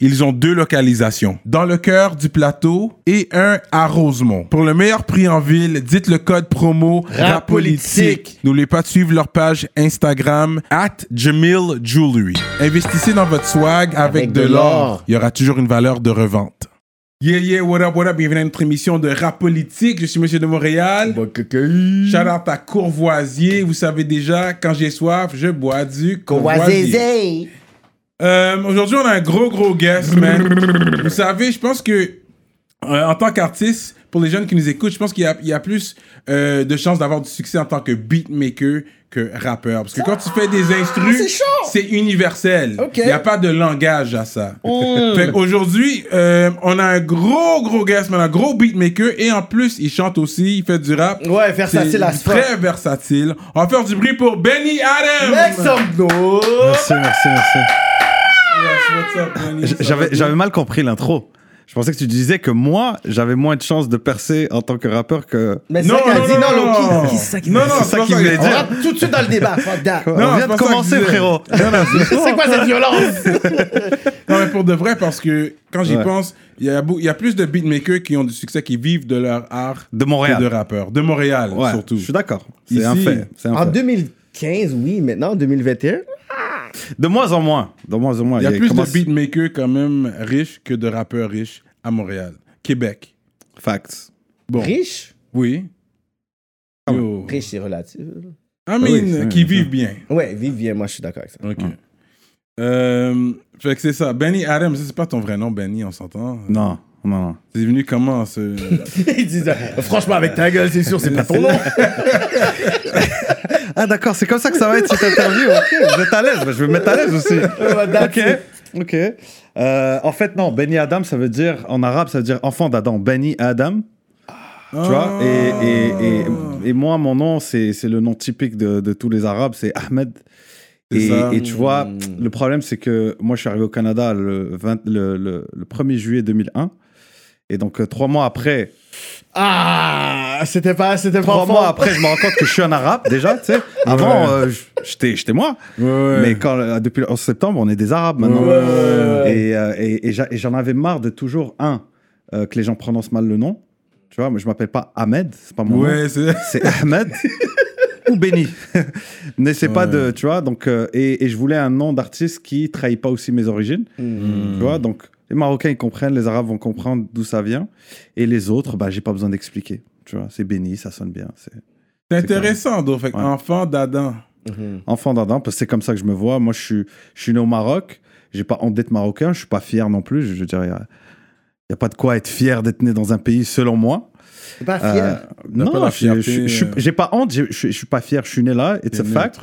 ils ont deux localisations. Dans le cœur du plateau et un à Rosemont. Pour le meilleur prix en ville, dites le code promo RAPOLITIQUE. N'oubliez pas de suivre leur page Instagram at Jamil Jewelry. Investissez dans votre swag avec, Avec de l'or. Il y aura toujours une valeur de revente. Yeah, yeah, what up, what up? Bienvenue à notre émission de rap politique. Je suis Monsieur de Montréal. Shout out à Courvoisier. Vous savez déjà, quand j'ai soif, je bois du Courvoisier. Euh, Aujourd'hui, on a un gros, gros guest, man. Vous savez, je pense que, euh, en tant qu'artiste, pour les jeunes qui nous écoutent, je pense qu'il y a, il y a plus euh, de chances d'avoir du succès en tant que beatmaker que rappeur. Parce que quand tu fais des instrus, c'est universel. Il n'y a pas de langage à ça. Fait Aujourd'hui, euh, on a un gros, gros guest, man, un gros beatmaker. Et en plus, il chante aussi, il fait du rap. Ouais, versatile as fuck. Très versatile. On va faire du bruit pour Benny Adams. Make some noise. Merci, merci, merci. J'avais, mal compris l'intro. Je pensais que tu disais que moi, j'avais moins de chances de percer en tant que rappeur que. Mais Non, non, dit. non, Non, non. Loki. Qui c'est ça qui Non, non, c'est ça qu'il voulait On dire. rentre tout de suite dans le débat. Fuck that. On Non, vient de commencer, que frérot. Non, non, c'est quoi cette violence? Non, mais pour de vrai, parce que quand j'y Ouais. pense, il y, a y a plus de beatmakers qui ont du succès, qui vivent de leur art De que Montréal. de rappeurs. De Montréal, Ouais, surtout. Je suis d'accord. C'est un fait. C'est un En fait. 2015, oui. Maintenant, en 2021. De moins en moins. De moins en moins. Il y a plus commence- de beatmakers quand même riches que de rappeurs riches à Montréal. Québec. Facts. Bon. Riche. Oui. Yo. Riche, c'est relatif. I mean, oui, c'est- qui vivent bien. Ouais, vive bien. Moi, je suis d'accord avec ça. Ok. Euh, fait que c'est ça. Benny Adams, c'est pas ton vrai nom, Benny, on s'entend? Non, non. C'est venu comment ce. Ils disent, franchement, avec ta gueule, c'est sûr, c'est pas ton nom. Ah, d'accord, c'est comme ça que ça va être cette interview. Ok, vous êtes à l'aise. je vais me mettre à l'aise aussi. ok, ok. Euh, en fait, non, Benny Adam, ça veut dire, en arabe, ça veut dire enfant d'Adam. Benny Adam. Tu vois et, et, et, et moi, mon nom, c'est c'est le nom typique de, de tous les Arabes, c'est Ahmed. Et, tu vois, le problème, c'est que moi, je suis arrivé au Canada le, 20 le, le, le 1er juillet 2001. Et donc, euh, trois mois après, Ah, c'était pas, c'était pas trois mois après, je me rends compte que je suis un Arabe, déjà, tu sais. Avant, euh, j'étais j'étais moi. Ouais, ouais. Mais quand, euh, depuis le 11 septembre, on est des Arabes maintenant. Ouais, ouais, ouais. Et, euh, et, et j'a- et j'en avais marre de toujours, un, euh, que les gens prononcent mal le nom. Tu vois, mais je m'appelle pas Ahmed, c'est pas mon nom. Ouais, c'est. C'est Ahmed ou Benny. N'essaie pas Ouais. de, tu vois. Donc, euh, et, et je voulais un nom d'artiste qui trahit pas aussi mes origines. Hmm. Tu vois, donc les Marocains ils comprennent, les Arabes vont comprendre d'où ça vient, et les autres, bah j'ai pas besoin d'expliquer. Tu vois, c'est Benny, ça sonne bien. C'est intéressant, donc. Fait Ouais. enfant d'Adam. Mhm. enfant d'Adam, parce que c'est comme ça que je me vois. Moi, je suis, je suis né au Maroc. J'ai pas honte d'être marocain. Je suis pas fier non plus. Je veux dire, il y a, y a pas de quoi être fier d'être né dans un pays, selon moi. C'est pas Euh, fier. non, pas la je- fierté, je- je- je suis- euh. j'ai pas honte. Je je- je suis pas fier. Je suis né là. It's a T'es fact.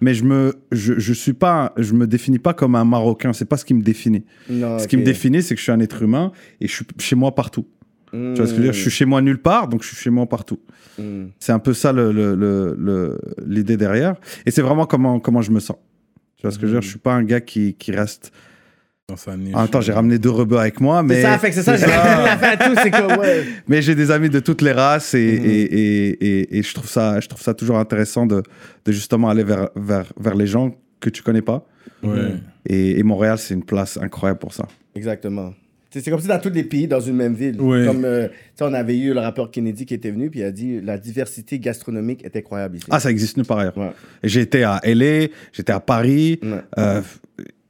Mais je me, je, je suis pas, je me définis pas comme un Marocain. C'est pas ce qui me définit. Non, Ce qui me définit, c'est que je suis un être humain et je suis chez moi partout. Tu vois ce que je veux dire? Je suis chez moi nulle part, donc je suis chez moi partout. Mm. C'est un peu ça le- le- le- le- l'idée derrière. Et c'est vraiment comment, comment je me sens. Tu vois ce que je veux dire? Je suis pas un gars qui, qui reste. Dans sa niche. En même temps, j'ai ramené deux rebeux avec moi, C'est mais, ça, fait que c'est ça, j'ai la fin à tout, c'est que, ouais. mais j'ai des amis de toutes les races et, Mhm. et, et, et- et je, trouve ça, je trouve ça toujours intéressant de, de justement aller vers, vers, vers les gens que tu connais pas. Ouais. Et, et Montréal, c'est une place incroyable pour ça. Exactement. C'est comme si dans tous les pays, dans une même ville. Ouais. Comme, euh, tu sais, on avait eu le rappeur Kennedy qui était venu, puis il a dit la diversité gastronomique est incroyable ici. Ah, ça existe nulle part ailleurs. Ouais. Été à LA, j'étais à Paris. Ouais.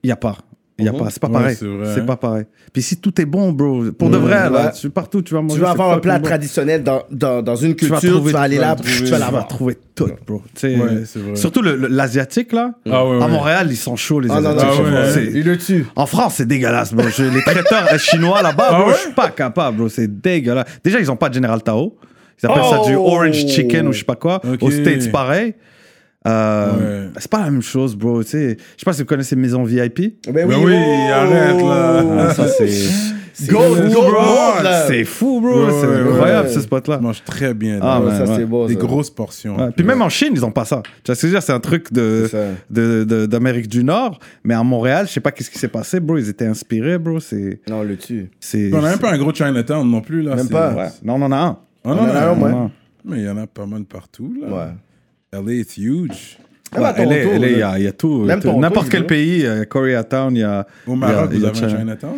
Il y a pas. Il y a Mhm. pas. C'est pas Ouais, pareil. c'est vrai, C'est pas pareil. Puis si tout est bon, bro, pour de Ouais, vrai, là, tu partout, tu vas manger. Tu c'est avoir un plat bon. traditionnel dans, dans, dans une Tu vas culture, tu vas aller là, tu vas tu trouver- vas Tu vas l'avoir. trouver tout, bro. Ouais, c'est vrai. Surtout le- le- l'asiatique, là. Ah ouais, À. Montréal, ils sont chauds, les Ah non, non, asiatiques. Ah ouais, C'est- hein. Il le tue. En France, c'est dégueulasse, bro. Je- les traiteurs euh, chinois là-bas, Ah bro, ouais? je suis pas capable, bro. C'est dégueulasse. Déjà, ils ont pas de General Tao. Ils appellent ça du Oh! orange chicken ou je sais pas quoi. Aux States, pareil. Euh, Ouais. C'est pas la même chose, bro. Tu sais, je sais pas si vous connaissez Maison VIP. Ben Ben oui, arrête, là. Ah, ça, c'est. Bro. C'est fou, bro. C'est ouais, incroyable, ouais. ce spot-là. Mange très bien. Ah, là. Ça, ouais. c'est beau. Des ça. grosses portions. Ouais, Puis même en Chine, ils ont pas ça. Tu vois ce que je veux dire C'est un truc de, ça. de- de- d'Amérique du Nord. Mais à Montréal, je sais pas qu'est-ce qui s'est passé, bro. Ils étaient inspirés, bro. C'est. Non, le tue. c'est On a même pas un gros Chinatown non plus. Là. Même pas. Ouais. Non, on en a un. On en a un, ouais. Mais il y en a pas mal partout. Là. Ouais. LA, it's huge. Ouais, LA, Toronto, LA, il y a, il y a tout. N'importe quel pays, euh, Koreatown, il y a. Au Maroc, il y a- vous y a avez un China. Chinatown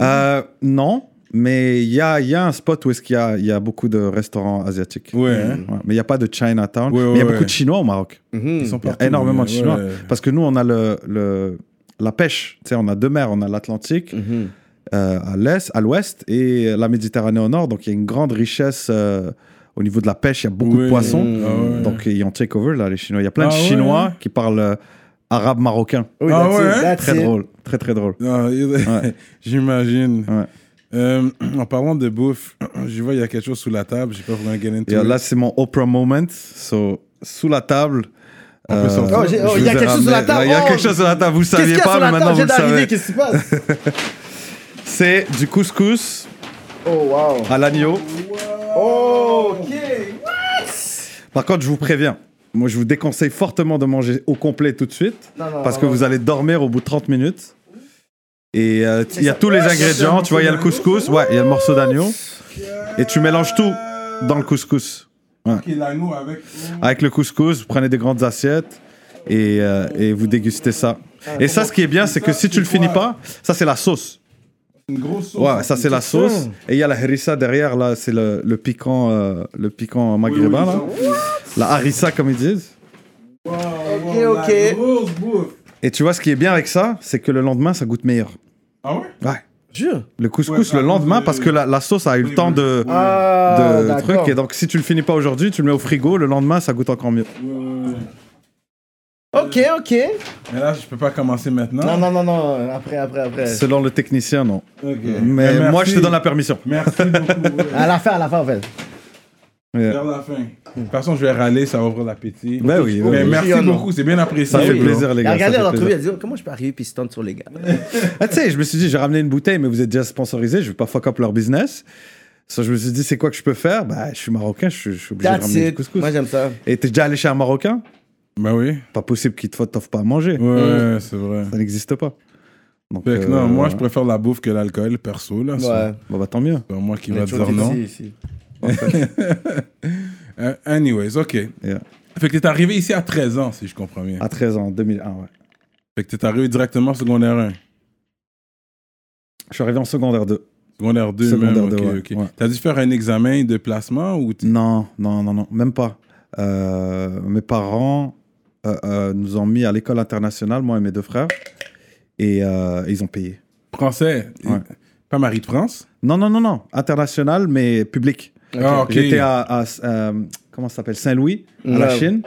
Euh, non, mais il y a, il y a un spot où est-ce qu'il y a, il y a beaucoup de restaurants asiatiques. Ouais. hein. Ouais, mais il n'y a pas de Chinatown. Ouais, mais il y a beaucoup de Chinois au Maroc. Mhm. Ils sont Il y a partout, énormément de Chinois. Parce que nous, on a le, le- la pêche. On a deux mers. On a l'Atlantique Mhm. euh, à l'est, à l'ouest et la Méditerranée au nord. Donc, il y a une grande richesse euh, au niveau de la pêche. Il y a beaucoup de poissons. Ah. Donc, ils ont take over, là, les Chinois. Il y a plein Ah de ouais. Chinois qui parlent euh, arabe marocain. Oui, Ah ouais? Très it. drôle. Très, très drôle. Ouais. J'imagine. Ouais. Euh, en parlant de bouffe, je vois il y a quelque chose sous la table. J'ai pas vraiment get into Et, it. là, c'est mon Oprah moment. So, sous la table. Euh. Oh, oh, il y a ai quelque chose sur la table. Il y a Oh, quelque chose sur la table. Vous saviez pas, mais maintenant vous le savez. qu'est-ce qui se passe? C'est du couscous Oh, wow. à l'agneau. Oh, ok. Par contre, je vous préviens. Moi, je vous déconseille fortement de manger au complet tout de suite. Non, non, parce non, que vous allez dormir au bout de 30 minutes. Et euh, il y a tous les ingrédients. Tu vois, il y a le couscous. Ouais, il y a le morceau d'agneau. Et tu mélanges tout dans le couscous. L'agneau avec. Avec le couscous, vous prenez des grandes assiettes et, euh, et vous dégustez ça. Et ça, ce qui est bien, c'est que si tu le finis pas, ça, c'est la sauce. Une grosse sauce. Ouais, ça, c'est la sauce. Et il y a la harissa derrière, là, c'est le, le piquant, euh, le piquant maghrébin, là. La harissa, comme ils disent. Ok, ok. grosse bouffe. Et tu vois, ce qui est bien avec ça, c'est que le lendemain, ça goûte meilleur. Ah ouais? Ouais. Jure? Le couscous, Ouais, le à cause lendemain, de- parce que la, la sauce a eu le Oui, temps oui. de, Ah, de d'accord. truc. Et donc, si tu le finis pas aujourd'hui, tu le mets au frigo, le lendemain, ça goûte encore mieux. Ouais, ouais, ouais. Ok, ok. Mais là, je peux pas commencer maintenant. Non, non, non, non. Après, après, après. Selon le technicien, non. Ok. Mais merci. moi, je te donne la permission. Merci beaucoup. ouais. À la fin, à la fin, en fait. Vers la fin. De toute façon, je vais râler, ça va ouvrir l'appétit. Ben oui, Mais oui. merci Oui, beaucoup, c'est bien apprécié. Ça fait oui. plaisir, les gars. fait l'entrevue, a dit Comment je peux arriver puis stunt sur les gars? Ah, tu sais, je me suis dit, j'ai ramené une bouteille, mais vous êtes déjà sponsorisé, je vais pas fuck up leur business. So, je me suis dit, c'est quoi que je peux faire? Bah, je suis marocain, je suis, je suis obligé de That's ramener du it. couscous. Moi, j'aime ça. Et t'es déjà allé chez un marocain? Bah oui. Pas possible qu'il te t'offre pas à manger. Ouais, c'est vrai. Ça n'existe pas. Donc, Fait que euh, non, moi, je préfère la bouffe que l'alcool, perso. Là. Ouais. Bon, bah, tant mieux. C'est pas moi qui va dire non. ici, ici. Euh, anyways, ok. Yeah. Fait que t'es arrivé ici à 13 ans, si je comprends bien. À 13 ans, 2001, ouais. Fait que t'es arrivé directement secondaire 1. Je suis arrivé en secondaire 2. Secondaire 2 Secondaire même, deux, ok, ouais, ok. ouais. T'as dû faire un examen de placement ou Non, non, non, non, même pas. Euh, mes parents nous ont mis à l'école internationale, moi et mes deux frères, et euh, ils ont payé. français? Ouais. Pas Marie de France? Non, non, non, non, international, mais public. Ah. J'étais à, à, euh, comment ça s'appelle? Saint-Louis, à la. Chine,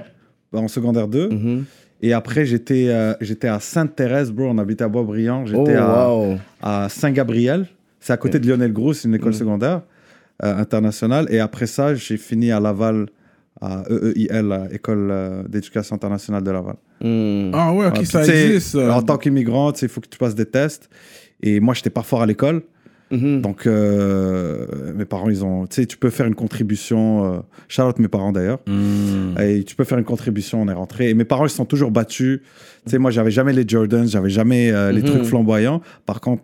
en secondaire 2. Mhm. Et après, j'étais euh, j'étais à Sainte-Thérèse, bro. On habitait à Boisbriand. Oh, J'étais à, wow. à Saint-Gabriel. C'est à côté de Lionel Gros, c'est une école Mhm. secondaire euh, internationale. Et après ça, j'ai fini à Laval, à EEIL, École euh, d'éducation internationale de Laval. Mm. Ah ouais, ok, ça existe. En tant qu'immigrant, tu sais, il faut que tu passes des tests. Et moi, j'étais pas fort à l'école. Mhm. Donc, euh, mes parents, ils ont. Tu sais, tu peux faire une contribution. Euh, shout out mes parents d'ailleurs. Hmm. Et tu peux faire une contribution, on est rentré. Et mes parents, ils se sont toujours battus. Tu sais, moi, j'avais jamais les Jordans, j'avais jamais euh, les Mhm. trucs flamboyants. Par contre,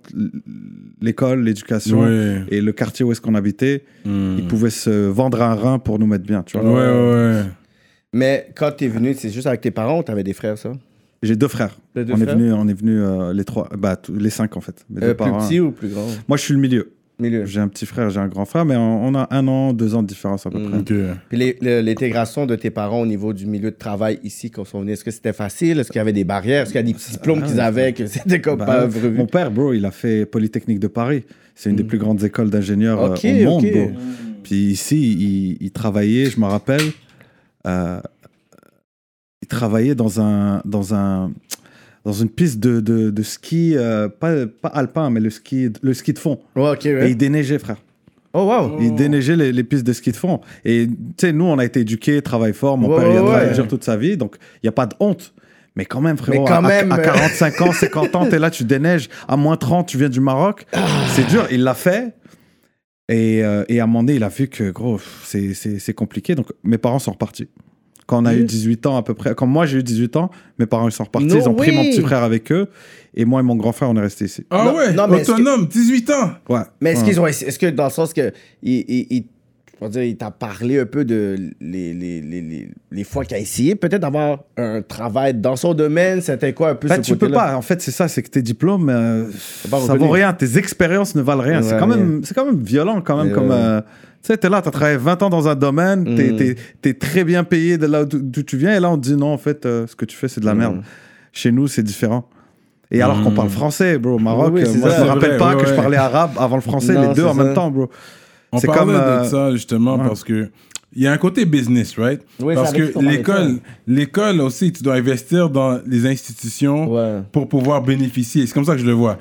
l'école, l'éducation et le quartier où est-ce qu'on habitait, ils pouvaient se vendre un rein pour nous mettre bien, tu Ouais, vois. ouais, ouais. Mais quand t'es venu, c'est juste avec tes parents ou t'avais des frères, ça? J'ai deux frères. Deux on, frères Est venu, on est venu euh, les trois, bah, tous- les cinq en fait. Mes deux Euh, Plus parents. petit ou plus grand? Moi, je suis le milieu. Milieu. J'ai un petit frère, j'ai un grand frère, mais on, on a un an, deux ans de différence à peu Mhm. près. Ok. Puis l'intégration de tes parents au niveau du milieu de travail ici, quand ils sont venus, est-ce que c'était facile? Est-ce qu'il y avait des barrières? Est-ce qu'il y a des petits diplômes qu'ils avaient que c'était comme Bah, pas mon père, bro, il a fait Polytechnique de Paris. C'est une des plus grandes écoles d'ingénieurs euh, au monde, bro. Puis ici, il, il travaillait, je me rappelle, euh, il travaillait dans un, dans un, dans une piste de, de, de ski, euh, pas, pas alpin, mais le ski, le ski de fond. Ouais, ok, Et il déneigeait, frère. Oh, wow. Il déneigeait les, les pistes de ski de fond. Et tu sais, nous, on a été éduqués, travail fort. Mon Ouais, père, il a travaillé toute sa vie, donc il n'y a pas de honte. Mais quand même, frérot, Mais quand à, même, à euh. 45 ans, 50 ans, t'es là, tu déneiges. À moins 30, tu viens du Maroc. C'est dur. Il l'a fait. Et, euh, et à un moment donné, il a vu que, gros, c'est compliqué. Donc, mes parents sont repartis. Quand on a eu 18 ans à peu près, quand moi j'ai eu 18 ans, mes parents ils sont repartis. No ils ont pris mon petit frère avec eux. Et moi et mon grand frère, on est restés ici. Ah Non, ouais, non, mais est-ce que- autonome, 18 ans. Ouais. Mais est-ce Ouais. qu'ils ont. Est-ce que dans le sens que. Il, il, il- je veux dire, il t'a parlé un peu de les, les, les, les, les fois qu'il a essayé peut-être d'avoir un travail dans son domaine? C'était quoi un peu Bah, ce tu peux pas. En fait, c'est ça, c'est que tes diplômes, euh, ça reconnu. vaut rien. Tes expériences ne valent rien. c'est quand même, c'est quand même violent, quand même. Comme, ouais. euh, tu sais, t'es là, t'as travaillé 20 ans dans un domaine, t'es, Mm. t'es- t'es très bien payé de là d'où tu viens, et là on te dit non, en fait, euh, ce que tu fais, c'est de la Mm. merde. Chez nous, c'est différent. Et alors qu'on Mm. parle français, bro, au Maroc, Oui, euh, c'est moi ça. je me rappelle vrai, pas ouais, que je parlais arabe avant le français, Non, les deux en ça. même temps, bro. On C'est parlait comme, de euh, ça justement ouais. parce que il y a un côté business, right? Oui, parce que l'école, l'école aussi, tu dois investir dans les institutions Ouais. pour pouvoir bénéficier. C'est comme ça que je le vois.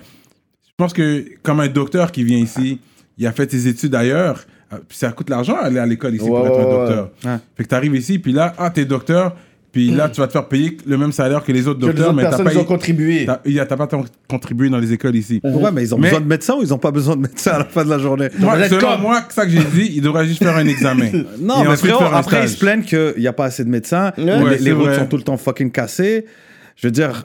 Je pense que comme un docteur qui vient ici, il a fait ses études ailleurs, euh, puis ça coûte l'argent aller à l'école ici Ouais, pour être ouais, un ouais. docteur. Ouais. Fait que tu arrives ici, puis là, ah, t'es docteur, puis là, tu vas te faire payer le même salaire que les autres Que les docteurs, autres mais t'as pas, ils ont contribué. t'as- y a- t'as pas contribué dans les écoles ici. Ouais, mais ils ont Mais- besoin de médecins ou ils ont pas besoin de médecins à la fin de la journée? Moi, selon comme- moi, c'est ça que j'ai dit, il devrait juste faire un examen. Non, Et mais frérot, après, ils se plaignent qu'il n'y a pas assez de médecins, Ouais, les, routes sont tout le temps fucking cassées. Je veux dire,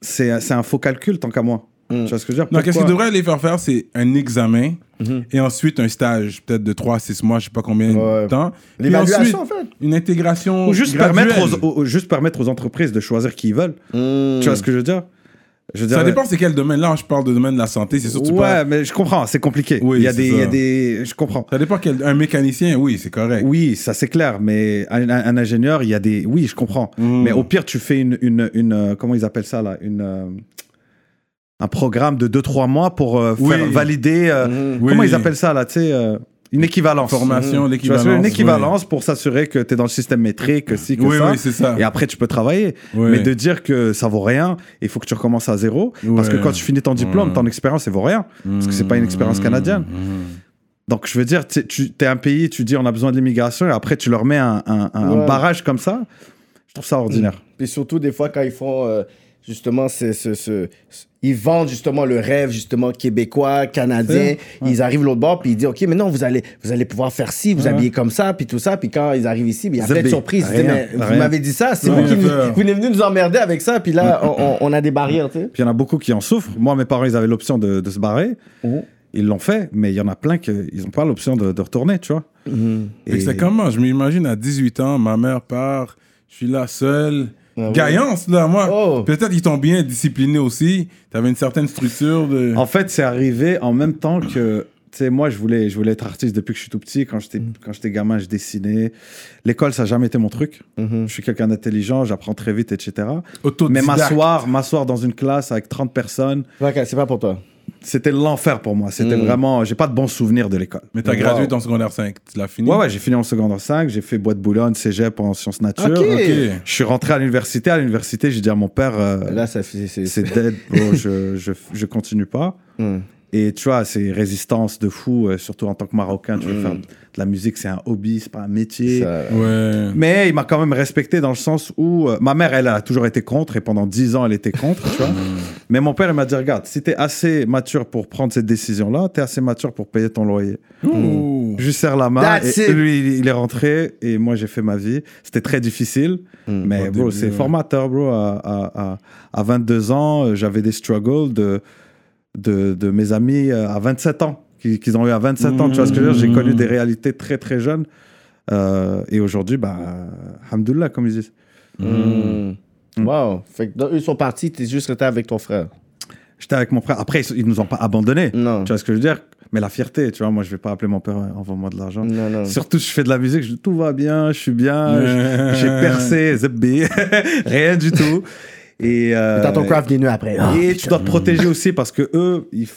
c'est c'est un faux calcul tant qu'à moi. Mm. Tu vois ce que je veux dire? Non, qu'est-ce Pourquoi- qu'il devrait les faire faire, c'est un examen Mhm. et ensuite un stage, peut-être de 3 à 6 mois, je sais pas combien Ouais. de temps. L'évaluation, ensuite, en fait. Une intégration. Ou juste graduelle. permettre, aux, aux- juste permettre aux entreprises de choisir qui ils veulent. Mm. Tu vois ce que je veux dire? Je veux dire, Ça dépend c'est quel domaine. Là, je parle de domaine de la santé, c'est sûr que tu Ouais, parles- mais je comprends, c'est compliqué. Oui, il, y a c'est des, il y a des. Je comprends. Ça dépend quel. Un mécanicien, oui, c'est correct. Oui, ça c'est clair, mais un, un- un ingénieur, il y a des. Oui, je comprends. Mm. Mais au pire, tu fais une. une, une, euh, comment ils appellent ça là? Une, euh, Un programme de 2-3 mois pour euh, Oui. faire valider. euh, Mhm. Oui. Comment ils appellent ça là Tu sais, euh, une équivalence. Formation, l'équivalence. c'est une oui. équivalence pour s'assurer que tu es dans le système métrique, que si, que Oui, ça. oui, c'est ça. Et après, tu peux travailler. Mais de dire que ça vaut rien, il faut que tu recommences à zéro. Parce que quand tu finis ton diplôme, Mm. ton expérience, elle vaut rien. Parce que c'est pas une expérience Mm. canadienne. Mm. Donc, je veux dire, tu es un pays, tu dis on a besoin de l'immigration, et après, tu leur mets un, un- un- un Ouais. barrage comme ça. Je trouve ça ordinaire. Puis surtout, des fois, quand ils font euh, justement ce, ce, ce- ce- Ils vendent justement le rêve justement québécois, canadien. Ils arrivent l'autre bord, puis ils disent OK, mais non, vous allez, vous allez pouvoir faire ci, vous Ouais. habiller comme ça, puis tout ça. Puis quand ils arrivent ici, il y a plein de surprises. Disent, mais vous m'avez dit ça, c'est vous qui venez- vous êtes venu nous emmerder avec ça, puis là, on, on- on a des barrières, tu sais. Puis il y en a beaucoup qui en souffrent. Moi, mes parents, ils avaient l'option de, de se barrer. Mhm. Ils l'ont fait, mais il y en a plein qui n'ont pas l'option de, de retourner, tu vois. Fait que c'est comment Je m'imagine à 18 ans, ma mère part, je suis là seul. Ah. Gaillance, là, moi. Oh. Peut-être qu'ils t'ont bien discipliné aussi. T'avais une certaine structure de. En fait, c'est arrivé en même temps que. Tu sais, moi, je voulais, je voulais être artiste depuis que je suis tout petit. Quand j'étais, Mm. quand j'étais gamin, je dessinais. L'école, ça n'a jamais été mon truc. Mhm. Je suis quelqu'un d'intelligent, j'apprends très vite, etc. Mais m'asseoir, m'asseoir dans une classe avec 30 personnes, Ok, c'est pas pour toi. C'était l'enfer pour moi. C'était Mm. vraiment. J'ai pas de bons souvenirs de l'école. Mais t'as Wow. gradué ton secondaire 5. Tu l'as fini? Ouais, ouais, j'ai fini en secondaire 5, j'ai fait Bois de Boulogne, cégep en sciences nature. Ok. Ok. Je suis rentré à l'université. À l'université, j'ai dit à mon père, euh, Là, ça c'est- c'est dead, bro, je, je, je continue pas. Hmm. Et tu vois, c'est résistance de fou, euh, surtout en tant que Marocain. Tu veux Mm. faire de la musique, c'est un hobby, c'est pas un métier. Ça- Ouais. Mais il m'a quand même respecté dans le sens où euh, ma mère, elle a toujours été contre et pendant 10 ans, elle était contre, tu vois. Mais mon père, il m'a dit regarde, si t'es assez mature pour prendre cette décision-là, t'es assez mature pour payer ton loyer. Je lui serre la main That's et it. lui, il- est rentré et moi, j'ai fait ma vie. C'était très difficile, Hmm. mais début, c'est ouais. formateur, bro. À, à, à, à 22 ans, euh, j'avais des struggles de, de, de mes amis euh, à 27 ans, qui- qu'ils ont eu à 27 ans. Tu vois ce que je veux dire? J'ai connu des réalités très, très jeunes. Euh, et aujourd'hui, bah, Alhamdoulilah, comme ils disent. Hmm. Mm. Wow. Fait que donc, eux sont partis, t'es juste resté avec ton frère? J'étais avec mon frère. Après, ils, ils nous ont pas abandonnés. Non. Tu vois ce que je veux dire? Mais la fierté, tu vois, moi, je vais pas appeler mon père, euh, envoie-moi de l'argent. Non, non. Surtout, je fais de la musique, je tout va bien, je suis bien, j'ai percé, rien du tout. Et, euh, T'as ton craft nu après. Ah, et tu dois te protéger aussi parce que eux, ils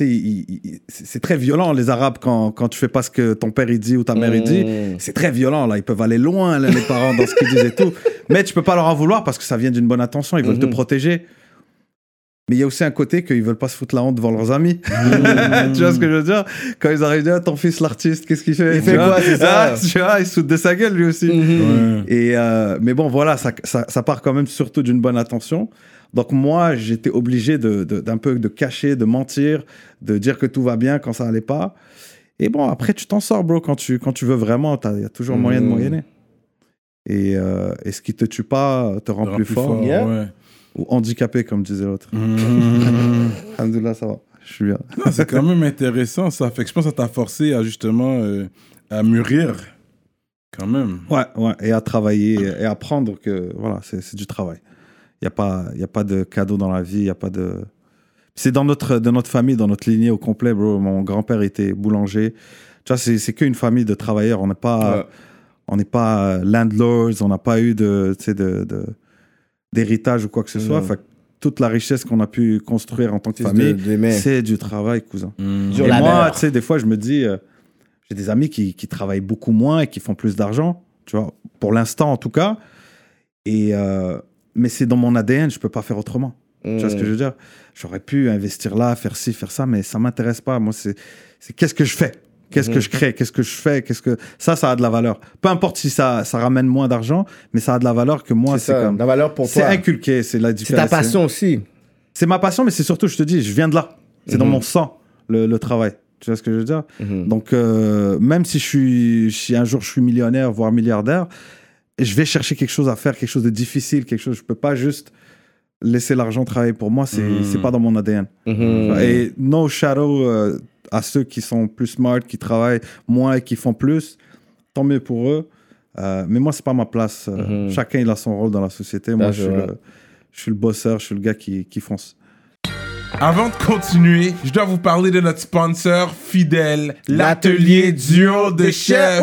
ils- ils- c'est très violent les Arabes quand, quand tu fais pas ce que ton père il dit ou ta mère il dit. Mm. C'est très violent là, ils peuvent aller loin là, les parents dans ce qu'ils disent et tout. Mais tu peux pas leur en vouloir parce que ça vient d'une bonne intention, ils veulent te Mhm. protéger. Mais il y a aussi un côté qu'ils veulent pas se foutre la honte devant leurs amis. tu vois ce que je veux dire? Quand ils arrivent, ah, ton fils l'artiste, qu'est-ce qu'il fait? Il Tu fait vois quoi, c'est ça? Ah, Tu vois, il se fout de sa gueule lui aussi. Mhm. Ouais. Et euh, mais bon, voilà, ça, ça, ça part quand même surtout d'une bonne attention. Donc moi, j'étais obligé de, de- d'un peu de cacher, de mentir, de dire que tout va bien quand ça allait pas. Et bon, après, tu t'en sors, bro. Quand tu, quand tu veux vraiment, il y a toujours moyen de Mhm. moyenner. Et, euh, et ce qui te tue pas te rend Ça rend plus, fort. Yeah. ouais. Ou handicapé, comme disait l'autre. Alhamdoulilah, ça va. Je suis bien. C'est quand même intéressant ça. Fait que je pense que ça t'a forcé à justement euh, à mûrir. Quand même. Ouais, ouais. Et à travailler et à apprendre que voilà, c'est, du travail. Il n'y a, pas- y a pas de cadeau dans la vie, il y a pas de. C'est dans notre, de notre famille, dans notre lignée au complet, bro. Mon grand-père était boulanger. Tu vois, c'est, qu'une famille de travailleurs. On n'est pas, Ouais. on n'est pas landlords, on n'a pas eu de, tu sais, de, de- d'héritage ou quoi que ce soit. Non. Fait que toute la richesse qu'on a pu construire en tant que famille, c'est du travail, cousin. Dur Et moi, tu sais, des fois, je me dis, euh, j'ai des amis qui, qui travaillent beaucoup moins et qui font plus d'argent, tu vois, pour l'instant en tout cas. Et, euh, mais c'est dans mon ADN, je peux pas faire autrement. Tu vois ce que je veux dire? J'aurais pu investir là, faire ci, faire ça, mais ça m'intéresse pas. Moi, c'est c'est qu'est-ce que je fais? Qu'est-ce que Mhm. je crée? Qu'est-ce que je fais? Qu'est-ce que ça, ça a de la valeur. Peu importe si ça, ça ramène moins d'argent, mais ça a de la valeur que moi, C'est comme. la valeur pour C'est toi. inculqué, c'est la C'est différence. ta passion aussi. C'est ma passion, mais c'est surtout, je te dis, je viens de là. C'est dans Mhm. mon sang, le, le travail. Tu vois ce que je veux dire? Mhm. donc, euh, même si, je suis, si un jour je suis millionnaire, voire milliardaire, je vais chercher quelque chose à faire, quelque chose de difficile, quelque chose. Je peux pas juste laisser l'argent travailler pour moi, c'est Mm. c'est pas dans mon ADN. Et no shadow euh, à ceux qui sont plus smart, qui travaillent moins et qui font plus, tant mieux pour eux. Euh, mais moi, c'est pas ma place. Euh, Mhm. Chacun, il a son rôle dans la société. Moi, je, suis le, je suis le bosseur, je suis le gars qui, qui fonce. Avant de continuer, je dois vous parler de notre sponsor fidèle, l'atelier duo de chef.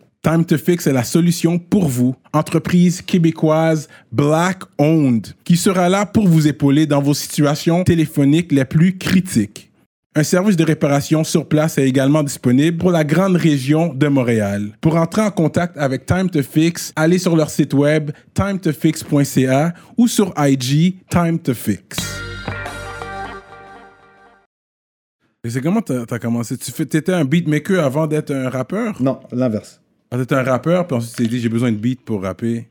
Time to Fix est la solution pour vous, entreprise québécoise Black Owned, qui sera là pour vous épauler dans vos situations téléphoniques les plus critiques. Un service de réparation sur place est également disponible pour la grande région de Montréal. Pour entrer en contact avec Time to Fix, allez sur leur site web timetofix.ca ou sur IG Time to Fix. Et c'est comment t'as as commencé? Tu étais un beatmaker avant d'être un rappeur? Non, l'inverse. Ah, t'étais un rappeur, puis ensuite tu t'es dit j'ai besoin de beats pour rapper.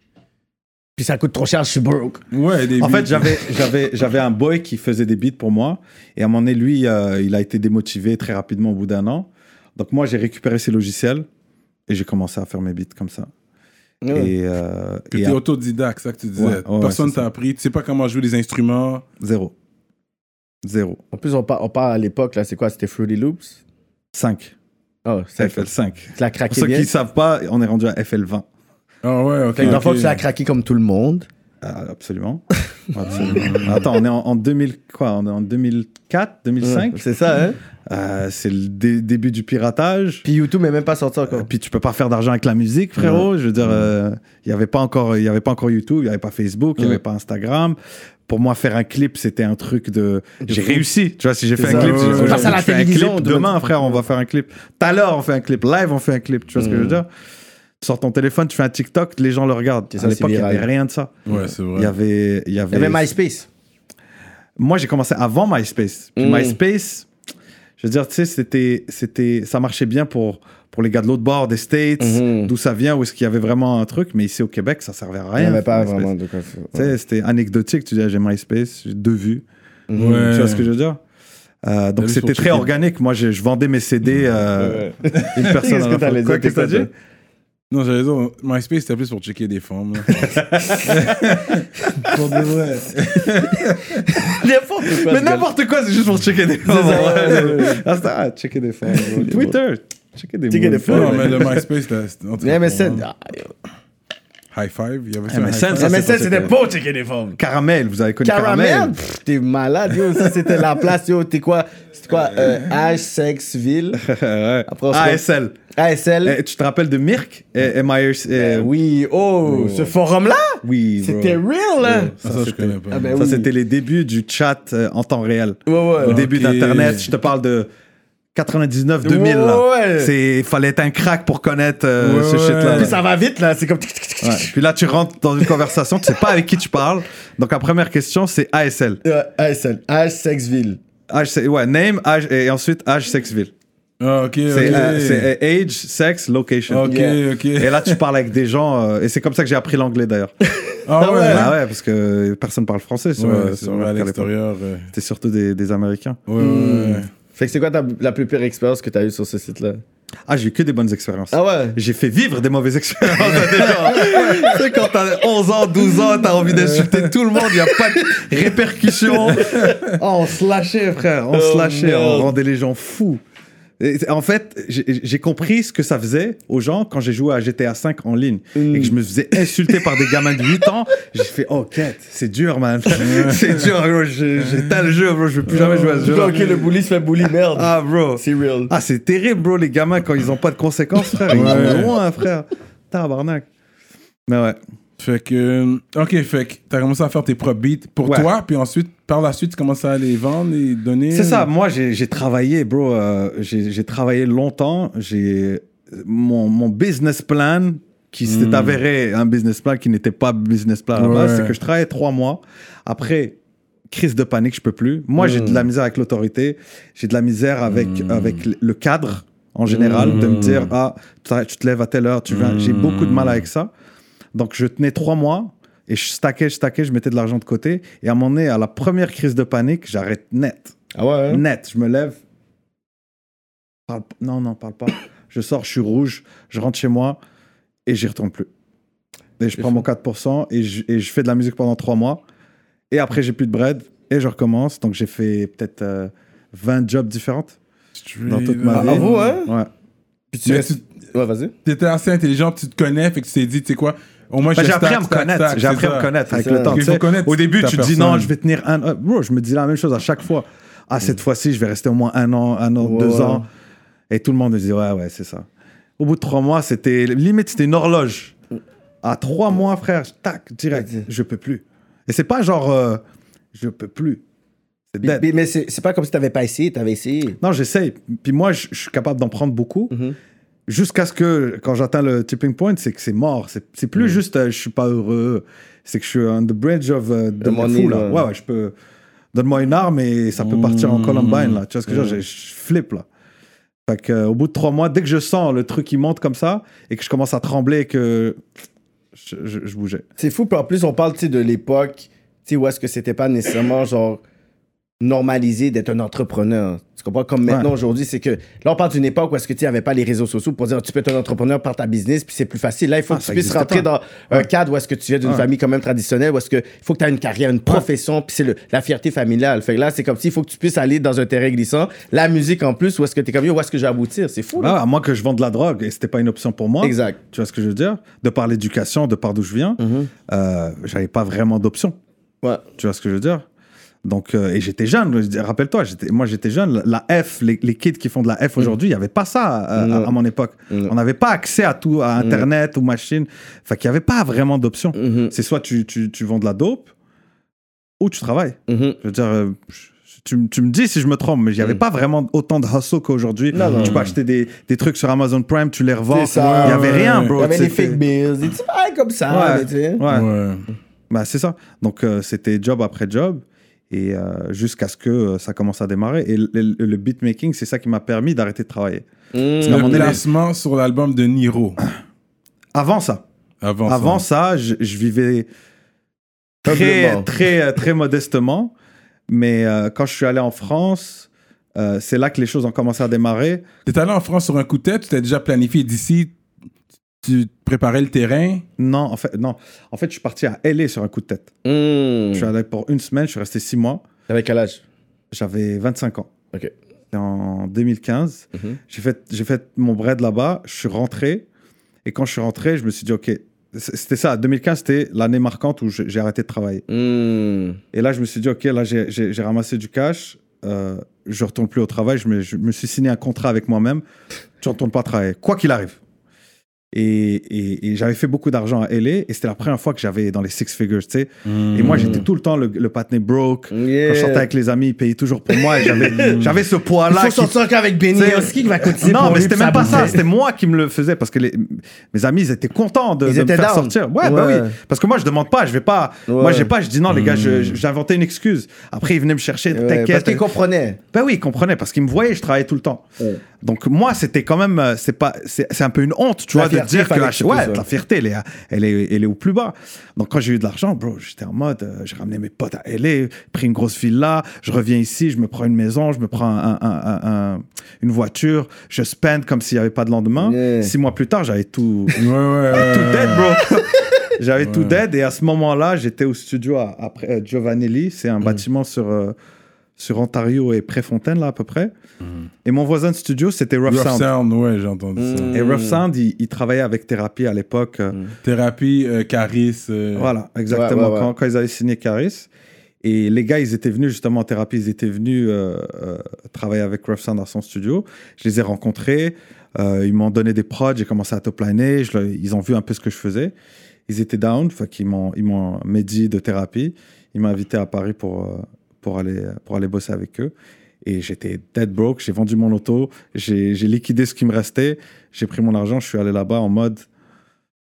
Puis ça coûte trop cher, je suis broke. Ouais, des En beats. fait, j'avais, j'avais, j'avais un boy qui faisait des beats pour moi. Et à un moment donné, lui, euh, il a été démotivé très rapidement au bout d'un an. Donc, moi, j'ai récupéré ses logiciels et j'ai commencé à faire mes beats comme ça. Ouais. Et, euh, Que et t'es à- autodidacte, ça que tu disais. Ouais, ouais, Personne t'a appris, tu sais pas comment jouer des instruments? zéro. Zéro. En plus, on parle, on parle à l'époque, là, c'est quoi? C'était Fruity Loops? 5. Oh, c'est FL5. Tu l'as Pour craqué ceux bien. qui ne savent pas, on est rendu à FL20. Ah ouais, ok. Fait que dans le fond, ok. tu l'as craqué comme tout le monde. Ah, absolument. Absolument. Attends, on est en, en 2000, quoi On est en 2004, 2005 Ouais, C'est ça, hein? Euh, C'est le dé- début du piratage. Puis YouTube n'est même pas sorti Euh, encore. puis tu peux pas faire d'argent avec la musique, frérot. Je veux dire, euh, il y avait pas encore, il y avait pas encore YouTube, il y avait pas Facebook, il y Ouais. avait pas Instagram. Pour moi, faire un clip, c'était un truc de. J'ai réussi. Tu vois, si j'ai fait ça. un clip, Ouais, ouais, ouais. Passe à la télévision, clip. demain. Frère, on va faire un clip. Tout à l'heure, on fait un clip. Live, on fait un clip. Tu vois ce que je veux Mm. dire? Tu sors ton téléphone, tu fais un TikTok, les gens le regardent. À l'époque, il c'est y avait rien de ça. Ouais, c'est vrai. Il y avait, il y Il avait. y avait MySpace. Moi, j'ai commencé avant MySpace. Puis Mm. MySpace, je veux dire, tu sais, c'était, c'était, ça marchait bien pour, pour les gars de l'autre bord des States, Mhm. d'où ça vient, où est-ce qu'il y avait vraiment un truc. Mais ici au Québec, ça servait à Il rien. n'y avait pas MySpace. vraiment de quoi faire. Tu sais, c'était anecdotique. Tu dis, ah, j'ai MySpace, j'ai deux vues. Mhm. Ouais. Tu vois ce que je veux dire? Euh, donc c'était très organique. Moi, je, je vendais mes CD euh, une personne Qu'est-ce que la t'allais dire? qu'est-ce que t'as Qu'est-ce que dit? Non, j'allais dire, MySpace c'était plus pour checker des formes. là. pour de vrai. N'importe quoi. Mais n'importe quoi, c'est juste pour checker des formes. ça, ouais, ouais, ouais. Ah, ah, checker des formes. Twitter, checker des Checker des formes. Non, mais le MySpace c'était. c'était- en tout cas, MSN. ah, yo. High Five. Il y avait ça, un MSN, high ça, ça, pas- c'était pas checker des femmes. Caramel, vous avez connu Caramel, Caramel, pff, t'es malade, yo. Ça, c'était la place, yo. T'es quoi? C'était quoi euh, H, sexe, ville. Après, on se ASL. ASL. Eh, tu te rappelles de Mirk? Et MIRC Euh, eh, oui, oh, ce forum-là, Oui, bro. c'était real, là. Ah, ça, je connais pas. Ah, ben Ça, oui. c'était les débuts du chat euh, en temps réel. Ouais, ouais. Au début Ok. d'Internet, je te parle de 99-2000. là. Ouais. C'est fallait être un crack pour connaître euh, Ouais, ce ouais. shit-là. Puis ça va vite, là. C'est comme. Ouais. Puis là, tu rentres dans une conversation, tu sais pas avec qui tu parles. Donc, la première question, c'est ASL. Euh, ASL. H, sexe, ville. Âge, c'est- ouais, name, âge, et ensuite âge, sexe, ville. Ah, ok, C'est ok. euh, c'est, euh, age, sex, location. Ok, Yeah. ok. Et là, tu parles avec des gens, euh, et c'est comme ça que j'ai appris l'anglais d'ailleurs. Ah ouais. Bah ouais, parce que personne parle français sur, Ouais, c'est sur vrai, à Merck à l'époque. l'extérieur. euh, C'était surtout des, des Américains. Ouais, ouais, ouais. Fait que c'est quoi ta, la plus pire expérience que t'as eue sur ce site-là? Ah, j'ai eu que des bonnes expériences. Ah ouais? J'ai fait vivre des mauvaises expériences à des gens. tu sais, quand t'as 11 ans, 12 ans, t'as envie d'insulter tout le monde, il n'y a pas de répercussions. Oh, on se lâchait, frère. On se Oh, lâchait, merde. on rendait les gens fous. En fait, j'ai compris ce que ça faisait aux gens quand j'ai joué à GTA V en ligne et que je me faisais insulter par des gamins de 8 ans. J'ai fait, oh, quête, c'est dur, man. c'est dur, bro. Éteint le jeu, bro. Je veux plus jamais jouer à ce jeu. Ok, le bully se fait bully, merde. Ah, bro. C'est real. Ah, c'est terrible, bro, les gamins, quand ils ont pas de conséquences, frère. Ils Ouais. loin, frère. Tabarnak. Mais ouais. Fait que. euh, Ok, fait que t'as commencé à faire tes propres beats pour Ouais. toi, puis ensuite, par la suite, tu commences à les vendre et donner? C'est ça, moi, j'ai travaillé, bro. euh, j'ai travaillé longtemps. J'ai mon, mon business plan, qui s'est avéré un business plan qui n'était pas business plan à la base, Ouais. c'est que je travaillais trois mois. Après, crise de panique, je peux plus. Moi, j'ai de la misère avec l'autorité. J'ai de la misère avec, avec le cadre en général, de me dire, ah, tu tu te lèves à telle heure, tu viens. J'ai beaucoup de mal avec ça. Donc, je tenais trois mois et je stackais, je stackais, je mettais de l'argent de côté. Et à un moment donné, à la première crise de panique, j'arrête net. Ah ouais Net. Je me lève. Parle Non, non, parle pas. je sors, je suis rouge, je rentre chez moi et j'y retourne plus. Et je prends mon 4% et je, et je fais de la musique pendant trois mois. Et après, j'ai plus de bread et je recommence. Donc, j'ai fait peut-être euh, 20 jobs différentes dans toute ma Ah, vie. à vous, hein? Ouais. Puis tu Ouais, vas-y. T'étais assez intelligent, tu te connais, fait que tu t'es dit, tu sais quoi, au moins je j'ai appris à me connaître. J'ai appris à me connaître avec le temps. Au début, tu te dis non, je vais tenir un. euh, Bro, je me dis la même chose à chaque fois. Ah, cette fois-ci, je vais rester au moins un an, un an, deux ans. Et tout le monde me dit ouais, ouais, c'est ça. Au bout de trois mois, c'était limite, c'était une horloge. À trois mois, frère, tac, direct. Je peux plus. Et c'est pas genre euh, je peux plus. Dead. mais- mais c'est pas comme si t'avais pas essayé, t'avais essayé. Non, j'essaye. Puis moi, je suis capable d'en prendre beaucoup. Mhm. Jusqu'à ce que, quand j'atteins le tipping point, c'est que c'est mort. C'est c'est plus juste euh, je suis pas heureux. C'est que je suis on the bridge of de The mon money, fou, là. ouais. Ouais, je peux. Donne-moi une arme et ça peut partir en Columbine, là. Tu vois ce que je veux dire? Je je flippe, là. Fait que, euh, au bout de trois mois, dès que je sens le truc qui monte comme ça et que je commence à trembler et que je, je- je bougeais. C'est fou, puis en plus, on parle de l'époque où est-ce que c'était pas nécessairement genre normalisé d'être un entrepreneur. Tu comprends? Comme maintenant, Ouais. aujourd'hui, c'est que là, on parle d'une époque où est-ce que tu n'avais pas les réseaux sociaux pour dire tu peux être un entrepreneur par ta business, puis c'est plus facile. Là, il faut Ah, que tu puisses rentrer dans un cadre où est-ce que tu viens d'une Ouais. famille quand même traditionnelle, où est-ce que il faut que tu aies une carrière, une profession, puis c'est la fierté familiale. Fait que là, c'est comme s'il faut que tu puisses aller dans un terrain glissant. La musique en plus, où est-ce que tu es comme, où est-ce que je vais aboutir? C'est fou, là. Ah, à moins que je vende de la drogue et c'était pas une option pour moi. Exact. Tu vois ce que je veux dire? De par l'éducation, de par d'où je viens, euh, j'avais pas vraiment d'option. Ouais. Tu vois ce que je veux dire? Donc, euh, et j'étais jeune, rappelle-toi, moi j'étais jeune, la F, les, les kids qui font de la F aujourd'hui, il n'y avait pas ça euh, à, à mon époque. Non. On n'avait pas accès à tout, à Internet ou machine. Fait qu'il n'y avait pas vraiment d'option. Mhm. C'est soit tu, tu, tu vends de la dope ou tu travailles. Mhm. Je veux dire, euh, tu, tu me dis si je me trompe, mais il n'y avait pas vraiment autant de hustle qu'aujourd'hui. Tu peux acheter des, des trucs sur Amazon Prime, tu les revends. Il n'y avait rien, Il bro. y avait les C'était- fake bills, des petits bails comme ça. Ouais. mais tu sais. Ouais. Ouais. Bah, c'est ça. Donc, euh, c'était job après job. Et euh, jusqu'à ce que euh, ça commence à démarrer. Et le, le- le beatmaking, c'est ça qui m'a permis d'arrêter de travailler. Mmh. Le placement sur l'album de Niro. Avant ça, Avant, avant ça. ça, je, je vivais très, très, euh, très modestement. Mais euh, quand je suis allé en France, euh, c'est là que les choses ont commencé à démarrer. T'es allé en France sur un coup de tête, tu t'es déjà planifié d'ici, tu préparais le terrain? Non, en fait, non. En fait, je suis parti à LA sur un coup de tête. Mmh. Je suis allé pour une semaine, je suis resté six mois. Avec quel âge? J'avais 25 ans. Ok. En 2015. Mhm. J'ai fait, j'ai fait mon bread là-bas, je suis rentré. Et quand je suis rentré, je me suis dit, OK, c'était ça. 2015, c'était l'année marquante où j'ai arrêté de travailler. Hmm. Et là, je me suis dit, OK, là, j'ai- ramassé du cash. Euh, je retourne plus au travail. Je me, je me suis signé un contrat avec moi-même. Je ne retourne pas travailler, quoi qu'il arrive. Et, et- et j'avais fait beaucoup d'argent à LA. Et c'était la première fois que j'avais dans les six figures, tu sais. Et moi, j'étais tout le temps le, le patiné broke. Yeah. Quand je sortais avec les amis, ils payaient toujours pour moi. Et j'avais j'avais ce Il poids-là. faut qui- sortir qu'avec Benny qui va cotiser non, pour mais c'était même pas ça. C'était moi qui me le faisais parce que les, mes amis, ils étaient contents de, Ils de me étaient faire down. sortir. Ouais, bah oui. Parce que moi, je demande pas. Je vais pas. Moi, Ouais. j'ai pas. Je dis non, les gars, j'ai inventé une excuse. Après, ils venaient me chercher. Ouais, parce T'inquiète. qu'il comprenait. Ben oui, ils comprenaient parce qu'ils me voyaient, je travaillais tout le temps. Donc moi, c'était quand même, euh, c'est pas, c'est c'est un peu une honte, tu vois, dire que tu ouais, la fierté, elle est, elle est, elle est au plus bas. Donc quand j'ai eu de l'argent, bro, j'étais en mode, euh, j'ai ramené mes potes à LA, pris une grosse villa, je reviens ici, je me prends une maison, je me prends un- un- un- un- une voiture, je spend comme s'il y avait pas de lendemain. Yeah. Six mois plus tard, j'avais tout, Ouais, tout dead, bro. J'avais tout dead et à ce moment-là, j'étais au studio à, après euh, Giovanelli. C'est un bâtiment sur, euh, sur Ontario et Préfontaine, là, à peu près. Et mon voisin de studio, c'était Rough, Rough Sound. Sound, ouais, j'ai entendu ça. Mm. Et Rough Sound, il, il travaillait avec Thérapie à l'époque. euh, Thérapie, euh, Caris. euh, Voilà, exactement, Ouais, ouais, ouais. Quand, quand ils avaient signé Caris. Et les gars, ils étaient venus justement en thérapie, ils étaient venus euh, euh, travailler avec Rough Sound dans son studio. Je les ai rencontrés, euh, ils m'ont donné des prods, j'ai commencé à leur- ils ont vu un peu ce que je faisais. Ils étaient down, fait qu'ils m'ont, ils m'ont médit de thérapie. Ils m'ont invité à Paris pour, euh, pour, aller, pour aller bosser avec eux. Et j'étais dead broke, j'ai vendu mon auto, j'ai, liquidé ce qui me restait, j'ai pris mon argent, je suis allé là-bas en mode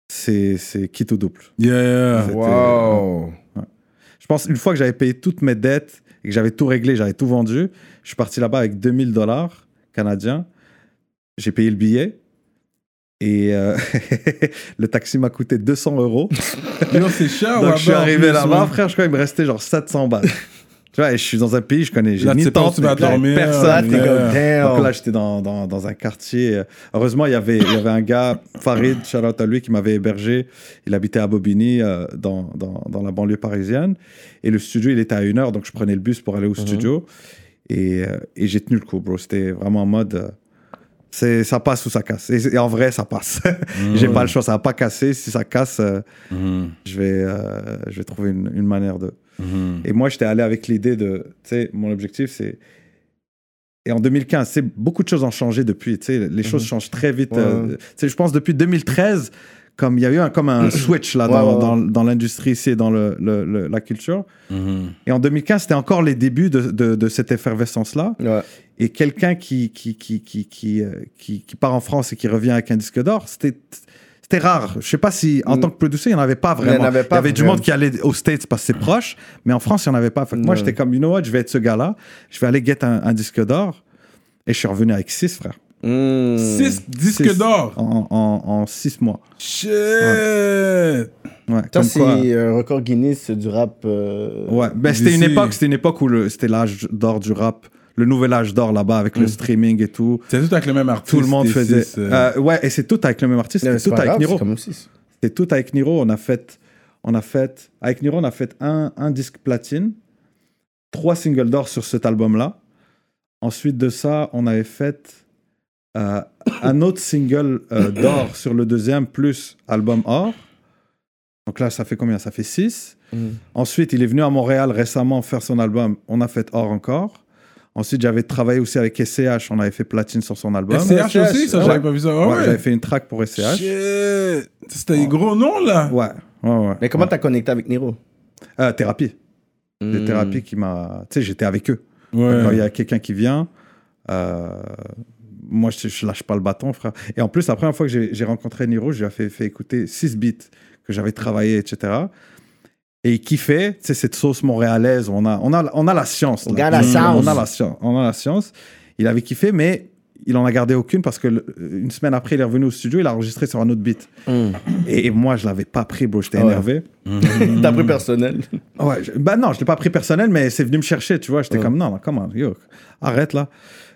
c'est, c'est quitte ou double. Yeah, Wow. Je pense une fois que j'avais payé toutes mes dettes et que j'avais tout réglé, j'avais tout vendu, je suis parti là-bas avec 2000 dollars canadiens. J'ai payé le billet et euh, le taxi m'a coûté 200 euros. Yo, c'est cher, Donc je suis arrivé là-bas, frère, je crois qu'il me restait genre 700 balles. Tu vois, je suis dans un pays, je connais, j'ai ni dormir, personne. Yeah. comme, Donc là, j'étais dans, dans, dans un quartier. euh, Heureusement, il y avait, il y avait un gars, Farid, shout out à lui, qui m'avait hébergé. Il habitait à Bobigny, euh, dans, dans, dans la banlieue parisienne. Et le studio, il était à une heure, donc je prenais le bus pour aller au studio. Et, euh, et j'ai tenu le coup, bro. C'était vraiment en mode. euh, c'est, ça passe ou ça casse. Et, et en vrai, ça passe. j'ai pas le choix, ça va pas casser. Si ça casse, euh, Mhm. je, vais, euh, je vais trouver une, une manière de. Mhm. Et moi, j'étais allé avec l'idée de, tu sais, mon objectif, c'est. Et en 2015, c'est beaucoup de choses ont changé depuis. Tu sais, les choses changent très vite. Ouais. euh, tu sais, je pense depuis 2013, comme il y a eu un, comme un switch là dans, dans, dans l'industrie ici et dans le, le- le- la culture. Mhm. Et en 2015, c'était encore les débuts de, de, de cette effervescence-là. Ouais. Et quelqu'un qui, qui, qui, qui, qui, euh, qui, qui part en France et qui revient avec un disque d'or, c'était. C'était rare. Je sais pas si, en Mm. tant que producer, il n'y en avait pas Il y vraiment. avait du vraiment. monde qui allait aux States parce que c'est proche, mais en France, il n'y en avait pas. Fait que moi, j'étais comme, you know what, je vais être ce gars-là. Je vais aller get un, un disque d'or. Et je suis revenu avec six, frère. Hmm. Six disques Six. d'or? En, en, en six mois. Shit. Ouais, Ça, c'est un record Guinness du rap. euh, Ouais, ben, c'était une époque, c'était une époque où c'était l'âge d'or du rap, le nouvel âge d'or là-bas avec le streaming et tout. C'est tout avec le même artiste. Tout le monde faisait. six, euh, Euh, ouais, et c'est tout avec le même artiste, c'est tout pas avec grave, Niro. c'est tout avec Niro. On a fait, on a fait, avec Niro, on a fait un, un disque platine, trois singles d'or sur cet album-là. Ensuite de ça, on avait fait euh, un autre single euh, d'or sur le deuxième, plus album or. Donc là, ça fait combien? Ça fait six. Mm. Ensuite, il est venu à Montréal récemment faire son album. On a fait or encore. Ensuite, j'avais travaillé aussi avec SCH. On avait fait platine sur son album. SCH aussi, ça, Ouais. j'avais pas vu ça. Ouais, ouais. J'avais fait une track pour SCH. Shit. C'était des gros noms, là. Ouais, ouais, ouais. Mais comment Ouais. t'as connecté avec Niro? Euh, Thérapie. Des Hmm. thérapies qui m'a. Tu sais, j'étais avec eux. Ouais. Quand il y a quelqu'un qui vient, euh, moi, je, je lâche pas le bâton, frère. Et en plus, la première fois que j'ai rencontré Niro, je lui ai fait, fait écouter 6 beats que j'avais travaillé, etc. Et il kiffait, tu sais, cette sauce montréalaise. On a, on a, on a la science. là. On a la Mm. science. On a la science. On a la science. Il avait kiffé, mais il en a gardé aucune parce que le- une semaine après, il est revenu au studio, il a enregistré sur un autre beat. Hmm. Et, et moi, je l'avais pas pris, bro. J'étais Ouais. énervé. T'as pris personnel. Ouais, je- bah non, je l'ai pas pris personnel, mais c'est venu me chercher, tu vois. J'étais comme, non, non, comment, yo, arrête là.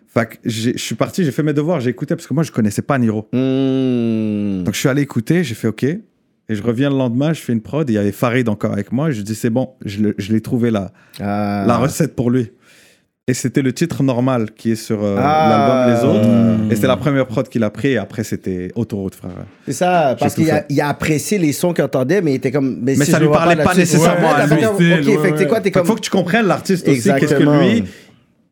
Fait que je suis parti, j'ai fait mes devoirs, j'ai écouté, parce que moi, je connaissais pas Niro. Donc je suis allé écouter, j'ai fait OK. Et je reviens le lendemain, je fais une prod, et il y avait Farid encore avec moi, et je dis, c'est bon, je l'ai trouvé là, Ah. la recette pour lui. Et c'était le titre normal qui est sur euh, Ah. l'album Les Autres. Et c'était la première prod qu'il a pris. Et après, c'était Autoroute, frère. C'est ça, parce qu'il a, il a apprécié les sons qu'il entendait, mais il était comme. Mais, Mais si ça lui parlait pas nécessairement Ouais, à lui. Ok, ouais, quoi, comme. faut que tu comprennes l'artiste aussi. Qu'est-ce que lui,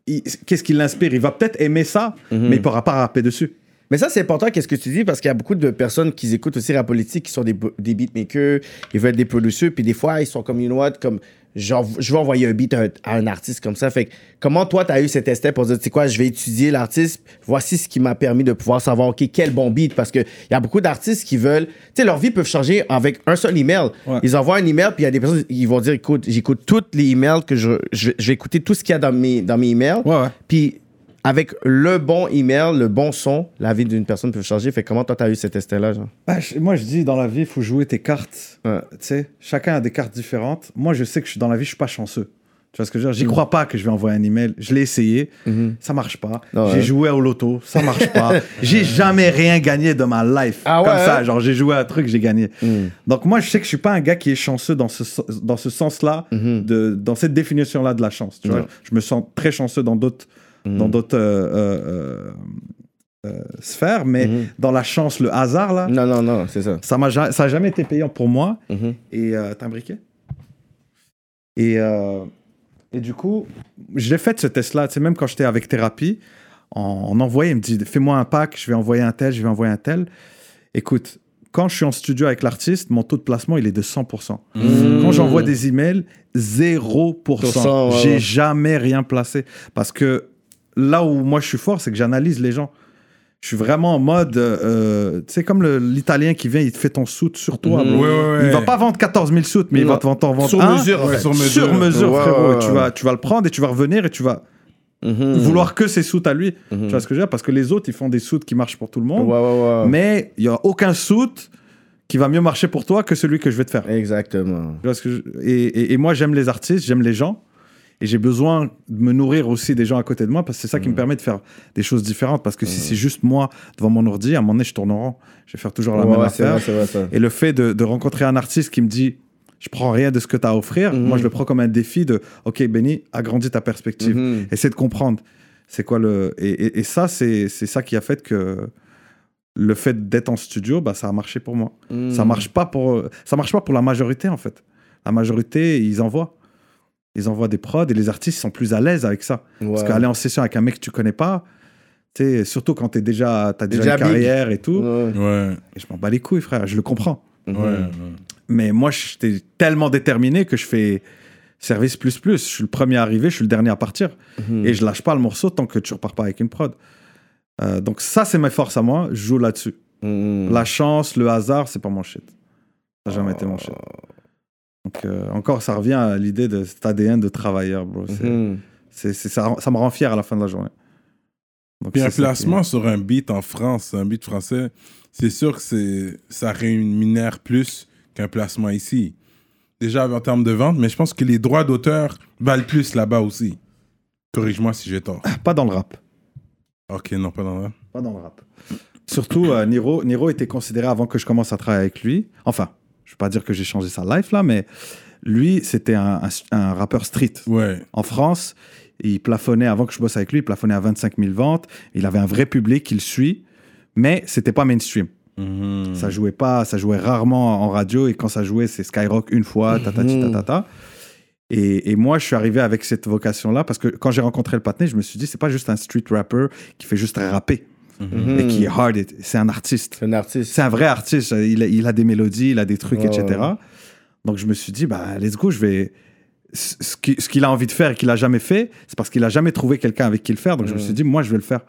il- qu'est-ce qui l'inspire Il va peut-être aimer ça, Mhm. mais il pourra pas rapper dessus. Mais ça, c'est important, qu'est-ce que tu dis, parce qu'il y a beaucoup de personnes qui écoutent aussi rap politique, qui sont des, des beatmakers, ils veulent être des producteurs, puis des fois, ils sont comme, you know what, comme, genre, je veux envoyer un beat à un, à un artiste comme ça. Fait que, comment toi, tu as eu cet instinct pour dire, tu sais quoi, je vais étudier l'artiste, voici ce qui m'a permis de pouvoir savoir, OK, quel bon beat, parce qu'il y a beaucoup d'artistes qui veulent, tu sais, leur vie peut changer avec un seul email. Ouais. Ils envoient un email, puis il y a des personnes, ils vont dire, écoute, j'écoute tous les emails que je, je, vais- je vais écouter tout ce qu'il y a dans mes, dans mes emails. Ouais, ouais. Puis avec le bon email, le bon son, la vie d'une personne peut changer. Fait comment toi, t'as eu cet genre? Bah, moi, je dis, dans la vie, il faut jouer tes cartes. Ouais. Tu sais, chacun a des cartes différentes. Moi, je sais que je suis dans la vie, je suis pas chanceux. Tu vois ce que je veux dire? Mm. J'y crois pas que je vais envoyer un email. Je l'ai essayé, ça marche pas. Ouais. J'ai joué au loto, ça marche pas. j'ai jamais rien gagné de ma life. Ah Comme ouais, ça, genre j'ai joué à un truc, j'ai gagné. Donc moi, je sais que je suis pas un gars qui est chanceux dans ce, dans ce sens-là, de, dans cette définition-là de la chance. Tu vois? Je me sens très chanceux dans d'autres dans d'autres euh, euh, euh, sphères, mais dans la chance, le hasard, là, Non, non, non, c'est ça. ça m'a ja- ça a jamais été payant pour moi. Mhm. Et t'as un briquet? Et, et du coup, j'ai fait ce test-là. Tu sais, même quand j'étais avec thérapie, on, on envoyait, il me dit fais-moi un pack, je vais envoyer un tel, je vais envoyer un tel. Écoute, quand je suis en studio avec l'artiste, mon taux de placement, il est de 100%. Quand j'envoie des emails, 0%. ouais, J'ai ouais. jamais rien placé. Parce que là où moi je suis fort, c'est que j'analyse les gens. Je suis vraiment en mode, euh, tu sais, comme l'italien qui vient, il te fait ton soute sur toi. Mhm. bro. Ouais. Il va pas vendre 14 000 soutes, mais il va te vendre Sur un. mesure, en Ouais, fait. sur mesure. Sur mesure, frérot. tu, vas, tu vas le prendre et tu vas revenir et tu vas Mhm. vouloir que ses soutes à lui. Mhm. Tu vois ce que je veux dire? Parce que les autres, ils font des soutes qui marchent pour tout le monde. ouais, ouais. Mais il y a aucun soute qui va mieux marcher pour toi que celui que je vais te faire. Exactement. Tu vois ce que je- et, et- et moi, j'aime les artistes, j'aime les gens. Et j'ai besoin de me nourrir aussi des gens à côté de moi parce que c'est ça qui me permet de faire des choses différentes. Parce que si c'est juste moi devant mon ordi, à un moment donné, je tourne en rond. Je vais faire toujours la Ouais, même ouais, affaire. vrai, vrai. Et le fait de, de rencontrer un artiste qui me dit je prends rien de ce que tu as à offrir, Mhm. moi je le prends comme un défi de ok, Benny, agrandis ta perspective. Essaie de comprendre. C'est quoi le. Et, et- et ça, c'est ça qui a fait que le fait d'être en studio, bah, ça a marché pour moi. Ça marche pas pour ça marche pas pour la majorité en fait. La majorité, ils envoient. Ils envoient des prods et les artistes sont plus à l'aise avec ça. Parce qu'aller en session avec un mec que tu connais pas, surtout quand t'es déjà, as déjà, Déjà une big. carrière et tout, Ouais. Ouais, et je m'en bats les couilles, frère, je le comprends. Mhm. ouais. Mais moi, j'étais tellement déterminé que je fais service plus plus. Je suis le premier à arriver, je suis le dernier à partir. Mhm. Et je lâche pas le morceau tant que tu repars pas avec une prod. Euh, donc ça, c'est mes forces à moi. Je joue là-dessus. Mhm. La chance, le hasard, c'est pas mon shit. Ça n'a jamais été mon shit. Donc euh, encore, ça revient à l'idée de cet ADN de travailleur, bro. C'est- Mhm. c'est- c'est- ça, ça me rend fier à la fin de la journée. Donc, Puis un qui- placement sur un beat en France, un beat français, c'est sûr que c'est ça rémunère plus qu'un placement ici. Déjà en termes de vente, mais je pense que les droits d'auteur valent plus là-bas aussi. Corrige-moi si j'ai tort. Pas dans le rap. Ok, non, pas dans le Pas dans le rap. Surtout, euh, Niro, Niro était considéré avant que je commence à travailler avec lui. Enfin, je ne veux pas dire que j'ai changé sa life là, mais lui, c'était un, un- un rappeur street. Ouais. En France, il plafonnait, avant que je bosse avec lui, il plafonnait à 25 000 ventes. Il avait un vrai public qui le suit, mais c'était pas mainstream. Mhm. Ça jouait pas, ça jouait rarement en radio et quand ça jouait, c'est Skyrock une fois, tatati Mhm. tatata. Et, et moi, je suis arrivé avec cette vocation-là parce que quand j'ai rencontré le patiné, je me suis dit, c'est pas juste un street rapper qui fait juste rapper Mhm. et qui est hard, it- c'est un artiste. C'est un artiste. C'est un vrai artiste. Il a, il a des mélodies, il a des trucs, etc. Donc je me suis dit, bah, let's go, je vais. Ce ce qui- ce qu'il a envie de faire et qu'il a jamais fait, c'est parce qu'il a jamais trouvé quelqu'un avec qui le faire. Donc je me Mhm. suis dit, moi, je vais le faire.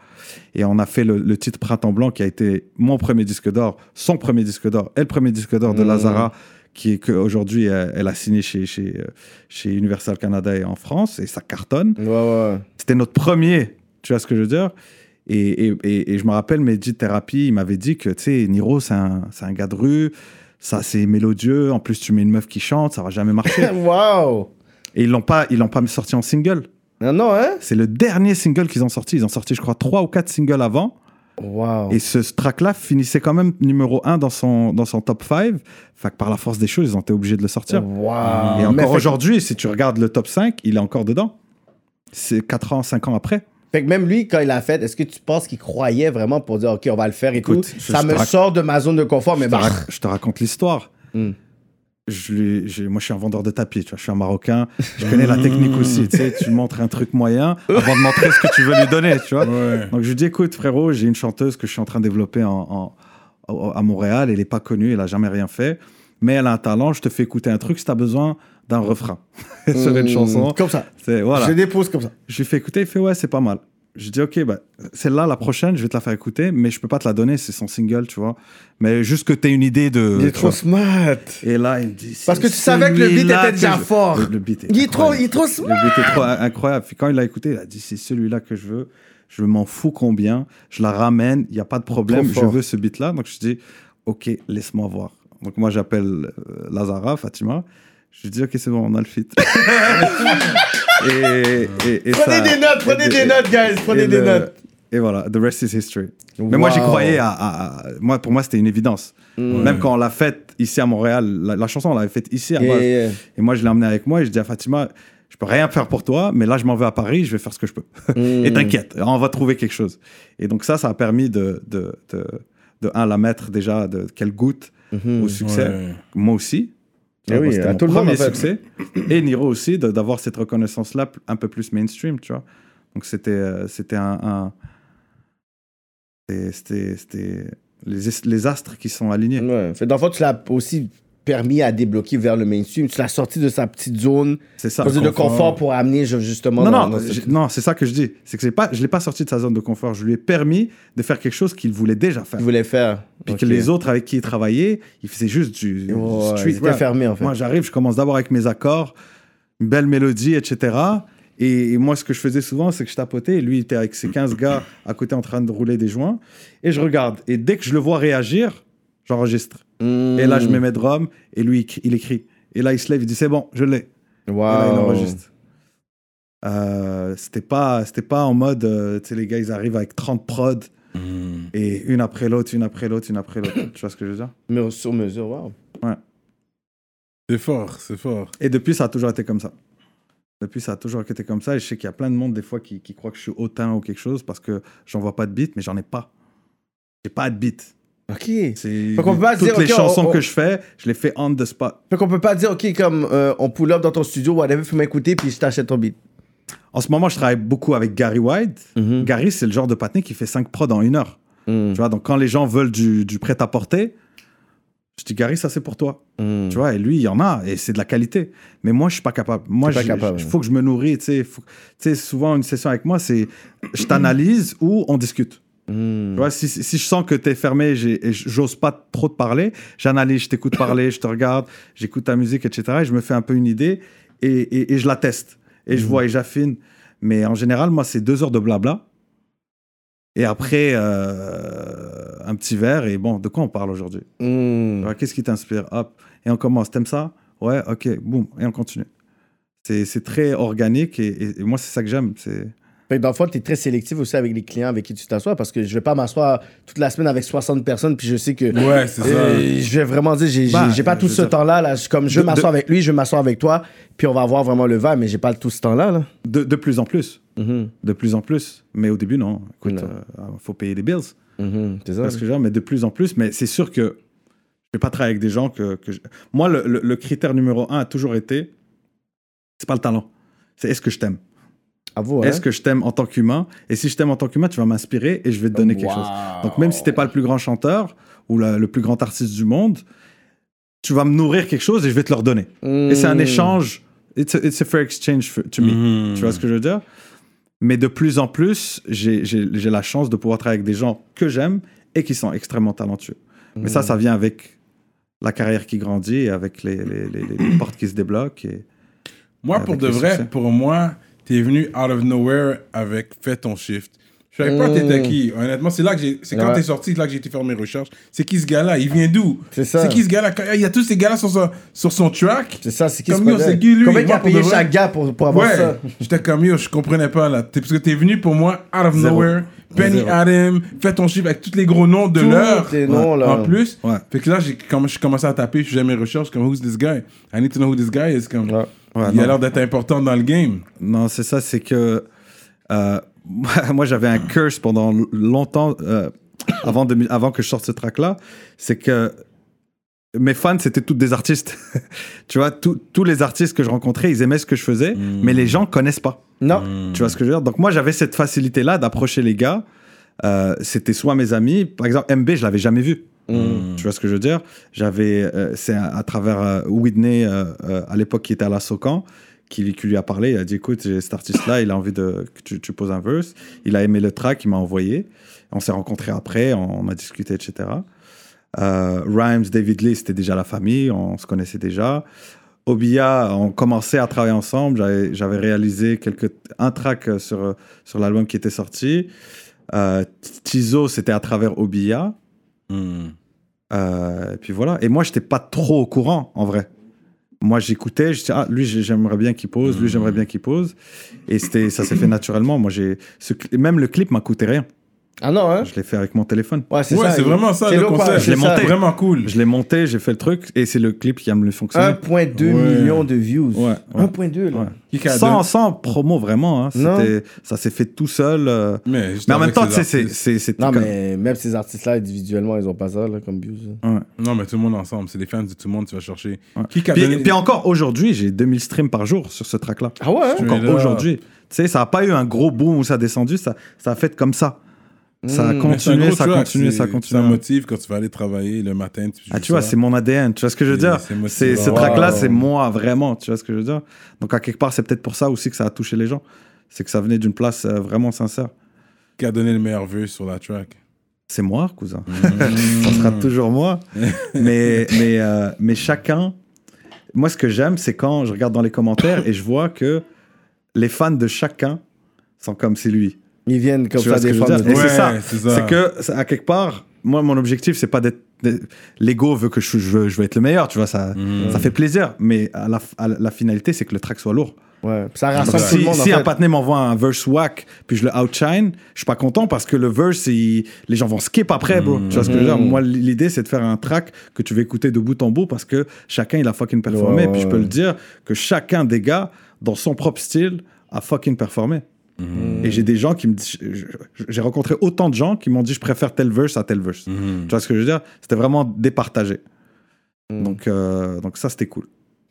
Et on a fait le, le titre Printemps Blanc qui a été mon premier disque d'or, son premier disque d'or et le premier disque d'or de Mhm. Lazara, qui est qu'aujourd'hui, elle, elle a signé chez, chez, euh, chez Universal Canada et en France, et ça cartonne. Ouais, ouais. C'était notre premier, tu vois ce que je veux dire? Et, et, et, et je me rappelle, Medji Thérapie, il m'avait dit que, tu sais, Niro, c'est un, un gars de rue, ça, c'est mélodieux, en plus, tu mets une meuf qui chante, ça va jamais marcher. Wow! et ils l'ont pas, ils l'ont pas sorti en single. Non, non, hein? C'est le dernier single qu'ils ont sorti. Ils ont sorti, je crois, trois ou quatre singles avant. Wow. Et ce track-là finissait quand même numéro un dans son, dans son top 5. Fait que par la force des choses, ils ont été obligés de le sortir. Wow. Et encore aujourd'hui, si tu regardes le top 5, il est encore dedans. c'est 4 ans, 5 ans après. Fait que même lui, quand il l'a fait, est-ce que tu penses qu'il croyait vraiment pour dire, OK, on va le faire et Écoute, tout? je- Ça je me te rac- sort de ma zone de confort, mais je, te bah. rac- je te raconte l'histoire. Hmm. Je lui, j'ai- moi, je suis un vendeur de tapis, tu vois, je suis un Marocain, je connais la technique aussi, tu sais, tu montres un truc moyen avant de montrer ce que tu veux lui donner, tu vois. Ouais. Donc je lui dis, écoute, frérot, j'ai une chanteuse que je suis en train de développer en, en- à Montréal, elle n'est pas connue, elle n'a jamais rien fait, mais elle a un talent, je te fais écouter un truc si tu as besoin d'un refrain sur une Hmm, chanson. Comme ça. Voilà. Je dépose comme ça. Je lui fais écouter, il fait ouais, c'est pas mal. Je dis ok, bah, celle-là, la prochaine, je vais te la faire écouter, mais je peux pas te la donner, c'est son single, tu vois. Mais juste que tu aies une idée de. Il est trop vois. smart. Et là, il me dit. Parce que tu savais que le beat était déjà je- fort. Le, le beat est Il est trop, il est trop smart. Le beat est trop in- incroyable. Puis quand il l'a écouté, il a dit c'est celui-là que je veux. Je m'en fous combien. Je la ramène, il n'y a pas de problème. Je veux ce beat-là. Donc je dis ok, laisse-moi voir. Donc moi, j'appelle euh, Lazara, Fatima. Je lui dis ok, c'est bon, on a le fit. et, et, et Prenez ça- des notes, prenez et- des et- notes, guys. Prenez des le- notes. Et voilà, the rest is history. Mais moi, j'y croyais. À, à- à- moi, pour moi, c'était une évidence. Mm. Même quand on l'a faite ici à Montréal, la, la chanson, on l'avait faite ici à Yeah, yeah. Et moi, je l'ai emmené avec moi et je dis à Fatima, je peux rien faire pour toi, mais là, je m'en vais à Paris, je vais faire ce que je peux. Mm. et t'inquiète, on va trouver quelque chose. Et donc ça, ça a permis de, de, de, de un, la mettre déjà, de qu'elle goûte Mhm. au succès. Ouais. Moi aussi. Eh oui, C'était à mon tout le monde, premier en fait. succès. Et Niro aussi, d'avoir cette reconnaissance-là un peu plus mainstream, tu vois. Donc c'était euh, c'était un... un- c'était- les, es- les astres qui sont alignés. Ouais. Fait, dans le fond, tu l'as aussi permis à débloquer vers le mainstream. Tu l'as sorti de sa petite zone C'est ça. de confort. pour amener ju- justement. Non, dans- non, dans non, c'est ça que je dis. C'est que pas, je l'ai pas sorti de sa zone de confort. Je lui ai permis de faire quelque chose qu'il voulait déjà faire. Tu voulais faire. Puis que les autres avec qui il travaillait, il faisait juste du, du Ouais, street rap. fermés, en fait. Moi, j'arrive, je commence d'abord avec mes accords, une belle mélodie, etc. Et, et moi, ce que je faisais souvent, c'est que je tapotais. Et lui, il était avec ses 15 gars à côté en train de rouler des joints. Et je regarde. Et dès que je le vois réagir, j'enregistre. Et là, je mets mes drums. Et lui, il, écrit. Et là, il se lève, il dit C'est bon, je l'ai. Et là, il Wow. enregistre. Euh, c'était pas c'était pas en mode euh, tu sais les gars ils arrivent avec 30 prods Mm. et une après l'autre une après l'autre une après l'autre tu vois ce que je veux dire? Mais sur mesure, wow. C'est fort, c'est fort. et depuis ça a toujours été comme ça depuis ça a toujours été comme ça et je sais qu'il y a plein de monde des fois qui, qui croient que je suis hautain ou quelque chose parce que j'envoie pas de beat mais j'en ai pas j'ai pas de beat Ok. c'est qu'on peut pas toutes dire, les chansons on- on- que je fais je les fais on the spot Fait qu'on peut pas dire, OK, comme euh, on pull up dans ton studio, whatever, fais m'écouter, puis je t'achète ton beat. en ce moment je travaille beaucoup avec Gary White Mhm. Gary c'est le genre de patiné qui fait 5 prods en une heure Mm. Tu vois, donc quand les gens veulent du, du prêt-à-porter, je dis, Gary, ça c'est pour toi. Mm. Tu vois, et lui, il y en a, et c'est de la qualité. Mais moi, je suis pas capable. Moi, il faut que je me nourris. Tu sais, Faut- tu sais, souvent, une session avec moi, c'est je t'analyse ou on discute. Mm. Tu vois, si, si je sens que tu es fermé et j'ose pas trop te parler, j'analyse, je t'écoute parler, je te regarde, j'écoute ta musique, etc. Et je me fais un peu une idée et, et- et je la teste. Et je vois et j'affine. Mais en général, moi, c'est deux heures de blabla. Et après, euh, un petit verre. Et bon, de quoi on parle aujourd'hui? Mm. Vois, Qu'est-ce qui t'inspire? Hop. Et on commence. T'aimes ça? Ouais, ok, boum. Et on continue. C'est très organique et, et- et moi, c'est ça que j'aime. C'est. Fait que dans le fond, tu es très sélectif aussi avec les clients avec qui tu t'assois parce que je vais pas m'asseoir toute la semaine avec 60 personnes puis je sais que. Ouais, c'est ça. Euh, je vais vraiment dire, j'ai Bah, pas tout ce temps-là. Là. Comme je m'assois avec lui, je m'assois avec toi, puis on va avoir vraiment le verre, mais j'ai pas tout ce temps-là. Là. De, de plus en plus. Mhm. De plus en plus. Mais au début, non. Écoute, Non. euh, faut payer les bills. Mhm. C'est ça. Parce que genre, mais de plus en plus. Mais c'est sûr que je vais pas travailler avec des gens que. que je- Moi, le, le- le critère numéro un a toujours été c'est pas le talent. C'est est-ce que je t'aime? Est-ce que je t'aime en tant qu'humain? Et si je t'aime en tant qu'humain, tu vas m'inspirer et je vais te donner quelque chose. Donc même si t'es pas le plus grand chanteur ou la- le plus grand artiste du monde, tu vas me nourrir quelque chose et je vais te le redonner. Et c'est un Mm. échange. It's a, it's a fair exchange for- to me. Mhm. Tu vois ce que je veux dire? Mais de plus en plus, j'ai la chance de pouvoir travailler avec des gens que j'aime et qui sont extrêmement talentueux. Mais ça, ça vient avec la carrière qui grandit et avec les, les- les- portes qui se débloquent. Et... Moi, pour de vrai, succès. pour moi, t'es venu out of nowhere avec Fais ton shift. Je savais pas t'étais qui. Honnêtement, c'est là que j'ai. C'est quand Ouais. t'es sorti, c'est là que j'ai été faire mes recherches. C'est qui ce gars-là? Il vient d'où? C'est ça. C'est qui ce gars-là? Quand- Il y a tous ces gars-là sur son, sur son track? C'est ça, c'est qui Comme ce yo, projet? c'est qui, lui? Combien il Moi, a pour de payé vrai- chaque gars pour, pour avoir Ouais. ça? J'étais comme yo, je comprenais pas là. T'es- Parce que t'es venu pour moi out of Zéro. nowhere. Zéro. Adam, fais ton chiffre avec tous les gros noms de Tous l'heure. les noms, là. En plus. Ouais. Fait que là, j'ai comm- j'ai commencé à taper, je faisais mes recherches comme Who's this guy? I need to know who this guy is. Comme, Ouais. Ouais, il a non. l'air d'être important dans le game. Non, c'est ça, c'est que euh, moi j'avais un curse pendant longtemps euh, avant, 2000 avant que je sorte ce track-là. C'est que mes fans, c'était tous des artistes. tu vois, tous- tous les artistes que je rencontrais, ils aimaient ce que je faisais, mais les gens connaissent pas. Non. Tu vois ce que je veux dire? Donc moi j'avais cette facilité-là d'approcher les gars. Euh, c'était soit mes amis, par exemple MB, je l'avais jamais vu. Tu vois ce que je veux dire? J'avais, euh, c'est à, à travers euh, Whitney euh, euh, à l'époque qui était à la Socan qui, qui lui a parlé. Il a dit écoute, j'ai cet artiste-là, il a envie de que tu, tu poses un verse. Il a aimé le track, il m'a envoyé. On s'est rencontrés après, on, on a discuté, etc. Euh, Rhymes, David Lee, c'était déjà la famille, on se connaissait déjà. Obia, on commençait à travailler ensemble. J'avais, réalisé quelques, un track sur, sur l'album qui était sorti. Euh, Tizo, c'était à travers Obia. Euh, et puis voilà. Et moi, j'étais pas trop au courant, en vrai. Moi, j'écoutais, je disais, ah, lui, j'ai- j'aimerais bien qu'il pose, lui, j'aimerais bien qu'il pose. Et ça s'est fait naturellement. Moi, j'ai, même le clip m'a coûté rien. Ah non, hein? Je l'ai fait avec mon téléphone. Ouais, c'est Ouais, ça. c'est vraiment ça le concept. Je l'ai monté. Vraiment cool. Je l'ai monté, j'ai fait le truc, et c'est le clip qui a me fonctionné. 1,2 Ouais. millions de views. Ouais, ouais. 1,2 là. Sans, sans promo, vraiment. hein. Ça s'est fait tout seul. euh. Mais, en même temps, tu sais, c'est, artistes. c'est, c'est Non, comme- mais même ces artistes-là, individuellement, ils ont pas ça là, comme views. Ouais. Non, mais tout le monde ensemble. C'est des fans de tout le monde, tu vas chercher. Ouais. Qui a Puis, donné... puis encore aujourd'hui, j'ai 2000 streams par jour sur ce track-là. Ah ouais? hein? Encore aujourd'hui. Tu sais, ça n'a pas eu un gros boom où ça a descendu, ça, ça a fait comme ça. Ça a Mm. Un continué, gros ça a track, continué, c'est- ça a continué. Ça motive quand tu vas aller travailler le matin. Tu Ah, tu vois, ça. c'est mon ADN. Tu vois ce que je veux dire? c'est Ce Wow. track-là, c'est moi, vraiment. Tu vois ce que je veux dire? Donc, à quelque part, c'est peut-être pour ça aussi que ça a touché les gens. C'est que ça venait d'une place euh, vraiment sincère. Qui a donné le meilleur vœu sur la track. C'est moi, cousin. Mm. ça sera toujours moi. mais, mais, euh, mais chacun. Moi, ce que j'aime, c'est quand je regarde dans les commentaires et je vois que les fans de chacun sont comme c'est lui. Ils viennent comme Tu ça ce que des je veux femmes. dire? Et Ouais, c'est ça. c'est que, à quelque part, moi, mon objectif, c'est pas d'être. L'ego veut que je, je, veux, je veux être le meilleur, tu vois, ça, Mm. ça fait plaisir. Mais à la, à la- la finalité, c'est que le track soit lourd. Ouais. Ça Donc, rassemble tout si le monde. si en un patiné m'envoie un verse whack, puis je le outshine, je suis pas content parce que le verse, il- les gens vont skip après, bro. Tu vois ce que je veux dire? Mm. Moi, l'idée, c'est de faire un track que tu vas écouter de bout en bout parce que chacun, il a fucking performé. Ouais, puis je ouais. peux le dire que chacun des gars, dans son propre style, a fucking performé. Mm. Et j'ai des gens qui me disent. J'ai rencontré autant de gens qui m'ont dit je préfère tel verse à tel verse. Mhm. Tu vois ce que je veux dire? C'était vraiment départagé. Mm. Donc, euh, donc ça, c'était cool.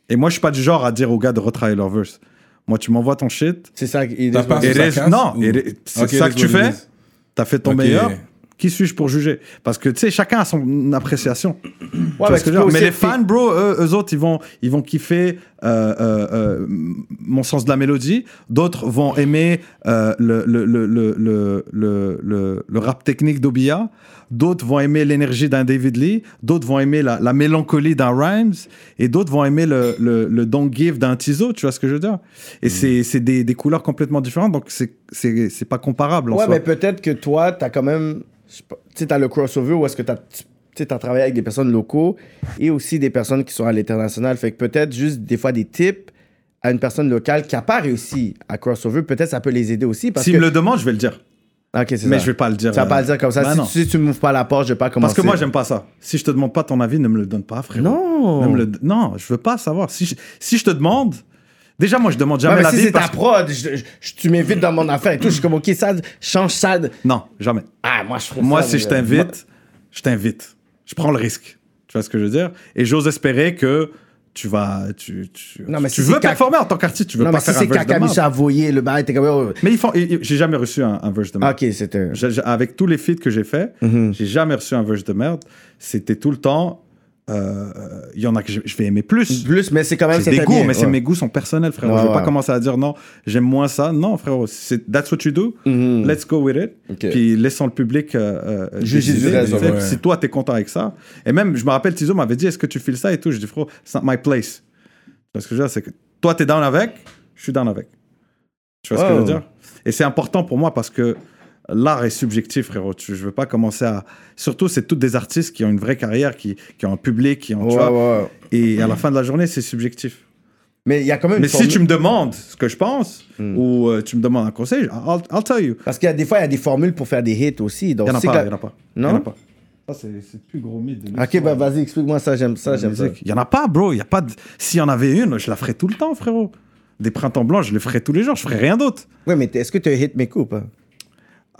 Et moi, je suis pas du genre à dire aux gars de retravailler leur verse. Moi, tu m'envoies ton shit, C'est ça. il est- pas- casse non, ou- c'est ça que tu fais? t'as fait ton meilleur? Qui suis-je pour juger? Parce que tu sais, chacun a son appréciation. Tu Ouais, ce que tu mais les fans, bro, eux, eux autres, ils vont, ils vont kiffer euh, euh, euh, mon sens de la mélodie. D'autres vont aimer le, le, le, le, rap technique d'Obia. D'autres vont aimer l'énergie d'un David Lee. D'autres vont aimer la, la mélancolie d'un Rhymes. Et d'autres vont aimer le, le, le don't give d'un Tizo. Tu vois ce que je veux dire? Et c'est c'est des, des couleurs complètement différentes. Donc, c'est- c'est c'est pas comparable en Ouais, soi. mais peut-être que toi, t'as quand même. Tu sais, t'as le crossover où est-ce que t'as. Tu t'as travaillé avec des personnes locaux et aussi des personnes qui sont à l'international. Fait que peut-être juste des fois des tips à une personne locale qui a pas réussi à crossover, peut-être ça peut les aider aussi. Parce S'ils que... me le demandent, je vais le dire. Ok, c'est Mais ça. je vais pas le dire. Tu vas pas euh, le dire comme ça. bah si, tu, si tu m'ouvres pas la porte, je vais pas commencer. Parce que moi, j'aime pas ça. Si je te demande pas ton avis, ne me le donne pas, frère. Non. Ne me le- Non, je veux pas savoir. Si je, si je te demande, déjà, moi, je demande Ouais, jamais mais la si vie. c'est ta prod, je- je- tu m'invites dans mon affaire et tout, je suis comme, ok, ça, change ça. de- Non, jamais. Ah, moi, je Moi, ça, si mais, je euh, t'invite, je t'invite. Je prends le risque. Tu vois ce que je veux dire? Et j'ose espérer que tu vas. Tu, tu, Non, mais tu si veux c'est Cac- performer en tant qu'artiste. Tu veux Non, pas mais si faire un c'est verse de Kakami merde. Chavoyer, le bail, t'es comme, oh, Mais ils font. ils- ils- J'ai jamais reçu un, un verse de merde. ok, c'était. J'ai- j'ai- avec tous les feats que j'ai fait, Mhm. j'ai jamais reçu un verse de merde. C'était tout le temps. Euh, Il y en a que je, je vais aimer plus. Plus, mais c'est quand même C'est des goûts, bien, mais c'est ouais. mes goûts sont personnels, frérot. Ouais, je vais pas commencer à dire non, j'aime moins ça. Non, frérot, c'est that's what you do. Mhm. Let's go with it. Ok. Puis laissons le public euh, euh, Juger du Si toi t'es content avec ça, et même je me rappelle Tizo m'avait dit est-ce que tu files ça et tout? Je dis frérot, it's not my place. Tu vois ce que je veux dire, c'est que toi t'es down avec, je suis down avec. Tu vois ce que je veux dire? Et c'est important pour moi parce que l'art est subjectif, frérot. Tu- je veux pas commencer à. Surtout, c'est toutes des artistes qui ont une vraie carrière, qui, qui ont un public, qui ont. tu Ouais, vois, ouais. et à la fin de la journée, c'est subjectif. Mais il y a quand même Mais si tu me demandes ce que je pense, Hmm. ou euh, tu me demandes un conseil, I'll, I'll tell you. Parce qu'il y a des fois, il y a des formules pour faire des hits aussi. Donc, Il n'y en en a pas. Non? Il y en a pas. Ça, c'est le plus gros mythe de Ok, bah vas-y, explique-moi ça, j'aime ça, j'aime. Il y en a pas, bro. Il y a pas de... S'il y en avait une, je la ferais tout le temps, frérot. Des printemps blancs, je le ferais tous les jours. Je ferais rien d'autre. Ouais, mais est-ce que tu as hit mes coups ou pas?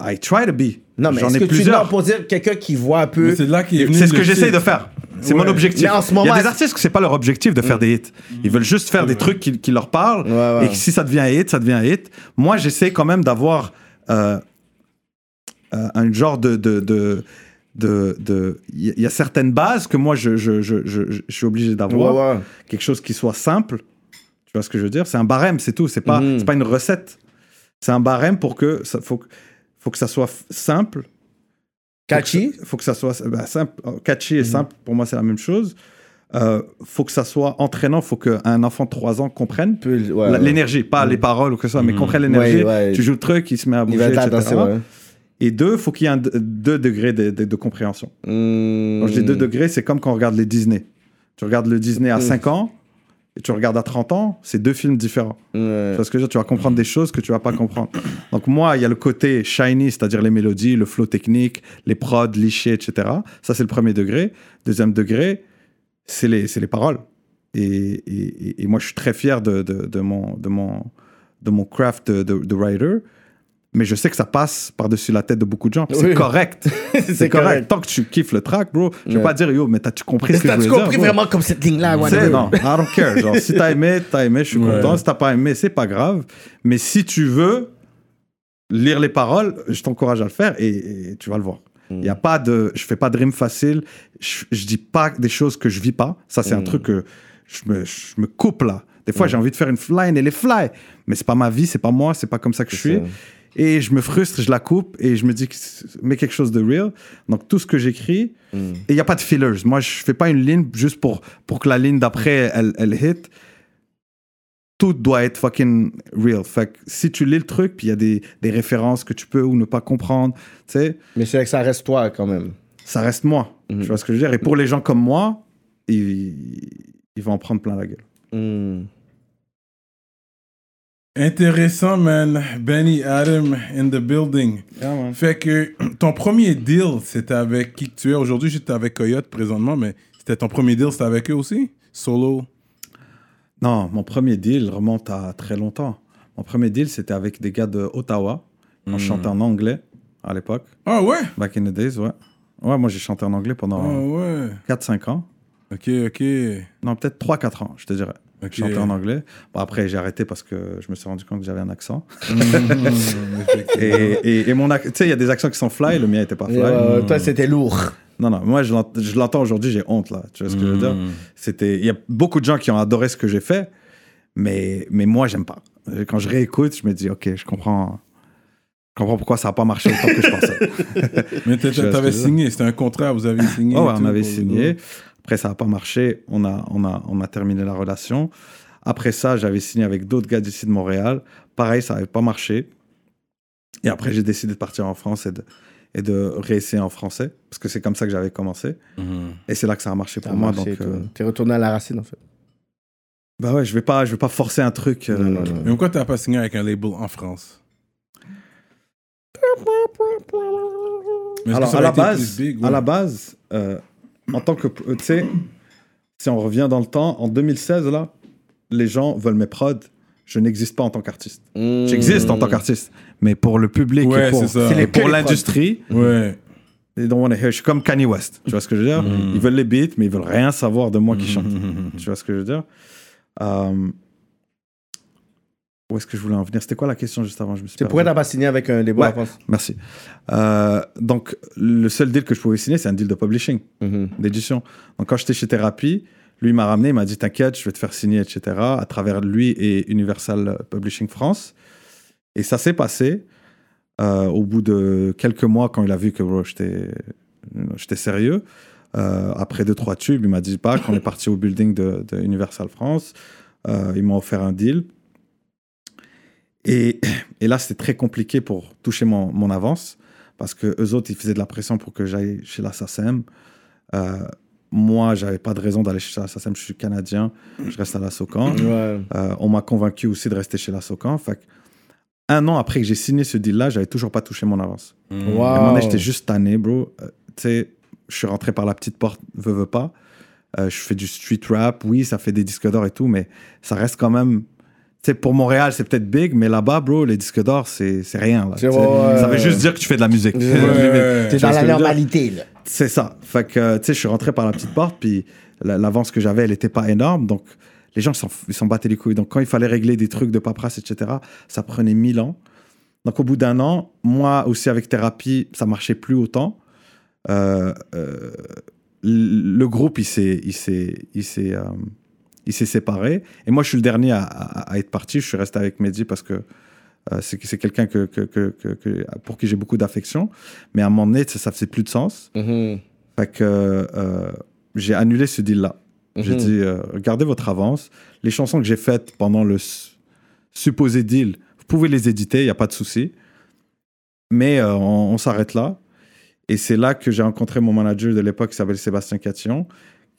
I try to be. Non, mais J'en est-ce ai que tu plusieurs. non, pour dire quelqu'un qui voit un peu. C'est de là qu'il est venu. C'est ce que shit. de faire. C'est Ouais. mon objectif. Mais en ce Il y moment, a des artistes que c'est pas leur objectif de faire des hits. Ils veulent juste faire des trucs qui, qui leur parlent. Ouais, ouais. Et que si ça devient un hit, ça devient un hit. Moi, j'essaie quand même d'avoir euh, euh, un genre de. de, de de- de- il y a- certaines bases que moi je, je, je, je, je suis obligé d'avoir Ouais, ouais. quelque chose qui soit simple tu vois ce que je veux dire? C'est un barème c'est tout c'est pas c'est pas une recette c'est un barème pour que ça faut que- faut que ça soit simple Catchy? faut que ça soit bah, simple, catchy et simple, pour moi c'est la même chose. Euh, faut que ça soit entraînant, faut qu'un enfant de 3 ans comprenne ouais, ouais. l'énergie, pas les paroles ou que soit, mais comprenne l'énergie. Tu joues le truc, il se met à Il bouger, va etc. danser. Et deux, faut qu'il y ait un deux degrés de, de- de compréhension. Hmm. Quand je dis deux degrés, c'est comme quand on regarde les Disney. Tu regardes le Disney à Mm. 5 ans et tu regardes à 30 ans, c'est deux films différents. Ouais. Tu vois ce que Tu vas comprendre des choses que tu vas pas comprendre. Donc moi, il y a le côté shiny, c'est-à-dire les mélodies, le flow technique, les prods, lichés, etc. Ça, c'est le premier degré. Deuxième degré, c'est les, les paroles. Et, et- et- moi, je suis très fier de, de, de mon, de, mon, de mon craft de, de- de writer. Mais je sais que ça passe par-dessus la tête de beaucoup de gens. C'est Oui. correct. C'est correct. correct. Tant que tu kiffes le track, bro, je vais pas dire, yo, mais t'as-tu compris ce que je T'as-tu voulais dire compris bro? vraiment comme cette ligne-là, non, I don't care. Genre, si t'as aimé, t'as aimé, je suis Ouais. content. Si t'as pas aimé, c'est pas grave. Mais si tu veux lire les paroles, je t'encourage à le faire et, et tu vas le voir. Il Mm. y a pas de, je fais pas de rime facile. Je, je dis pas des choses que je vis pas. Ça, c'est un Mm. truc que je me, je me coupe là. Des fois, j'ai envie de faire une fly et les fly, mais c'est pas ma vie, c'est pas moi, c'est pas comme ça que je suis. ça. Et je me frustre, je la coupe et je me dis, mets quelque chose de real. Donc, tout ce que j'écris, Mm. et il n'y a pas de fillers. Moi, je fais pas une ligne juste pour, pour que la ligne d'après, elle, elle hit. Tout doit être fucking real. Fait que si tu lis le truc, puis il y a des, des références que tu peux ou ne pas comprendre, tu sais, Mais c'est que ça reste toi, quand même. ça reste moi. Mhm. Tu vois ce que je veux dire? Et pour les gens comme moi, ils, ils vont en prendre plein la gueule. Hmm. Intéressant, man. Benny Adam in the building. Fait que ton premier deal, c'était avec qui que tu es? Aujourd'hui? J'étais avec Coyote présentement, mais c'était ton premier deal, c'était avec eux aussi? Solo? Non, mon premier deal remonte à très longtemps. Mon premier deal, c'était avec des gars de Ottawa. On chantait en anglais à l'époque. Ah ouais? Back in the days, ouais. Ouais, moi j'ai chanté en anglais Ah pendant ouais. 4-5 ans. Ok, ok. Non, peut-être 3-4 ans, je te dirais. Ok. Je chantais en anglais. Bon, après, j'ai arrêté parce que je me suis rendu compte que j'avais un accent. Mhm, Et, et, et mon ac- tu sais, il y a des accents qui sont fly, le mien était pas fly. Euh, toi, c'était lourd. Non, non, moi je l'ent- je l'entends aujourd'hui, j'ai honte là. Tu vois ce que je veux dire? C'était, il y a beaucoup de gens qui ont adoré ce que j'ai fait, mais, mais moi j'aime pas. Quand je réécoute, je me dis, ok, je comprends, je comprends pourquoi ça a pas marché autant que je pensais. Mais t'avais signé, c'était un contrat, vous avez signé. Oh, ouais, on avait signé. Après, ça n'a pas marché. On a, on, a, on a terminé la relation. Après ça, j'avais signé avec d'autres gars d'ici de Montréal. Pareil, ça n'avait pas marché. Et après, j'ai décidé de partir en France et de, et de réessayer en français. Parce que c'est comme ça que j'avais commencé. Mhm. Et c'est là que ça a marché pour a moi. marché, donc, euh, T'es retourné à la racine, en fait. bah ouais, je vais pas, je vais pas forcer un truc. euh, Non, non, non. Mais pourquoi t'as pas signé avec un label en France? Mais Alors, à la base, plus big, à la base, euh, en tant que, euh, tu sais, si on revient dans le temps, en 2016 là, les gens veulent mes prods. Je n'existe pas en tant qu'artiste. Hmm. J'existe en tant qu'artiste, mais pour le public Ouais, et pour, les- l'industrie, Ouais. they don't wanna hear. Je suis comme Kanye West. Tu vois ce que je veux dire? Mm. Ils veulent les beats, mais ils veulent rien savoir de moi qui chante. Tu vois ce que je veux dire? Euh, Où est-ce que je voulais en venir? C'était quoi la question juste avant? Je me suis pourquoi t'as pas signé avec un label Ouais. Merci. Euh, donc, le seul deal que je pouvais signer, c'est un deal de publishing, Mhm. d'édition. Donc, quand j'étais chez Thérapie, lui m'a ramené, il m'a dit T'inquiète, je vais te faire signer, etc. À travers lui et Universal Publishing France. Et ça s'est passé euh, au bout de quelques mois, quand il a vu que j'étais j'étais sérieux. Euh, après deux, trois tubes, il m'a dit pas qu'on est parti au building de, de Universal France. Ils m'ont offert un deal. Et, et là, c'était très compliqué pour toucher mon, mon avance parce que eux autres, ils faisaient de la pression pour que j'aille chez la SACEM. Euh, moi, j'avais pas de raison d'aller chez la SACEM. Je suis canadien, je reste à la Socan. Ouais. Euh, on m'a convaincu aussi de rester chez la Socan. Fait un an après que j'ai signé ce deal-là, j'avais toujours pas touché mon avance. Wow. À un moment donné, j'étais juste tanné, bro. Euh, tu sais, je suis rentré par la petite porte, veux, veux pas. Euh, je fais du street rap, oui, ça fait des disques d'or et tout, mais ça reste quand même. Sais, pour Montréal, c'est peut-être big, mais là-bas, bro, les disques d'or, c'est c'est rien. là. Ouais. Ça veut juste dire que tu fais de la musique. Ouais. Ouais. T'es dans la normalité, là. C'est ça. Fait que, euh, tu sais, je suis rentré par la petite porte, puis la- l'avance que j'avais, elle n'était pas énorme. Donc, les gens, ils s'en ils s'en battaient les couilles. Donc, quand il fallait régler des trucs de paperasse, etc., ça prenait mille ans. Donc, au bout d'un an, moi aussi, avec thérapie, ça marchait plus autant. Euh, euh, le groupe, il s'est, il s'est, séparé. Et moi, je suis le dernier à, à- à être parti. Je suis resté avec Mehdi parce que euh, c'est, quelqu'un que, pour qui j'ai beaucoup d'affection. Mais à un moment donné, ça, ça faisait plus de sens. Mhm. Fait que euh, j'ai annulé ce deal-là. J'ai Mhm. dit, euh, regardez votre avance. Les chansons que j'ai faites pendant le su- supposé deal, vous pouvez les éditer, il n'y a pas de souci. Mais on, on s'arrête là. Et c'est là que j'ai rencontré mon manager de l'époque qui s'appelle Sébastien Catillon,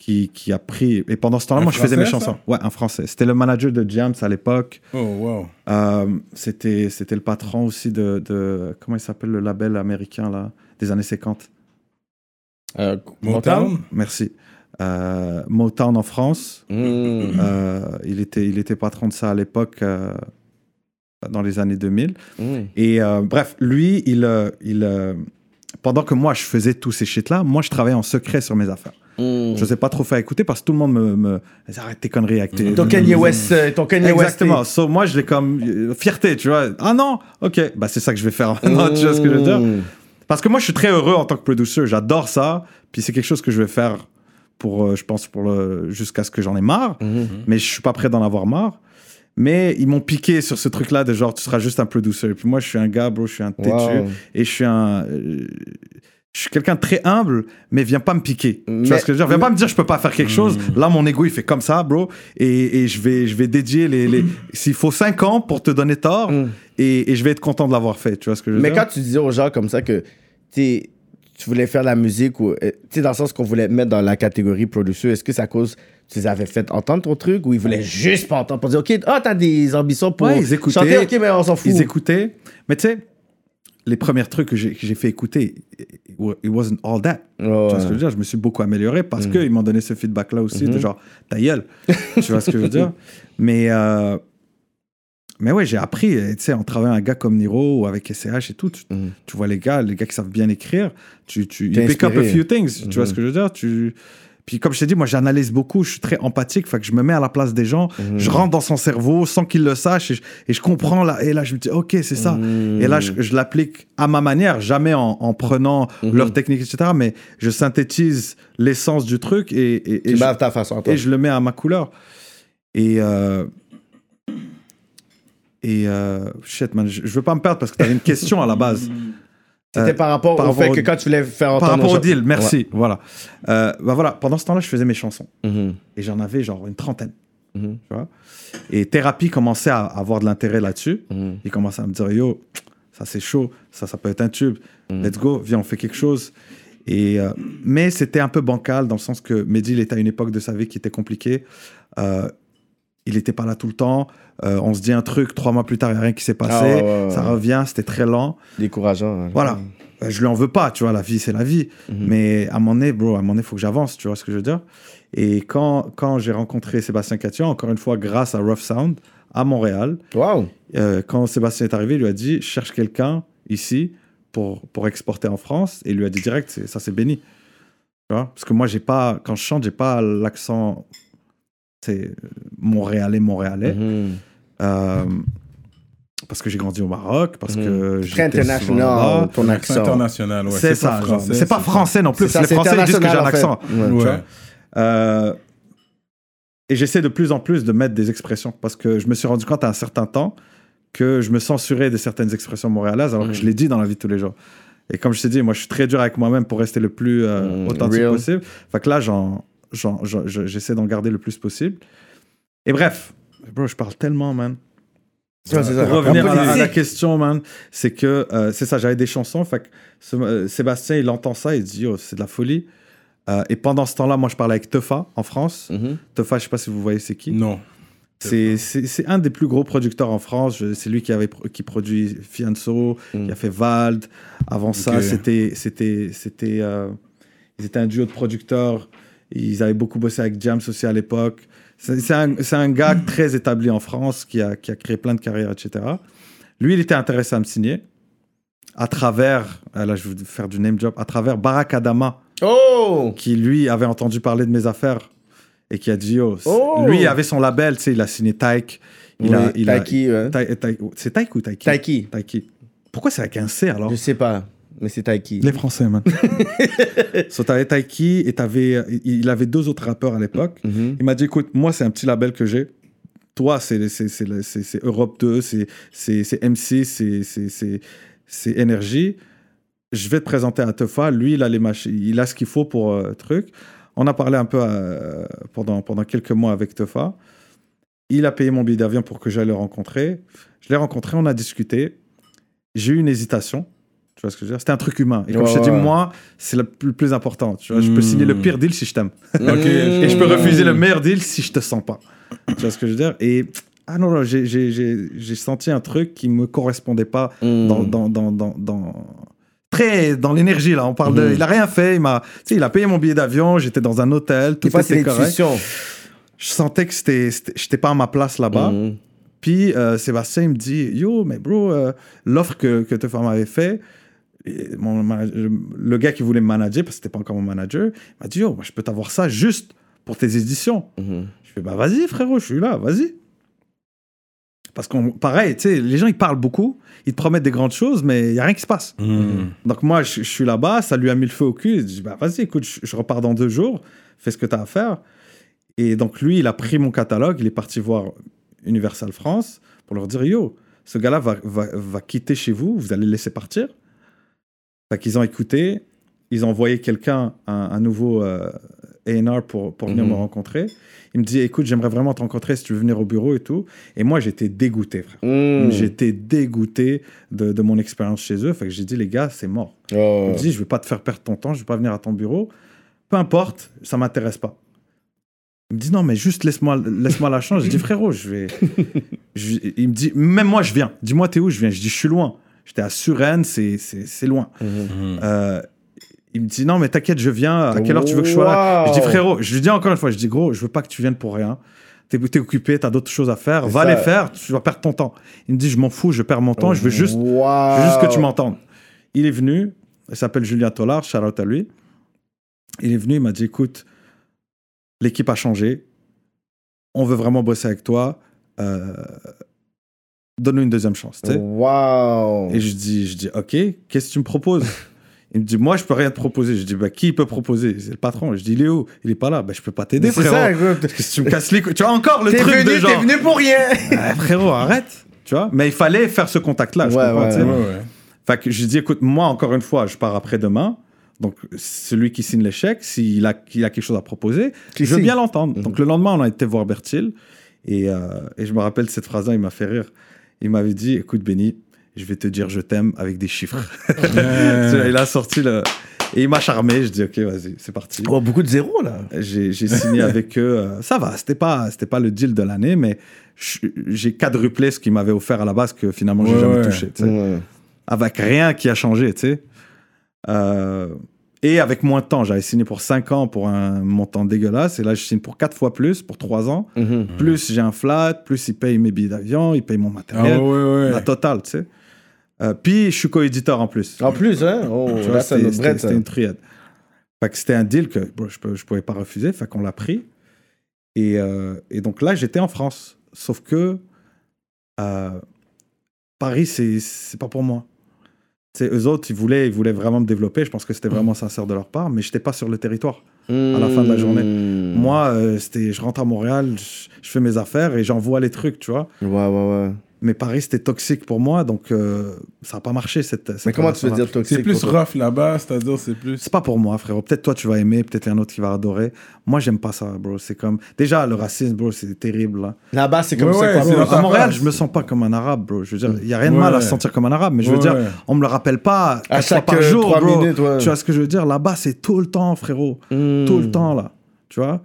qui, qui a pris... Et pendant ce temps-là, Un moi, je faisais mes chansons. Ouais, un Français. C'était le manager de Jams à l'époque. Oh, wow. Euh, c'était, c'était le patron aussi de, de... Comment il s'appelle le label américain, là, des années 50 Euh, Motown? Merci. Euh, Motown en France. Euh, il, était, il était patron de ça à l'époque, euh, dans les années 2000. Mhm. Et euh, bref, lui, il, il, pendant que moi, je faisais tous ces shit-là, moi, je travaillais en secret sur mes affaires. Mhm. Je n'osais pas trop faire écouter parce que tout le monde me... me arrête tes conneries avec tes... Ton Kanye West, euh, ton Kanye West. Exactement. So, moi, je l'ai comme euh, fierté, tu vois. Ah non, ok, bah c'est ça que je vais faire maintenant, tu vois ce que je veux dire? Mhm. Parce que moi, je suis très heureux en tant que producer. J'adore ça. Puis c'est quelque chose que je vais faire pour, euh, je pense, pour le, jusqu'à ce que j'en ai marre. Mhm. Mais je suis pas prêt d'en avoir marre. Mais ils m'ont piqué sur ce truc-là de genre, tu seras juste un producer. Et puis moi, je suis un gars, bro, je suis un têtu. Wow. Et je suis un. euh, je suis quelqu'un de très humble, mais viens pas me piquer. Mais- tu vois ce que je veux dire? Viens pas me dire je peux pas faire quelque chose. Là, mon ego, il fait comme ça, bro. Et, et je, vais, je vais dédier les. les... S'il faut 5 ans pour te donner tort, Mm. et, et je vais être content de l'avoir fait. Tu vois ce que je veux Mais dire? quand tu disais aux gens comme ça que tu voulais faire de la musique ou euh, tu sais dans le sens qu'on voulait te mettre dans la catégorie producer, est-ce que c'est à cause tu les avais fait entendre ton truc ou ils voulaient juste pas entendre pour dire OK, ah t'as des ambitions pour Ouais, ils écoutaient. chanter OK mais on s'en fout. Ils écoutaient. Mais tu sais, les premiers trucs que j'ai fait écouter, it wa- it wasn't all that. Tu vois ce que je veux dire? Je me suis beaucoup amélioré parce Mm. qu'ils m'ont donné ce feedback-là aussi, Mm-hmm. de genre, ta gueule. tu vois ce que je veux dire? Mais, euh, mais ouais, j'ai appris, tu sais, en travaillant avec un gars comme Niro ou avec SCH et tout, tu, Mm. tu vois les gars, les gars qui savent bien écrire, tu, tu pick up a few things. Tu vois ce que je veux dire? Tu, puis comme je t'ai dit, moi j'analyse beaucoup, je suis très empathique, fait que je me mets à la place des gens, Mhm. je rentre dans son cerveau sans qu'il le sache et je, et je comprends là, et là je me dis, ok, c'est ça. Mhm. Et là, je, je l'applique à ma manière, jamais en, en prenant Mhm. leur technique, etc. Mais je synthétise l'essence du truc et, et, je, baves ta façon toi. et je le mets à ma couleur. Et. Euh, et. Euh, shit, man, je, je veux pas me perdre parce que tu avais une question à la base. C'était Euh, par rapport par au fait au- que quand tu voulais faire entendre Par rapport au deal, merci. Voilà. Euh, bah voilà. Pendant ce temps-là, je faisais mes chansons. Mhm. Et j'en avais genre une trentaine. Mhm. Tu vois? Et Thérapie commençait à avoir de l'intérêt là-dessus. Mhm. Il commençait à me dire Yo, ça c'est chaud, ça, ça peut être un tube. Let's go, viens, on fait quelque chose. Et, euh, mais c'était un peu bancal dans le sens que Mehdi, il était à une époque de sa vie qui était compliquée. Il n'était pas là tout le temps. Euh, on se dit un truc, trois mois plus tard, il n'y a rien qui s'est passé. Ah ouais, ouais, ouais. Ça revient, c'était très lent. Décourageant. Voilà. Euh, Je lui en veux pas, tu vois, la vie, c'est la vie. Mhm. Mais à moment donné, bro, à moment donné, il faut que j'avance, tu vois ce que je veux dire. Et quand, quand j'ai rencontré Sébastien Catillon, encore une fois, grâce à Rough Sound, à Montréal, Wow. euh, quand Sébastien est arrivé, il lui a dit, cherche quelqu'un ici pour, pour exporter en France. Et il lui a dit direct, ça c'est béni. Tu vois? Parce que moi, j'ai pas, quand je chante, j'ai pas l'accent c'est montréalais, montréalais. Mhm. Euh, parce que j'ai grandi au Maroc, parce Mhm. que Très j'étais souvent international, ton C'est accent. international, ouais. c'est ça, pas genre. français, c'est pas français non plus. C'est ça, les c'est Français disent que j'ai un accent. Ouais. Ouais. Euh, et j'essaie de plus en plus de mettre des expressions parce que je me suis rendu compte à un certain temps que je me censurais de certaines expressions montréalaises alors que Mm. je l'ai dit dans la vie de tous les jours. Et comme je t'ai dit, moi je suis très dur avec moi-même pour rester le plus euh, Mm, authentique real. possible. Fait que là, j'essaie d'en garder le plus possible. Et bref, bro, je parle tellement, man. Ça. Pour revenir à la, à la politique. question, man, c'est que euh, c'est ça, j'avais des chansons. Fait que ce- euh, Sébastien, il entend ça, il dit, oh, c'est de la folie. Euh, et pendant ce temps-là, moi, je parlais avec Tefa en France. Mhm. Tefa, je sais pas si vous voyez c'est qui? Non. C'est c'est- c'est un des plus gros producteurs en France. C'est lui qui, avait, qui produit Fianso, Mm. qui a fait Vald. Avant ça, c'était. c'était, c'était euh, ils étaient un duo de producteurs. Ils avaient beaucoup bossé avec James aussi à l'époque. C'est un, un gars très établi en France qui a, qui a créé plein de carrières, etc. Lui, il était intéressé à me signer à travers, ah là je vais faire du name job, à travers Barack Adama, Oh! qui lui avait entendu parler de mes affaires et qui a dit c- Oh! lui il avait son label, tu sais, il a signé Tyke. Il a, il Taiki, ouais. C'est Tyke ou Taiki Taiki. Taiki. Pourquoi c'est avec un C alors? Je sais pas, mais c'est Taiki. Les Français, man. so, t'avais Taiki et t'avais, il avait deux autres rappeurs à l'époque. Mhm. Il m'a dit écoute, moi c'est un petit label que j'ai. Toi, c'est Europe 2, c'est MC, c'est- Énergie. Je vais te présenter à Tefa. Lui, il a, les il a ce qu'il faut pour euh, truc. On a parlé un peu euh, pendant, pendant quelques mois avec Tefa. Il a payé mon billet d'avion pour que j'aille le rencontrer. Je l'ai rencontré, on a discuté. J'ai eu une hésitation. Tu vois ce que je veux dire? C'était un truc humain. Et comme Ouais, je dit, ouais. moi, c'est le plus, plus important. Tu vois, je peux signer le pire deal si je t'aime. Ok. Et je peux refuser le meilleur deal si je te sens pas. tu vois ce que je veux dire? Et ah non, non j'ai- senti un truc qui me correspondait pas Mm. dans, dans, dans, dans, dans- très dans l'énergie là. On parle de, Mhm. il a rien fait. Il m'a, tu sais, il a payé mon billet d'avion. J'étais dans un hôtel. Tout était correct. Je sentais que c'était, j'étais pas à ma place là-bas. Puis euh, Sébastien il me dit Yo, mais bro, euh, l'offre que, que Tefa m'avait fait, et mon le gars qui voulait me manager, parce que c'était pas encore mon manager, il m'a dit Yo, moi, je peux t'avoir ça juste pour tes éditions. Mhm. Je fais Bah vas-y, frérot, je suis là, vas-y. Parce qu'on, pareil, tu sais, les gens ils parlent beaucoup, ils te promettent des grandes choses, mais il y a rien qui se passe. Hmm. Donc moi, je, je suis là-bas, ça lui a mis le feu au cul. Je dis, bah vas-y, écoute, je, je repars dans deux jours, fais ce que tu as à faire. Et donc lui, il a pris mon catalogue, il est parti voir Universal France pour leur dire, yo, ce gars-là va, va, va quitter chez vous, vous allez le laisser partir. Fait qu'ils ont écouté, ils ont envoyé quelqu'un, un, un nouveau euh, A&R pour, pour venir Mhm. me rencontrer. Il me dit, écoute, j'aimerais vraiment te rencontrer si tu veux venir au bureau et tout. Et moi, j'étais dégoûté, frère. Mm. J'étais dégoûté de, de mon expérience chez eux. Fait que j'ai dit, les gars, c'est mort. Oh. Il me dit, je vais pas te faire perdre ton temps, je vais pas venir à ton bureau. Peu importe, ça m'intéresse pas. Il me dit, non, mais juste laisse-moi laisse la chance. Je dis, frérot, je vais. je- il me dit, même moi, je viens. Dis-moi, t'es où? Je viens. Je dis, je suis loin. J'étais à Suresnes, c'est- c'est c'est loin. Hmm. Euh, il me dit, non, mais t'inquiète, je viens. À quelle heure tu veux que je sois là? Wow. Je dis, frérot, je lui dis encore une fois, je dis, gros, je veux pas que tu viennes pour rien. T'es es occupé, t'as d'autres choses à faire. C'est Va ça. les faire, tu vas perdre ton temps. Il me dit, je m'en fous, je perds mon temps, je veux juste Wow. je veux juste que tu m'entendes. Il est venu, il s'appelle Julien Tollard, shout out à lui. Il est venu, il m'a dit écoute, l'équipe a changé, on veut vraiment bosser avec toi, euh, donne-nous une deuxième chance. tu sais. Wow. Et je dis, je dis ok, qu'est-ce que tu me proposes? Il me dit moi je peux rien te proposer. Je dis bah qui peut proposer? C'est le patron. Je dis il est où? Il est pas là. Bah je peux pas t'aider C'est frérot. ça, écoute. Qu'est-ce que tu me casses les couilles Tu vois encore le T'es truc venu, de t'es genre. venu pour rien. Ah, frérot arrête. Tu vois? Mais il fallait faire ce contact là. je Ouais, ouais. Fait que je dis, écoute, moi, encore une fois, je pars après-demain. Donc, celui qui signe l'échec, s'il a, il a quelque chose à proposer, Qui je veux signe. bien l'entendre. Mhm. Donc, le lendemain, on a été voir Bertil. Et, euh, et je me rappelle cette phrase-là, il m'a fait rire. Il m'avait dit, écoute, Benny, je vais te dire je t'aime avec des chiffres. Il a sorti le... Et il m'a charmé. Je dis, ok, vas-y, c'est parti. Oh, beaucoup de zéros, là. J'ai j'ai signé avec eux. euh, ça va, c'était pas, c'était pas le deal de l'année, mais j'ai quadruplé ce qu'ils m'avaient offert à la base que finalement, j'ai Ouais, jamais touché. Ouais. avec rien qui a changé, tu sais. Euh, et avec moins de temps, j'avais signé pour 5 ans pour un montant dégueulasse, et là je signe pour 4 fois plus, pour 3 ans. Mhm. Plus j'ai un flat, plus ils payent mes billets d'avion, ils payent mon Ah matériel, ouais, ouais. la totale, tu sais. Euh, puis je suis co-éditeur en plus. En plus, hein? Oh, c'était c'était une triade. Fait que c'était un deal que bon, je ne pouvais pas refuser, fait qu'on l'a pris. Et, euh, et donc là, j'étais en France. Sauf que euh, Paris, c'est pas pour moi. Tu sais, eux autres, ils voulaient, ils voulaient vraiment me développer. Je pense que c'était vraiment sincère de leur part, mais je n'étais pas sur le territoire. à la fin de la journée. Mm. Moi, euh, c'était, je rentre à Montréal, je, je fais mes affaires et j'envoie les trucs, tu vois. Ouais, ouais, ouais. Mais Paris, c'était toxique pour moi, donc euh, ça n'a pas marché cette. cette Mais comment tu veux dire toxique C'est plus rough là-bas, c'est-à-dire c'est plus. C'est pas pour moi, frérot. Peut-être toi, tu vas aimer, peut-être un autre qui va adorer. Moi, j'aime pas ça, bro. C'est comme. Déjà, le racisme, bro, c'est terrible, là. Là-bas, c'est comme Ouais, ça. ouais, À Montréal, je me sens pas comme un arabe, bro. Je veux dire, il y a rien de Ouais. mal à se sentir comme un arabe, mais je veux Ouais, dire, on me le rappelle pas À fois chaque, par euh, jour, bro. minutes, ouais. Tu vois ce que je veux dire? Là-bas, c'est tout le temps, frérot. Hmm. Tout le temps, là. Tu vois?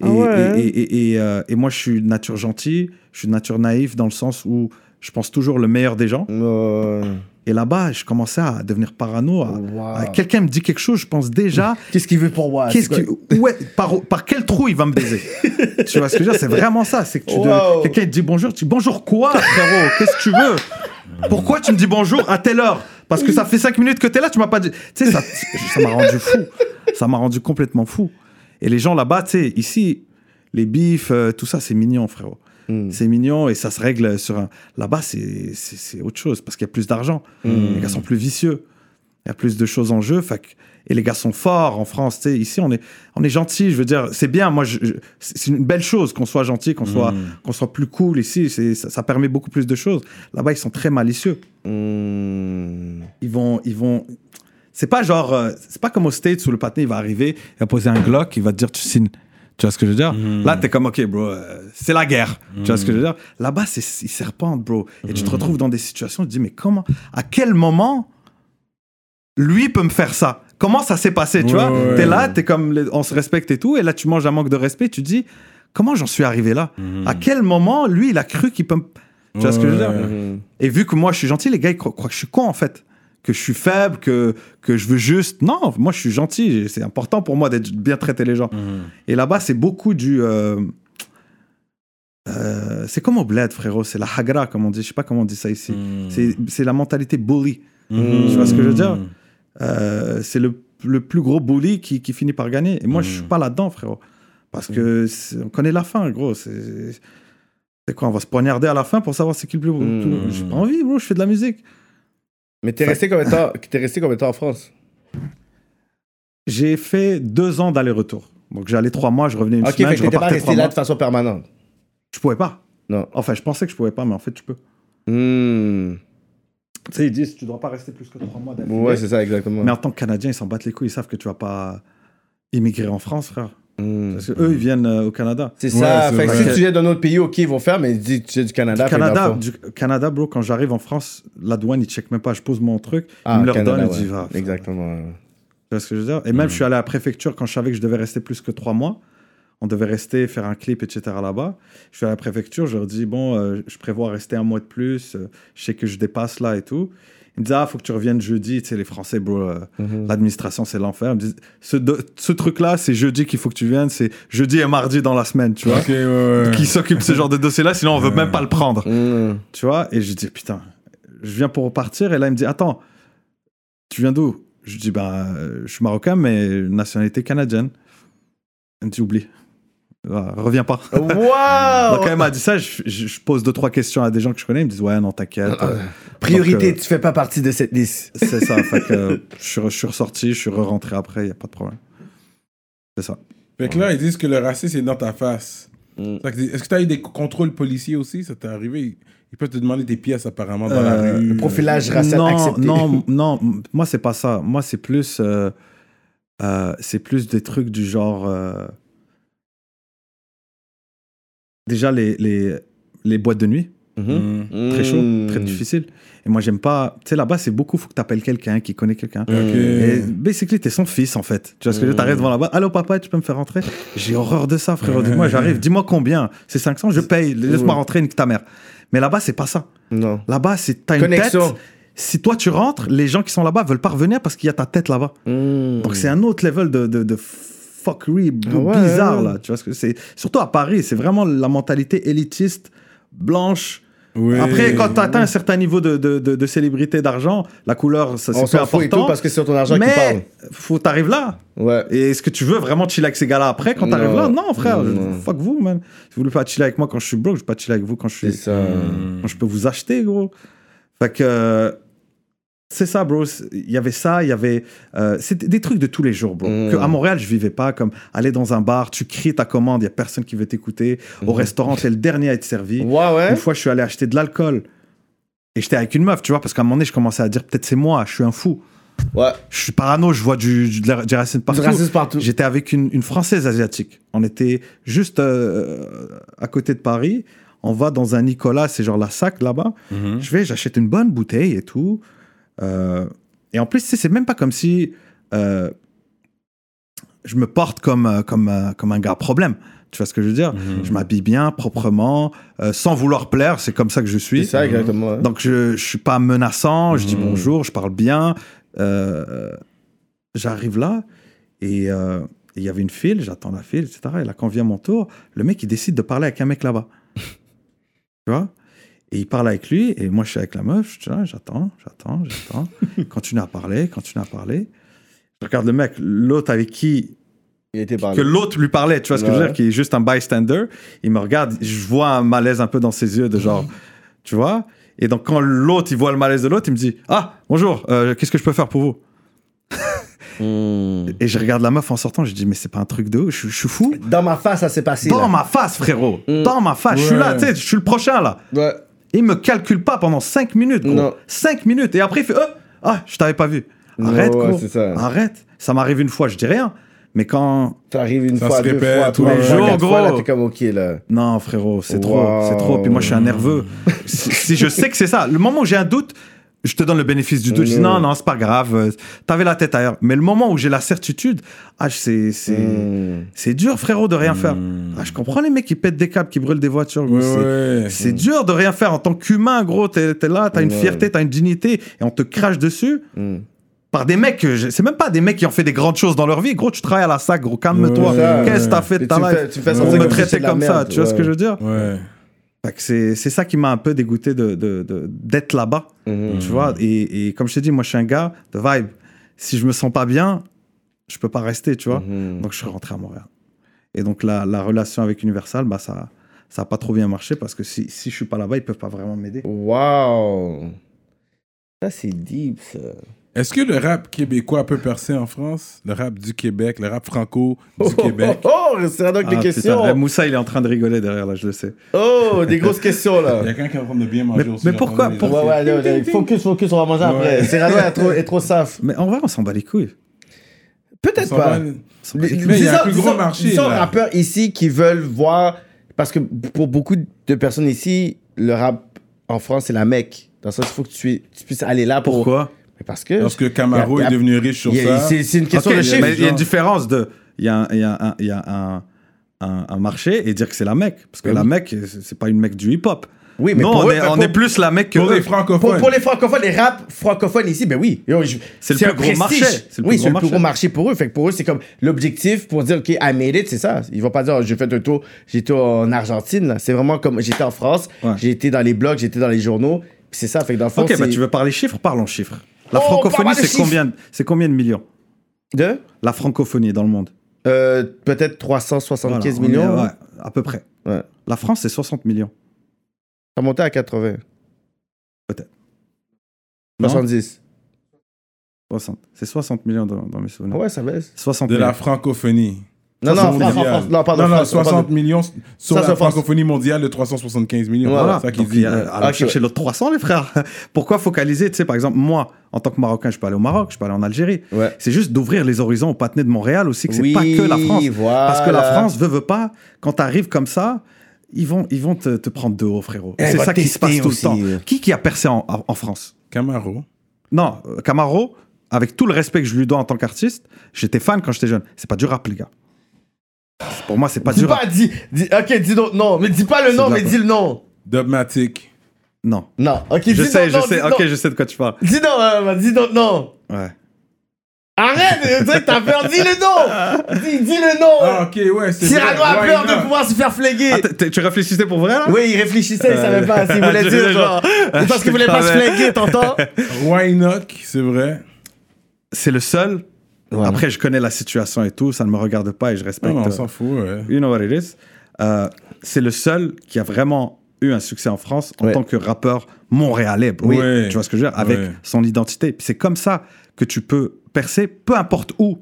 Et, Ah ouais. et, et, et, et, euh, et moi, je suis de nature gentille, je suis de nature naïf dans le sens où je pense toujours le meilleur des gens. Et là-bas, je commençais à devenir parano. Wow. Quelqu'un me dit quelque chose, je pense déjà Qu'est-ce qu'il veut pour moi? Qu'est-ce ouais par, par quel trou il va me baiser? Tu vois ce que je veux dire? C'est vraiment ça. C'est que Wow. quelqu'un te dit bonjour, tu dis bonjour quoi frérot? Qu'est-ce que tu veux? Pourquoi tu me dis bonjour à telle heure? Parce que ça fait cinq minutes que t'es là, tu m'as pas dit. Tu sais ça ça m'a rendu fou. Ça m'a rendu complètement fou. Et les gens là-bas, tu sais, ici, les bifs, euh, tout ça, c'est mignon, frérot. Hmm. C'est mignon et ça se règle sur un. Là-bas, c'est autre chose parce qu'il y a plus d'argent. Hmm. Les gars sont plus vicieux. Il y a plus de choses en jeu. Fait et les gars sont forts en France. tu sais. Ici, on est, on est gentil. Je veux dire, c'est bien. Moi, je- c'est une belle chose qu'on soit gentil, qu'on soit, qu'on soit plus cool ici. Ça, ça permet beaucoup plus de choses. Là-bas, ils sont très malicieux. Hmm. Ils vont, ils vont. C'est pas genre, euh, c'est pas comme aux States où le patin il va arriver, il va poser un Glock, il va te dire tu signes. Tu vois ce que je veux dire? Là, t'es comme, ok, bro, euh, c'est la guerre. Tu vois ce que je veux dire? Là-bas, c'est, ils serpentent, bro. Et tu te retrouves dans des situations, tu te dis, mais comment, à quel moment lui peut me faire ça? Comment ça s'est passé, tu Ouais, vois? ouais, T'es là, t'es comme, les- on se respecte et tout, et là, tu manges un manque de respect, tu te dis, comment j'en suis arrivé là? À quel moment, lui, il a cru qu'il peut me... Tu vois ce que je veux dire? Et vu que moi je suis gentil, les gars ils cro- croient que je suis con en fait. Que je suis faible, que, que je veux juste. Non, moi je suis gentil. C'est important pour moi d'être bien traiter les gens. Et là-bas, c'est beaucoup du. euh, euh, c'est comme au bled, frérot. C'est la hagra, comme on dit. Je sais pas comment on dit ça ici. C'est- C'est la mentalité bully. Tu vois ce que je veux dire? Euh, C'est le, le plus gros bully qui, qui finit par gagner. Et moi, je suis pas là-dedans, frérot. Parce que on connaît la fin, gros. C'est quoi? On va se poignarder à la fin pour savoir c'est qui le plus. J'ai pas envie, bro. Je fais de la musique. Mais t'es resté combien de temps? T'es resté combien de temps en France? J'ai fait deux ans d'aller-retour. Donc j'allais trois mois, je revenais une Ok, semaine, fait que je t'étais pas repartais resté trois là mois. de façon permanente? Je pouvais pas. Non. Enfin, je pensais que je pouvais pas, mais en fait, tu peux. Hmm. Tu sais, ils disent tu dois pas rester plus que trois mois d'affilée. Ouais, c'est ça, exactement. Mais en tant que Canadien, ils s'en battent les couilles. Ils savent que tu vas pas immigrer en France, frère. Hmm. Parce qu'eux, ils viennent euh, au Canada. C'est ça. fait que si tu viens d'un autre pays, ok, ils vont faire, mais dis tu es du Canada. Du que Canada, fond- du Canada, bro, quand j'arrive en France, la douane, ils checkent même pas. Je pose mon truc, Ah, ils me le Canada, redonnent, ouais. ils disent va. frère. Exactement. Tu vois ce que je veux dire? Et même, je suis allé à la préfecture quand je savais que je devais rester plus que trois mois. On devait rester, faire un clip, etc. là-bas. Je suis à la préfecture, je leur dis bon, euh, je prévois rester un mois de plus. euh, je sais que je dépasse là et tout. Ils me disent ah, faut que tu reviennes jeudi. Tu sais, les Français, bro, euh, Mhm. l'administration, c'est l'enfer. Ce, ce truc-là, c'est jeudi qu'il faut que tu viennes. C'est jeudi et mardi dans la semaine, tu vois. Ouais, ouais. Qui s'occupe de ce genre de dossier-là, sinon on veut même pas le prendre. Hmm. Tu vois Et je dis, putain, je viens pour repartir. Et là, il me dit, attends, tu viens d'où? Je dis, bah, euh, je suis marocain, mais nationalité canadienne. Il me dit, oublie. Ah, reviens pas. Wow! Donc, quand il m'a dit ça, je, je- je pose deux, trois questions à des gens que je connais. Ils me disent, ouais, non, t'inquiète. euh, Priorité, donc, euh, tu fais pas partie de cette liste. c'est ça. fait que, je, suis, re- je suis ressorti, je suis re-rentré après, il n'y a pas de problème. C'est ça. Fait que là, ils disent que le racisme est dans ta face. Mm. Est-ce que tu as eu des contrôles policiers aussi? Ça t'est arrivé Ils- peuvent te demander tes pièces apparemment dans la Euh, rue. Le profilage racial non, accepté. non, non, moi c'est pas ça. Moi c'est plus, euh, euh, c'est plus des trucs du genre. Euh, Déjà les, les, les boîtes de nuit, Mhm. Mm. très chaud, Hmm. très difficile. Et moi j'aime pas. Tu sais là-bas c'est beaucoup. Faut que t'appelles quelqu'un qui connaît quelqu'un. Et basically, t'es son fils en fait. Tu vois ce que je veux dire? T'arrives devant là-bas. Allô papa, tu peux me faire rentrer? J'ai horreur de ça, frérot. Dis-moi, j'arrive. Dis-moi combien? C'est 500, je paye. Laisse-moi rentrer, nique ta mère. Mais là-bas, c'est pas ça. Non. Là-bas, c'est t'as une Connexion. tête. Si toi tu rentres, les gens qui sont là-bas veulent pas revenir parce qu'il y a ta tête là-bas. Hmm. Donc c'est un autre level de, de, de fuckery Ah ouais, bizarre ouais. là. Tu vois ce que c'est Surtout à Paris, c'est vraiment la mentalité élitiste, blanche. Après, quand tu atteins un certain niveau de, de, de, de célébrité, d'argent, la couleur, ça On c'est peu s'en fout et important. tout parce que c'est sur ton argent qui parle. mais faut t'arriver là. Ouais. Et est-ce que tu veux vraiment chiller avec ces gars-là après quand t'arrives là? Non, frère. Non. Fuck vous, man. Si vous voulez pas chiller avec moi quand je suis broke, je vais pas chiller avec vous quand je C'est suis. ça. Moi, je peux vous acheter, gros. Fait que. C'est ça, bro. Il y avait ça, il y avait. euh, C'était des trucs de tous les jours, bro. Mm. Que à Montréal, je vivais pas. Comme aller dans un bar, tu cries ta commande, il y a personne qui veut t'écouter. Au restaurant, t'es le dernier à être servi. Ouais, ouais. Une fois, je suis allé acheter de l'alcool Et j'étais avec une meuf, tu vois, parce qu'à un moment donné, je commençais à dire peut-être c'est moi, je suis un fou. Ouais. Je suis parano, je vois du, du, du racisme Du partout. racisme partout. J'étais avec une, une Française asiatique. On était juste euh, à côté de Paris. On va dans un Nicolas, c'est genre la sac là-bas. Je vais, j'achète une bonne bouteille et tout. Euh, et en plus, c'est même pas comme si euh, je me porte comme, euh, comme, comme un gars problème. Tu vois ce que je veux dire? Je m'habille bien, proprement, euh, sans vouloir plaire. C'est comme ça que je suis. C'est ça, exactement. Donc je, je suis pas menaçant, je dis bonjour, je parle bien. J'arrive là et il y avait une file, j'attends la file, etc. Et là, quand vient mon tour, le mec il décide de parler avec un mec là-bas. tu vois? Et il parle avec lui et moi je suis avec la meuf, je suis là, j'attends, j'attends, j'attends. continue à parler, continue à parler. Je regarde le mec, l'autre avec qui Il était par que l'autre lui parlait, tu vois ce que je veux dire, qui est juste un bystander. Il me regarde, je vois un malaise un peu dans ses yeux, de genre, tu vois. Et donc quand l'autre, il voit le malaise de l'autre, il me dit, ah, bonjour, euh, qu'est-ce que je peux faire pour vous? Hmm. Et je regarde la meuf en sortant, je dis, mais c'est pas un truc de ouf, je, je suis fou. Dans ma face, ça s'est passé. Dans là. ma face, frérot. Mm. Dans ma face. Je suis là, tu sais, je suis le prochain, là. Ouais. Il me calcule pas pendant 5 minutes, gros. Non. 5 minutes. Et après, il fait, oh, ah, je t'avais pas vu. Non, Arrête, ouais, gros. ça. Arrête. Ça m'arrive une fois, je dis rien. Mais quand. T'arrives une Ça fois, deux répète fois, tous les jours, quatre fois, là, gros. t'es comme ok, là. Non, frérot, c'est trop, c'est trop. Puis moi, je suis un nerveux. si, si je sais que c'est ça, le moment où j'ai un doute, je te donne le bénéfice du doute. Je dis non, non, c'est pas grave. euh, T'avais la tête ailleurs. Mais le moment où j'ai la certitude, ah, c'est, c'est, Hmm. c'est dur, frérot, de rien faire. Mm. Ah, je comprends les mecs qui pètent des câbles, qui brûlent des voitures. c'est, dur de rien faire en tant qu'humain, gros. T'es, là, t'as une fierté, t'as une dignité, et on te crache dessus. Hmm. Par des mecs, je- c'est même pas des mecs qui ont fait des grandes choses dans leur vie. Gros, tu travailles à la sac, gros, calme-toi. Qu'est-ce que t'as fait de ta life tu me me comme ça, tu vois ce que je veux dire? C'est ça qui m'a un peu dégoûté de, de- de- d'être là-bas, Mhm. tu vois. Et, et comme je t'ai dit, moi, je suis un gars de vibe. Si je me sens pas bien, je peux pas rester, tu vois. Mhm. Donc, je suis rentré à Montréal. Et donc, la, la relation avec Universal, bah, ça ça a pas trop bien marché parce que si, si je suis pas là-bas, ils peuvent pas vraiment m'aider. Wow. Ça, c'est deep, ça. Est-ce que le rap québécois peut percer en France? Le rap du Québec, le rap franco du Oh, Québec? oh, oh, c'est donc les Ah, questions. putain. Moussa, il est en train de rigoler derrière, là, je le sais. Oh, des grosses questions, là. Il y a quelqu'un qui est en train de bien manger Mais- aussi. mais pourquoi- Ouais, ouais, focus, focus, on va manger après. Cyrano est trop, est trop saf. Mais en vrai, on s'en bat les couilles. Peut-être Ça pas. va- Mais Mais il y a un plus gros marché, Disons là. rappeurs ici qui veulent voir. Parce que pour beaucoup de personnes ici, le rap en France, c'est la mecque. Dans le sens, il faut que tu, tu puisses aller là pour. Pourquoi? Parce que. Parce que Camaro Il y a- est devenu riche sur il y a- ça. C'est une question Ok, de chiffre. il y a une différence de. Il y a, un- il y a, un, un, marché et dire que c'est la Mecque. Parce que Oui. la Mecque, c'est pas une Mecque du hip-hop. Oui, mais non, pour on, eux, est, on pour- est plus la Mecque que Pour eux. les francophones. Pour, pour les francophones, les rap francophones ici, ben oui. C'est le plus gros prestige. marché. C'est le oui, c'est le plus gros marché. pour eux. Fait que pour eux, c'est comme l'objectif pour dire, OK, I made it, c'est ça. Ils vont pas dire, oh, j'ai fait un tour, j'étais en Argentine. C'est vraiment comme, j'étais en France, Ouais. été dans les blogs, j'étais dans les journaux. C'est ça. Fait que dans le fond, Ok, bah tu veux parler chiffres? Parlons chiffres. La Oh, francophonie, c'est combien, c'est combien de millions de La francophonie dans le monde euh, peut-être 375 Voilà, on est- millions. ouais, à peu près. Ouais. La France, c'est 60 millions. Ça montait à 80. Peut-être. Non 70. 60. C'est 60 millions dans, dans mes souvenirs. Ah ouais, ça baisse. 60 De la francophonie. Non, non, France. France, non, pardon, non, non, France, 60 pardon. millions sur Ça, la francophonie mondiale de 375 millions. Voilà. Ça qu'il Donc, dit. euh, chercher l'autre 300, les frères. Pourquoi focaliser Tu sais, par exemple, moi, en tant que Marocain, je peux aller au Maroc, je peux aller en Algérie. Ouais. C'est juste d'ouvrir les horizons au Patiné de Montréal aussi, que c'est Oui, pas que la France. voilà. Parce que la France veut, veut pas, quand tu arrives comme ça, ils vont, ils vont te, te prendre de haut, frérot. Elle C'est va ça qui se passe tout aussi. le temps. Qui qui a percé en, en- France? Camaro. Non, Camaro, avec tout le respect que je lui dois en tant qu'artiste, j'étais fan quand j'étais jeune. C'est pas du rap, les gars. Pour moi, c'est pas Dis du rap. pas, dis, dis, ok, dis donc, non, mais dis pas le nom, mais dis le nom. Dubmatic. Non. Non, ok, Je dis sais, je non, sais. dis Ok, je sais de quoi tu parles. Dis donc, euh, dis donc, non. Ouais. Arrête, tu sais que t'as peur, dis le nom. Dis, dis le nom. Ah, ok, ouais, c'est Cyrano vrai. a Why peur de not? pouvoir se faire fléguer. Ah, tu réfléchissais pour vrai, là? Oui, il réfléchissait, il savait pas s'il voulait dire, genre. C'est parce qu'il voulait pas se fléguer, t'entends? Wynock, c'est vrai. C'est le seul. Après, je connais la situation et tout, ça ne me regarde pas et je respecte. non, on euh, s'en fout. ouais. you know what it is. Euh, c'est le seul qui a vraiment eu un succès en France en Ouais. tant que rappeur montréalais. bro. Oui. Ouais. Tu vois ce que je veux dire? Avec son identité. C'est comme ça que tu peux percer, peu importe où,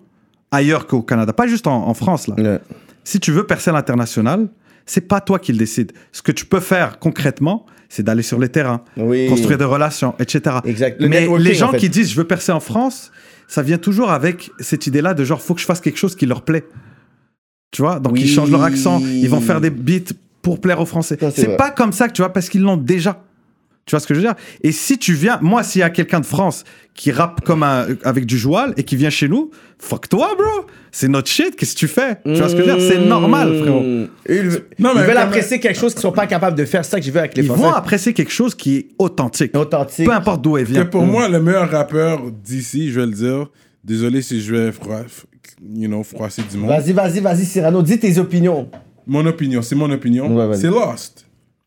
ailleurs qu'au Canada. Pas juste en, en France, là. Si tu veux percer à l'international, c'est pas toi qui le décide. Ce que tu peux faire concrètement, c'est d'aller sur les terrains, Oui. construire des relations, etc. Exact. Le Mais les gens en fait. qui disent je veux percer en France, ça vient toujours avec cette idée-là de genre faut que je fasse quelque chose qui leur plaît. Tu vois, donc Oui. ils changent leur accent, ils vont faire des beats pour plaire aux Français. Ça, c'est pas comme ça que tu vois parce qu'ils l'ont déjà. Tu vois ce que je veux dire? Et si tu viens, moi, s'il y a quelqu'un de France qui rappe comme un, avec du joual et qui vient chez nous, fuck toi, bro. C'est notre shit. Qu'est-ce que tu fais? Tu vois ce que je veux dire? C'est normal, frérot. Ils, Non, mais ils veulent apprécier quelque chose qu'ils sont pas capables de faire. C'est ça que j'ai vu avec les Ils Français. vont apprécier quelque chose qui est authentique. Authentique. Peu importe d'où elle Que vient. pour moi, le meilleur rappeur d'ici, je vais le dire, désolé si je vais froi- you know, froisser du monde. Vas-y, vas-y, vas-y, Cyrano, dis tes opinions. Mon opinion, c'est mon opinion. Ouais, c'est Lost.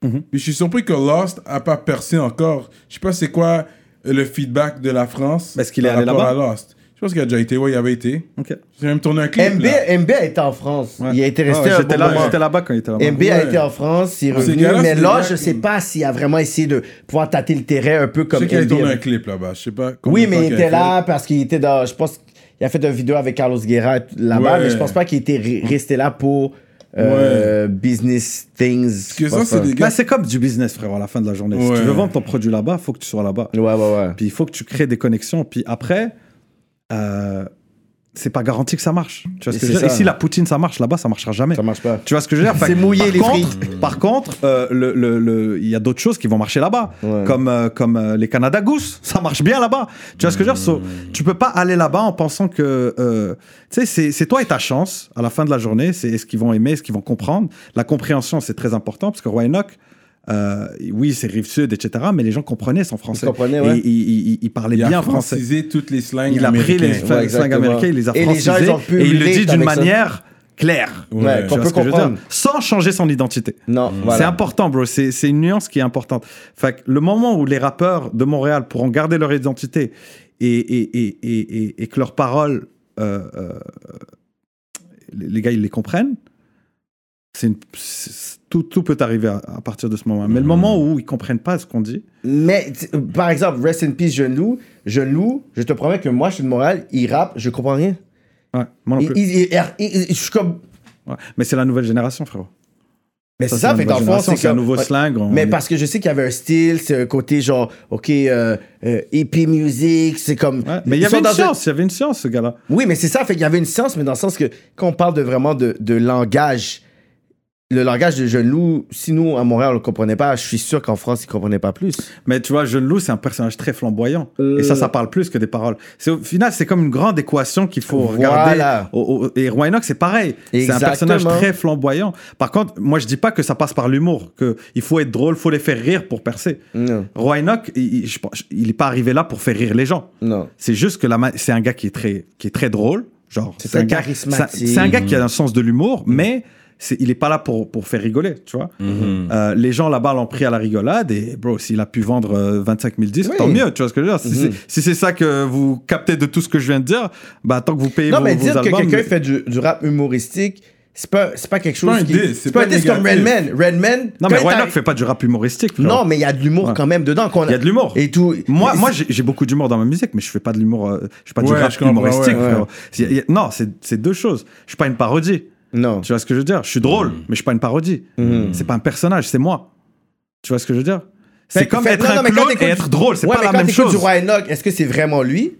Puis je suis surpris que Lost a pas percé encore. Je sais pas c'est quoi euh, le feedback de la France. Est-ce qu'il est allé là-bas? à Lost? Je pense qu'il a déjà été. Ouais, il avait été. Ok. J'ai même tourné un clip. MB, là. MB a été en France. Ouais. Il a été Ah resté ouais, un J'étais bon là, moment. j'étais là-bas quand il était là-bas. MB a Ouais. été en France, il est Ces revenu. mais là, je sais pas s'il a vraiment essayé de pouvoir tâter le terrain un peu Je comme sais qu'il a tourné un clip là-bas. Je sais pas. Oui, mais il était fait. là parce qu'il était dans. Je pense qu'il a fait une vidéo avec Carlos Guerra là-bas, Ouais. mais je pense pas qu'il était re- resté là pour euh, business things. Parce que ça, c'est pas. des gars. Bah, c'est comme du business, frérot, à la fin de la journée. Si Ouais. tu veux vendre ton produit là-bas, faut que tu sois là-bas. Ouais, ouais, ouais. Puis il faut que tu crées des connexions. Puis après, euh, c'est pas garanti que ça marche. Tu vois ce que je veux dire. Ici, la poutine, ça marche. Là-bas, ça marchera jamais. Ça marche pas. Tu vois ce que je veux dire? C'est mouillé, par les contre, frites. Par contre, euh, le- le- le- il y a d'autres choses qui vont marcher là-bas, Ouais. comme, euh, comme euh, les Canada Goose. Ça marche bien là-bas. Tu vois ce que je veux dire? So, Tu peux pas aller là-bas en pensant que. euh, tu sais, c'est- c'est toi et ta chance à la fin de la journée. C'est est-ce qu'ils vont aimer, est-ce qu'ils vont comprendre? La compréhension, c'est très important parce que Roy Enoch, euh, oui, c'est rive sud, etc. Mais les gens comprenaient son français. comprenaient, ouais. Et il, il- il parlait Il a bien français. toutes les slangs Il a pris les slangs Ouais, exactement. américains, il les a Et les gens, francisés ils ont pu et il le dit d'une ça. manière claire. Ouais, Ouais. qu'on peut comprendre. Sans changer son identité. Non, C'est voilà. important, bro. C'est c'est une nuance qui est importante. Fait que le moment où les rappeurs de Montréal pourront garder leur identité et, et, et, et, et- et que leurs paroles, euh, euh, les gars, ils les comprennent, c'est une- c'est- tout, tout peut arriver à, à partir de ce moment. Mais le moment où ils comprennent pas ce qu'on dit, Mais, par exemple, Rest in Peace, Jeune Loup. Jeune Loup, je te promets que moi, je suis de Montréal, il rappe, je comprends rien. ouais, moi non plus. il- il- il- il- je suis comme. Ouais. Mais c'est la nouvelle génération, frérot. Mais c'est ça, fait que dans le fond, c'est un nouveau slang. on- Mais parce que je sais qu'il y avait un style, c'est un côté genre, ok, euh, euh, hippie music, c'est comme. Ouais, mais il y avait une science, il y avait une science, ce gars-là. Oui, mais c'est ça, fait qu'il y avait une science, mais dans le sens que quand on parle de vraiment de, de langage, le langage de Jeune Loup, si nous, à Montréal, on le comprenait pas, je suis sûr qu'en France, ils comprenaient pas plus. Mais tu vois, Jeune Loup, c'est un personnage très flamboyant. Et ça, ça parle plus que des paroles. C'est, au final, c'est comme une grande équation qu'il faut Voilà. regarder. Au- au- et Roy c'est pareil. C'est un personnage très flamboyant. Par contre, moi, je dis pas que ça passe par l'humour, que il faut être drôle, faut les faire rire pour percer. Non, Roy il, il- je il est pas arrivé là pour faire rire les gens. non. C'est juste que c'est un gars qui est très, qui est très drôle. Genre, C'est un gars, charismatique. c'est c'est un gars qui a un sens de l'humour, mais il est pas là pour, pour faire rigoler, tu vois. Euh, les gens là-bas l'ont pris à la rigolade et bro, s'il a pu vendre euh, 25 000 disques, Oui. tant mieux, tu vois ce que je veux dire. Si, Mhm. c'est, si c'est ça que vous captez de tout ce que je viens de dire, bah tant que vous payez Non, vos, mais vos dire que quelqu'un mais- fait du, du rap humoristique, c'est pas, pas quelque chose qui. c'est pas un diss comme. Redman. Redman. Non, mais Enoch fait pas du rap humoristique. Non, mais il y a de l'humour Ouais. quand même dedans. Il y a de l'humour. Et tout. Moi, moi j'ai, beaucoup d'humour dans ma musique, mais je fais pas de l'humour. euh, je fais pas du rap humoristique. non, c'est, c'est deux choses. Je suis pas une parodie. Non. Tu vois ce que je veux dire? Je suis drôle, mais je suis pas une parodie. C'est pas un personnage, c'est moi. Tu vois ce que je veux dire? C'est comme fait- être non, un clown et drôle, c'est Ouais, pas mais la même chose. du Roy Enoch, est-ce que c'est vraiment lui?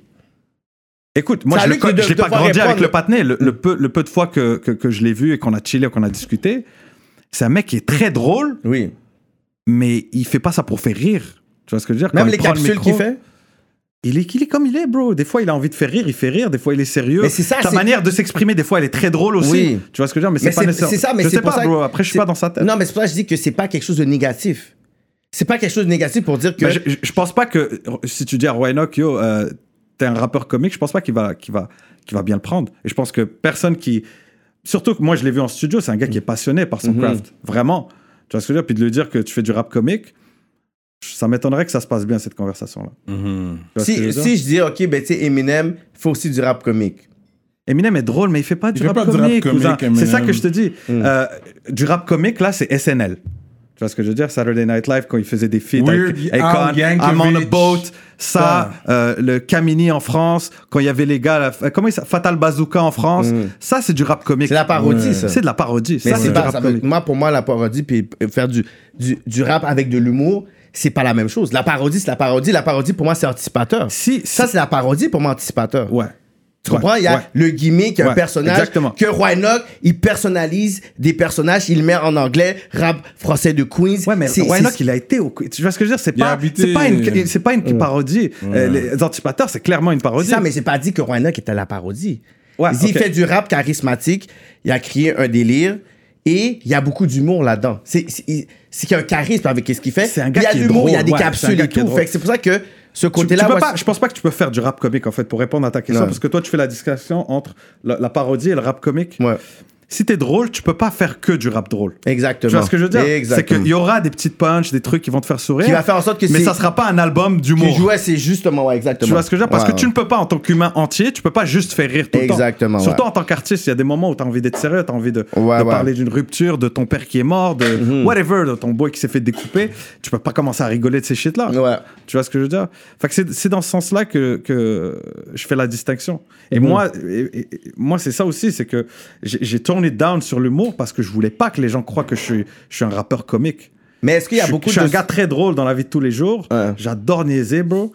Écoute, moi je l'ai de- pas grandi avec répondre. le patiné. Le, le peu, le peu de fois que, que, que je l'ai vu et qu'on a chillé, qu'on a discuté, c'est un mec qui est très drôle, Oui. mais il fait pas ça pour faire rire. Tu vois ce que je veux dire? Même Quand les capsules qu'il fait? Il est, il est comme il est, bro. Des fois, il a envie de faire rire, il fait rire. Des fois, il est sérieux. Mais c'est ça, Sa manière de s'exprimer, des fois, elle est très drôle aussi. Oui. Tu vois ce que je veux dire? Mais c'est Mais pas c'est- nécessaire. c'est ça, mais je sais pas, ça bro. Après, je suis pas dans sa tête. Non, mais c'est pour ça que je dis que c'est pas quelque chose de négatif. C'est pas quelque chose de négatif pour dire que. Je, pense pas que si tu dis à Roy Enoch, yo, euh, t'es un rappeur comique, je pense pas qu'il va, qu'il va, qu'il va bien le prendre. Et je pense que personne qui. Surtout que moi, je l'ai vu en studio, c'est un gars qui est passionné par son Mhm. craft. Vraiment. Tu vois ce que je veux dire? Puis de lui dire que tu fais du rap comique, ça m'étonnerait que ça se passe bien, cette je veux si, je dis, OK, ben, tu sais, Eminem, faut aussi du rap comique. Eminem est drôle, mais il fait pas du Il fait rap pas du rap comique. comique. C'est ça que je te dis. Mm. Euh, du rap comique, là, c'est SNL. Tu vois ce que je veux dire? Saturday Night Live, quand il faisait des feats Weird avec Akon, I'm on a Yankovic. boat, ça, Ça. euh, le Camini en France, quand il y avait les gars, là, euh, comment il Fatal Bazooka en France, ça c'est du rap comique. C'est la parodie, ça. C'est de la parodie. Mais ça, c'est du pas, rap ça veut- comique. moi, pour moi, la parodie, puis faire du, du, du rap avec de l'humour, c'est pas la même chose. La parodie, c'est la parodie. La parodie, pour moi, c'est anticipateur. Si- ça, c'est la parodie, pour moi, anticipateur. Ouais. Tu comprends? Il y a Ouais. le gimmick, il y a un Ouais, personnage. exactement. Que Roy Enoch, il personnalise des personnages, il met en anglais, rap français de Queens. Ouais, mais C'est- c'est- Not, il a été au. Tu vois ce que je veux dire? C'est pas, habité- c'est pas une, c'est pas une parodie. Euh, les anticipateurs, c'est clairement une parodie. C'est ça, mais j'ai pas dit que Roy Enoch était la parodie. Ouais, il fait du rap charismatique, il a créé un délire et il y a beaucoup d'humour là-dedans. C'est c'est- il- c'est qu'il y a un charisme avec ce qu'il fait. C'est un gars il y a l'humour, il y a des ouais, capsules et tout. Fait que c'est pour ça que ce côté-là, je pense pas que tu peux faire du rap comique en fait pour répondre à ta question Non. parce que toi tu fais la distinction entre la, la parodie et le rap comique. Ouais. Si t'es drôle, tu peux pas faire que du rap drôle. Exactement. Tu vois ce que je veux dire? C'est qu'il y aura des petites punches, des trucs qui vont te faire sourire. Qui va faire en sorte que mais ça sera pas un album d'humour. jouait, c'est justement, ouais, exactement. Tu vois ce que je veux dire? Parce Ouais, que tu ne peux pas, en tant qu'humain entier, tu peux pas juste faire rire tout le temps. Exactement, Surtout en tant qu'artiste, il y a des moments où tu as envie d'être sérieux, tu as envie de, parler d'une rupture, de ton père qui est mort, de Mhm. whatever, de ton boy qui s'est fait découper. Tu peux pas commencer à rigoler de ces shit-là. Ouais. Tu vois ce que je veux dire? Fait que c'est, dans ce sens-là que, que je fais la distinction. Et Mhm. moi, et- et- moi c'est ça aussi, c'est que j'ai, j'ai tourné down sur l'humour parce que je voulais pas que les gens croient que je suis, je suis un rappeur comique. Mais est-ce qu'il y a je, beaucoup je suis de. un gars très drôle dans la vie de tous les jours. Ouais. J'adore niaiser, bro.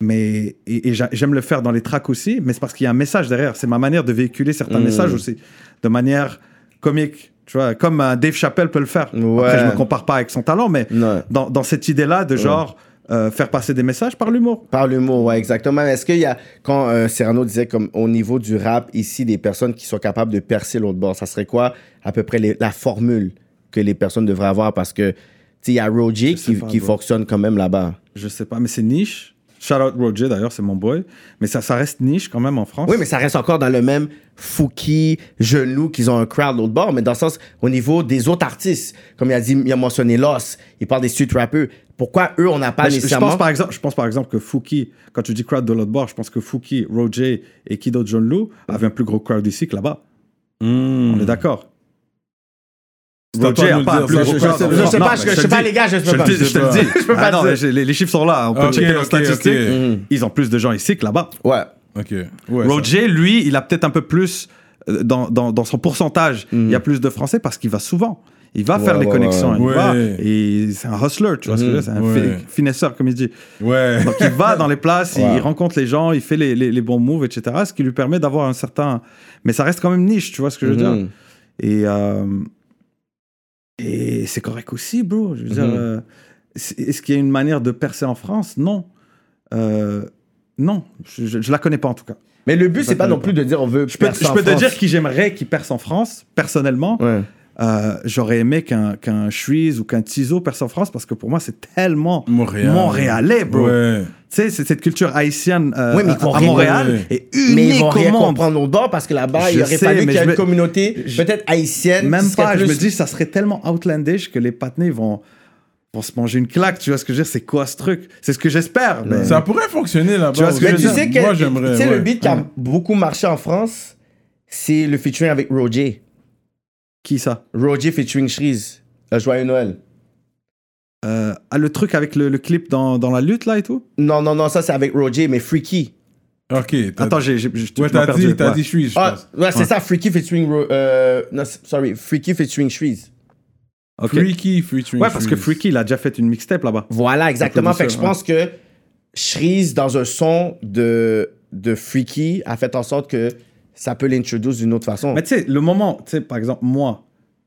Mais, et, et j'a- j'aime le faire dans les tracks aussi, mais c'est parce qu'il y a un message derrière. C'est ma manière de véhiculer certains Mm. messages aussi, de manière comique. Tu vois, comme un Dave Chappelle peut le faire. Ouais. Après, je me compare pas avec son talent, mais dans cette idée-là de genre euh, faire passer des messages par l'humour. Par l'humour, ouais, exactement. Est-ce qu'il y a, quand euh, Cyrano disait comme au niveau du rap, ici, des personnes qui sont capables de percer l'autre bord, ça serait quoi à peu près les- la formule que les personnes devraient avoir? Parce que, tu sais, il y a Roger qui, pas, qui bro. fonctionne quand même là-bas. Je sais pas, mais c'est niche. Shout out Roger d'ailleurs, c'est mon boy. Mais ça, ça reste niche quand même en France. Oui, mais ça reste encore dans le même Fouki, Genoux, qu'ils ont un crowd l'autre bord, mais dans le sens, au niveau des autres artistes, comme il a dit, il a mentionné Loss, il parle des street rappers. Pourquoi eux, on n'a pas Mais je, je nécessairement. pense par exemple, je pense par exemple que Fouki, quand tu dis crowd de l'autre bord, je pense que Fouki, Roger et Kido John Lou avaient un plus gros crowd ici que là-bas. On est d'accord. Roger a pas un plus gros Je- crowd. je- je Non, sais pas, je- je sais pas, les gars, je sais te pas. le dis, je te le dis. Je peux pas Ah dire. les, les chiffres sont là. On peut checker leurs ok, statistiques. Mhm. Ils ont plus de gens ici que là-bas. Ouais. Ok. Ouais, ça- Roger, lui, il a peut-être un peu plus euh, dans, dans, dans son pourcentage. Il y a plus de Français parce qu'il va souvent. Il va Ouais, faire les connexions. Il va. Et c'est un hustler, tu vois ce que je veux dire. C'est un fi- finesseur, comme il dit. Ouais. Donc il va dans les places, il rencontre les gens, il fait les, les, les bons moves, etc. Ce qui lui permet d'avoir un certain. Mais ça reste quand même niche, tu vois ce que je veux Mhm. dire. Et, euh, et c'est correct aussi, bro. Je veux dire, Mhm. euh, est-ce qu'il y a une manière de percer en France? Non. Euh, non, je, je, je la connais pas en tout cas. Mais le but, c'est pas connais non plus de dire on veut Je peux, je te France. dire qui j'aimerais qui perce en France, personnellement. Ouais. Euh, J'aurais aimé qu'un qu'un Shreeze ou qu'un Tizo perce en France parce que pour moi, c'est tellement Montréal. montréalais, bro. Ouais. Tu sais, c'est cette culture haïtienne euh, Ouais, mais ils à, vont à rien- Montréal est Mais ils unique vont rien au monde. comprendre l'autre bord parce que là-bas, Je il aurait sais, fallu mais qu'il y ait je une me- communauté je- peut-être haïtienne. qui Même serait pas, je plus- me dis, ça serait tellement outlandish que les patinés vont, vont se manger une claque. Tu vois ce que je veux dire? C'est quoi ce truc? C'est ce que j'espère. mais- Ça pourrait fonctionner là-bas. Tu vois ce que Mais je tu veux dire? sais que Moi, j'aimerais. tu sais, le ouais. beat qui a beaucoup marché en France, c'est le featuring avec Roger. Qui ça? Roger featuring Shreeze. Euh, Joyeux Noël. Euh, ah, le truc avec le, le clip dans, dans la lutte là et tout? Non, non, non, ça c'est avec Roger, mais Freaky. Ok. Attends, j'ai, Ouais, t'as dit, t'as Ouais. dit, je Ah, pense. ouais, c'est ça, Freaky featuring. Ro- Euh, non, c'est- sorry, Freaky featuring Shreeze. Ok. Freaky featuring. Ouais, parce que Shreeze. Freaky, il a déjà fait une mixtape là-bas. Voilà, exactement. Fait que je pense que Shreeze, dans un son de, de Freaky, a fait en sorte que ça peut l'introduire d'une autre façon. Mais tu sais, le moment, tu sais, par exemple, moi,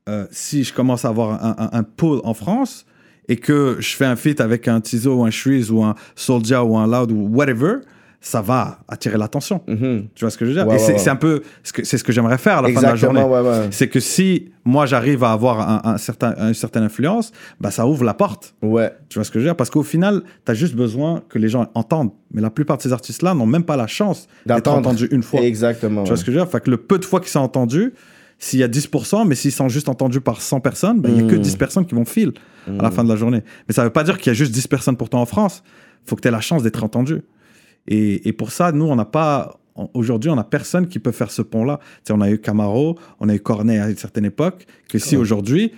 euh, si je commence à avoir un, un, pull en France et que je fais un feat avec un Tizo ou un Shreeze ou un Soulja ou un Loud ou whatever, ça va attirer l'attention. Mhm. Tu vois ce que je veux dire? Ouais, Et ouais, c'est ouais. un peu ce que c'est ce que j'aimerais faire à la fin de la journée. C'est que si moi j'arrive à avoir un, un certain, une certaine influence, bah ça ouvre la porte. Ouais. Tu vois ce que je veux dire? Parce qu'au final, tu as juste besoin que les gens entendent. Mais la plupart de ces artistes-là n'ont même pas la chance d'être entendus une fois. Exactement. Tu vois ce que je veux dire? Fait que le peu de fois qu'ils sont entendus, s'il y a 10%, mais s'ils sont juste entendus par 100 personnes, ben, il n'y a que Mm. 10 personnes qui vont fil à la fin de la journée. Mais ça ne veut pas dire qu'il y a juste 10 personnes pour toi en France. Il faut que tu aies la chance d'être entendu. Et, et pour ça, nous, on n'a pas. Aujourd'hui, on n'a personne qui peut faire ce pont-là. On a eu Camaro, on a eu Cornet à une certaine époque, que si aujourd'hui,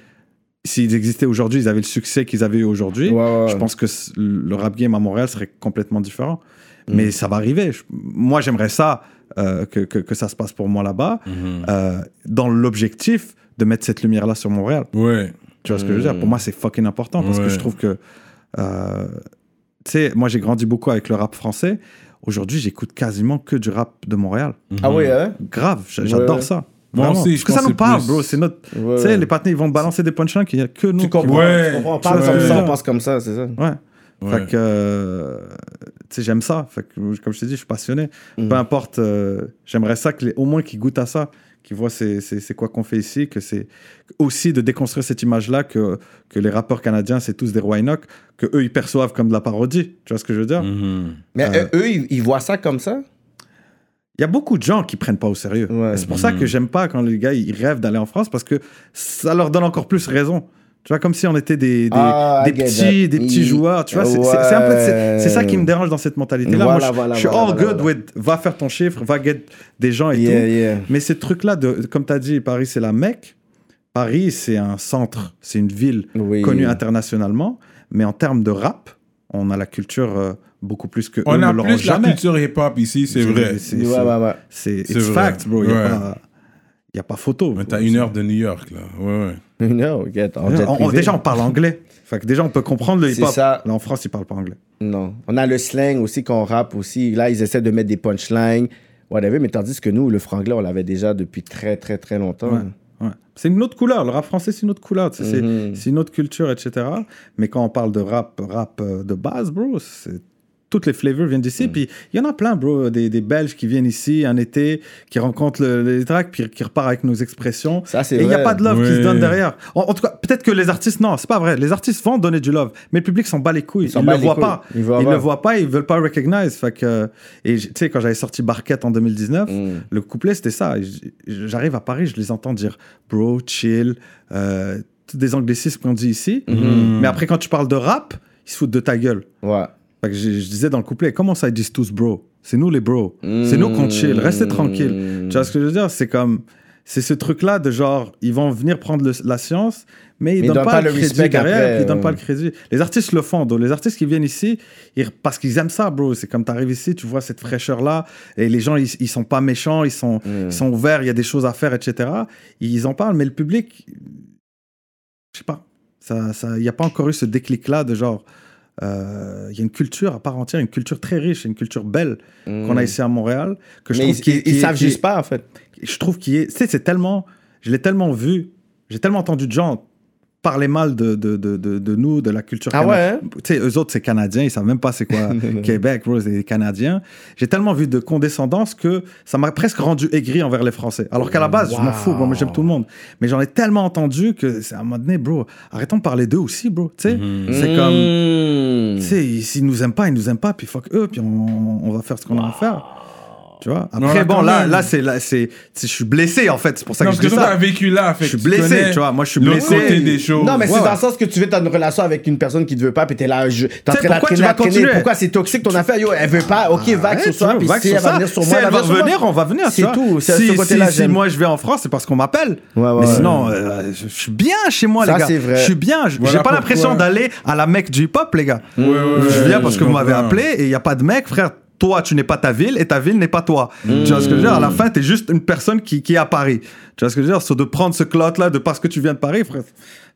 s'ils existaient aujourd'hui, ils avaient le succès qu'ils avaient eu aujourd'hui, Ouais, ouais, je pense que le rap game à Montréal serait complètement différent. Mm. Mais ça va arriver. Je- moi, j'aimerais ça, euh, que, que, que ça se passe pour moi là-bas, Mhm. euh, dans l'objectif de mettre cette lumière-là sur Montréal. Ouais. Tu vois ce que je veux dire? Pour moi, c'est fucking important parce que je trouve que. euh, tu sais, moi, j'ai grandi beaucoup avec le rap français. Aujourd'hui, j'écoute quasiment que du rap de Montréal. Ah oui, hein? Grave, j'adore Ouais. ça. Moi aussi, je Parce que pense ça nous parle, plus- bro. C'est notre. Ouais, Tu sais, ouais. les partenaires, ils vont balancer des punchlines qu'il n'y a que nous. Tu qui- comprends? Ouais. tu comprends? On parle Ouais. comme ça, on pense comme ça, c'est ça. Ouais. Ouais. Fait que, euh, tu sais, j'aime ça. Fait que, comme je t'ai dit, je suis passionné. Mm. Peu importe, euh, j'aimerais ça que les- au moins qu'ils goûtent à ça, qu'ils voient c'est, c'est, c'est quoi qu'on fait ici, que c'est aussi de déconstruire cette image-là que, que les rappeurs canadiens, c'est tous des rois Enoch, que eux, ils perçoivent comme de la parodie. Tu vois ce que je veux dire? Mhm. Mais Euh, euh, eux, ils, ils voient ça comme ça? Il y a beaucoup de gens qui prennent pas au sérieux. Ouais. C'est pour ça Mhm. que j'aime pas quand les gars, ils rêvent d'aller en France parce que ça leur donne encore plus raison. Tu vois, comme si on était des, des, Ah, des petits, des petits joueurs. Tu vois, c'est, c'est- c'est un peu, c'est, c'est ça qui me Ouais. dérange dans cette mentalité-là. Voilà, Moi, je, voilà, je suis voilà, all voilà, good voilà. with va faire ton chiffre, va get des gens et Yeah, tout. yeah. Mais ces trucs-là, de, comme tu as dit, Paris, c'est la Mecque. Paris, c'est un centre, c'est une ville Oui. connue internationalement. Mais en termes de rap, on a la culture euh, beaucoup plus que On ne a l'auront plus la jamais. culture hip-hop ici, c'est vrai. C'est, Ouais, c'est- ouais, ouais. c'est C'est it's vrai. fact, bro. Il n'y a, pas- y a pas photo. Mais t'as une heure de New York, là. Ouais, ouais. En jet On- on- privé. déjà, on parle anglais. Fait que déjà, on peut comprendre le C'est hip-hop. ça. Là, en France, ils parlent pas anglais. Non. On a le slang aussi qu'on rappe aussi. Là, ils essaient de mettre des punchlines, whatever. Mais tandis que nous, le franglais, on l'avait déjà depuis très, très, très longtemps. Ouais. Ouais. C'est une autre couleur. Le rap français, c'est une autre couleur. tu sais, c'est- Mhm. C'est une autre culture, etc. Mais quand on parle de rap, rap euh, de base, bro, c'est- toutes les flavors viennent d'ici. Puis il y en a plein, bro. Des, des Belges qui viennent ici un été, qui rencontrent le- les tracks, puis qui repartent avec nos expressions. Ça, c'est Et il n'y a pas de love qui se donne derrière. En, en tout cas, peut-être que les artistes, non, c'est pas vrai. Les artistes vont donner du love, mais le public s'en bat les couilles. Ils ne le voient pas. Ils Ils le voient pas, ils veulent pas recognize. Fait que, et tu sais, quand j'avais sorti Barquette en 2019, Mm. le couplet, c'était ça. J'arrive à Paris, je les entends dire bro, chill, euh, tous des anglicismes qu'on dit ici. Mhm. Mais après, quand tu parles de rap, ils se foutent de ta gueule. Ouais. Fait que je, je disais dans le couplet, comment ça, ils disent tous bro? C'est nous les bros. C'est nous qu'on chill. Restez tranquille. Tu vois ce que je veux dire? C'est comme. C'est ce truc-là de genre, ils vont venir prendre le- la science, mais ils Mais donnent donnent pas, pas le crédit derrière, après, ils donnent ouais. pas le crédit. Les artistes le font, donc les artistes qui viennent ici, ils- parce qu'ils aiment ça, bro. C'est comme t'arrives ici, tu vois cette fraîcheur-là, et les gens, ils, ils sont pas méchants, ils sont, Mm. ils sont ouverts, il y a des choses à faire, etc. Ils en parlent, mais le public, je sais pas, ça, ça, il n'y a pas encore eu ce déclic-là de genre, euh, il y a une culture à part entière, une culture très riche, une culture belle qu'on a ici à Montréal, que je. Mais trouve ils, est- savent juste pas, en fait. je trouve qu'il est. Tu sais, c'est tellement. Je l'ai tellement vu. J'ai tellement entendu de gens parler mal de, de, de, de, de nous, de la culture Ah canadienne. ouais, Tu sais, eux autres, c'est Canadiens. Ils savent même pas c'est quoi Québec, bro, c'est Canadiens. J'ai tellement vu de condescendance que ça m'a presque rendu aigri envers les Français. Alors qu'à la base, je m'en Wow. fous. Moi, j'aime tout le monde. Mais j'en ai tellement entendu que c'est à un moment donné, bro, arrêtons de parler d'eux aussi, bro. Tu sais, c'est comme. Mm. Tu sais, ils- s'ils nous aiment pas, ils nous aiment pas, puis fuck eux, puis on, on va faire ce qu'on a à faire. Tu vois Après, bon, là, même. là, c'est, là, c'est, je suis blessé, en fait. C'est pour ça Non, que parce je que dis ça. t'as vécu là. fait Je suis blessé, tu vois. Moi, je suis blessé. côté des choses. Non, mais Ouais, c'est ouais. dans le sens que tu veux dans une relation avec une personne qui te veut pas, puis t'es là, je, t'es en train de traîner, traîner? continuer? Pourquoi c'est toxique ton affaire? Yo, elle veut pas, ok, vague Ouais, sur vois, puis vague si elle va ça. venir sur Si moi, elle elle va venir on va venir. C'est tout, c'est Si, ce côté-là, si, si j'aime. moi je vais en France, c'est parce qu'on m'appelle. Ouais, ouais, mais sinon, euh, je, suis bien chez moi, Ça, les gars. c'est vrai. Je suis bien. J'ai pas l'impression d'aller à la Mecque du hip-hop, les gars. Je viens parce que vous m'avez appelé et il n'y a pas de mec, frère. Toi, tu n'es pas ta ville et ta ville n'est pas toi. Tu vois ce que je veux dire? À la fin, tu es juste une personne qui, qui est à Paris. Tu vois ce que je veux dire? So, de prendre ce clout-là de parce que tu viens de Paris, frère,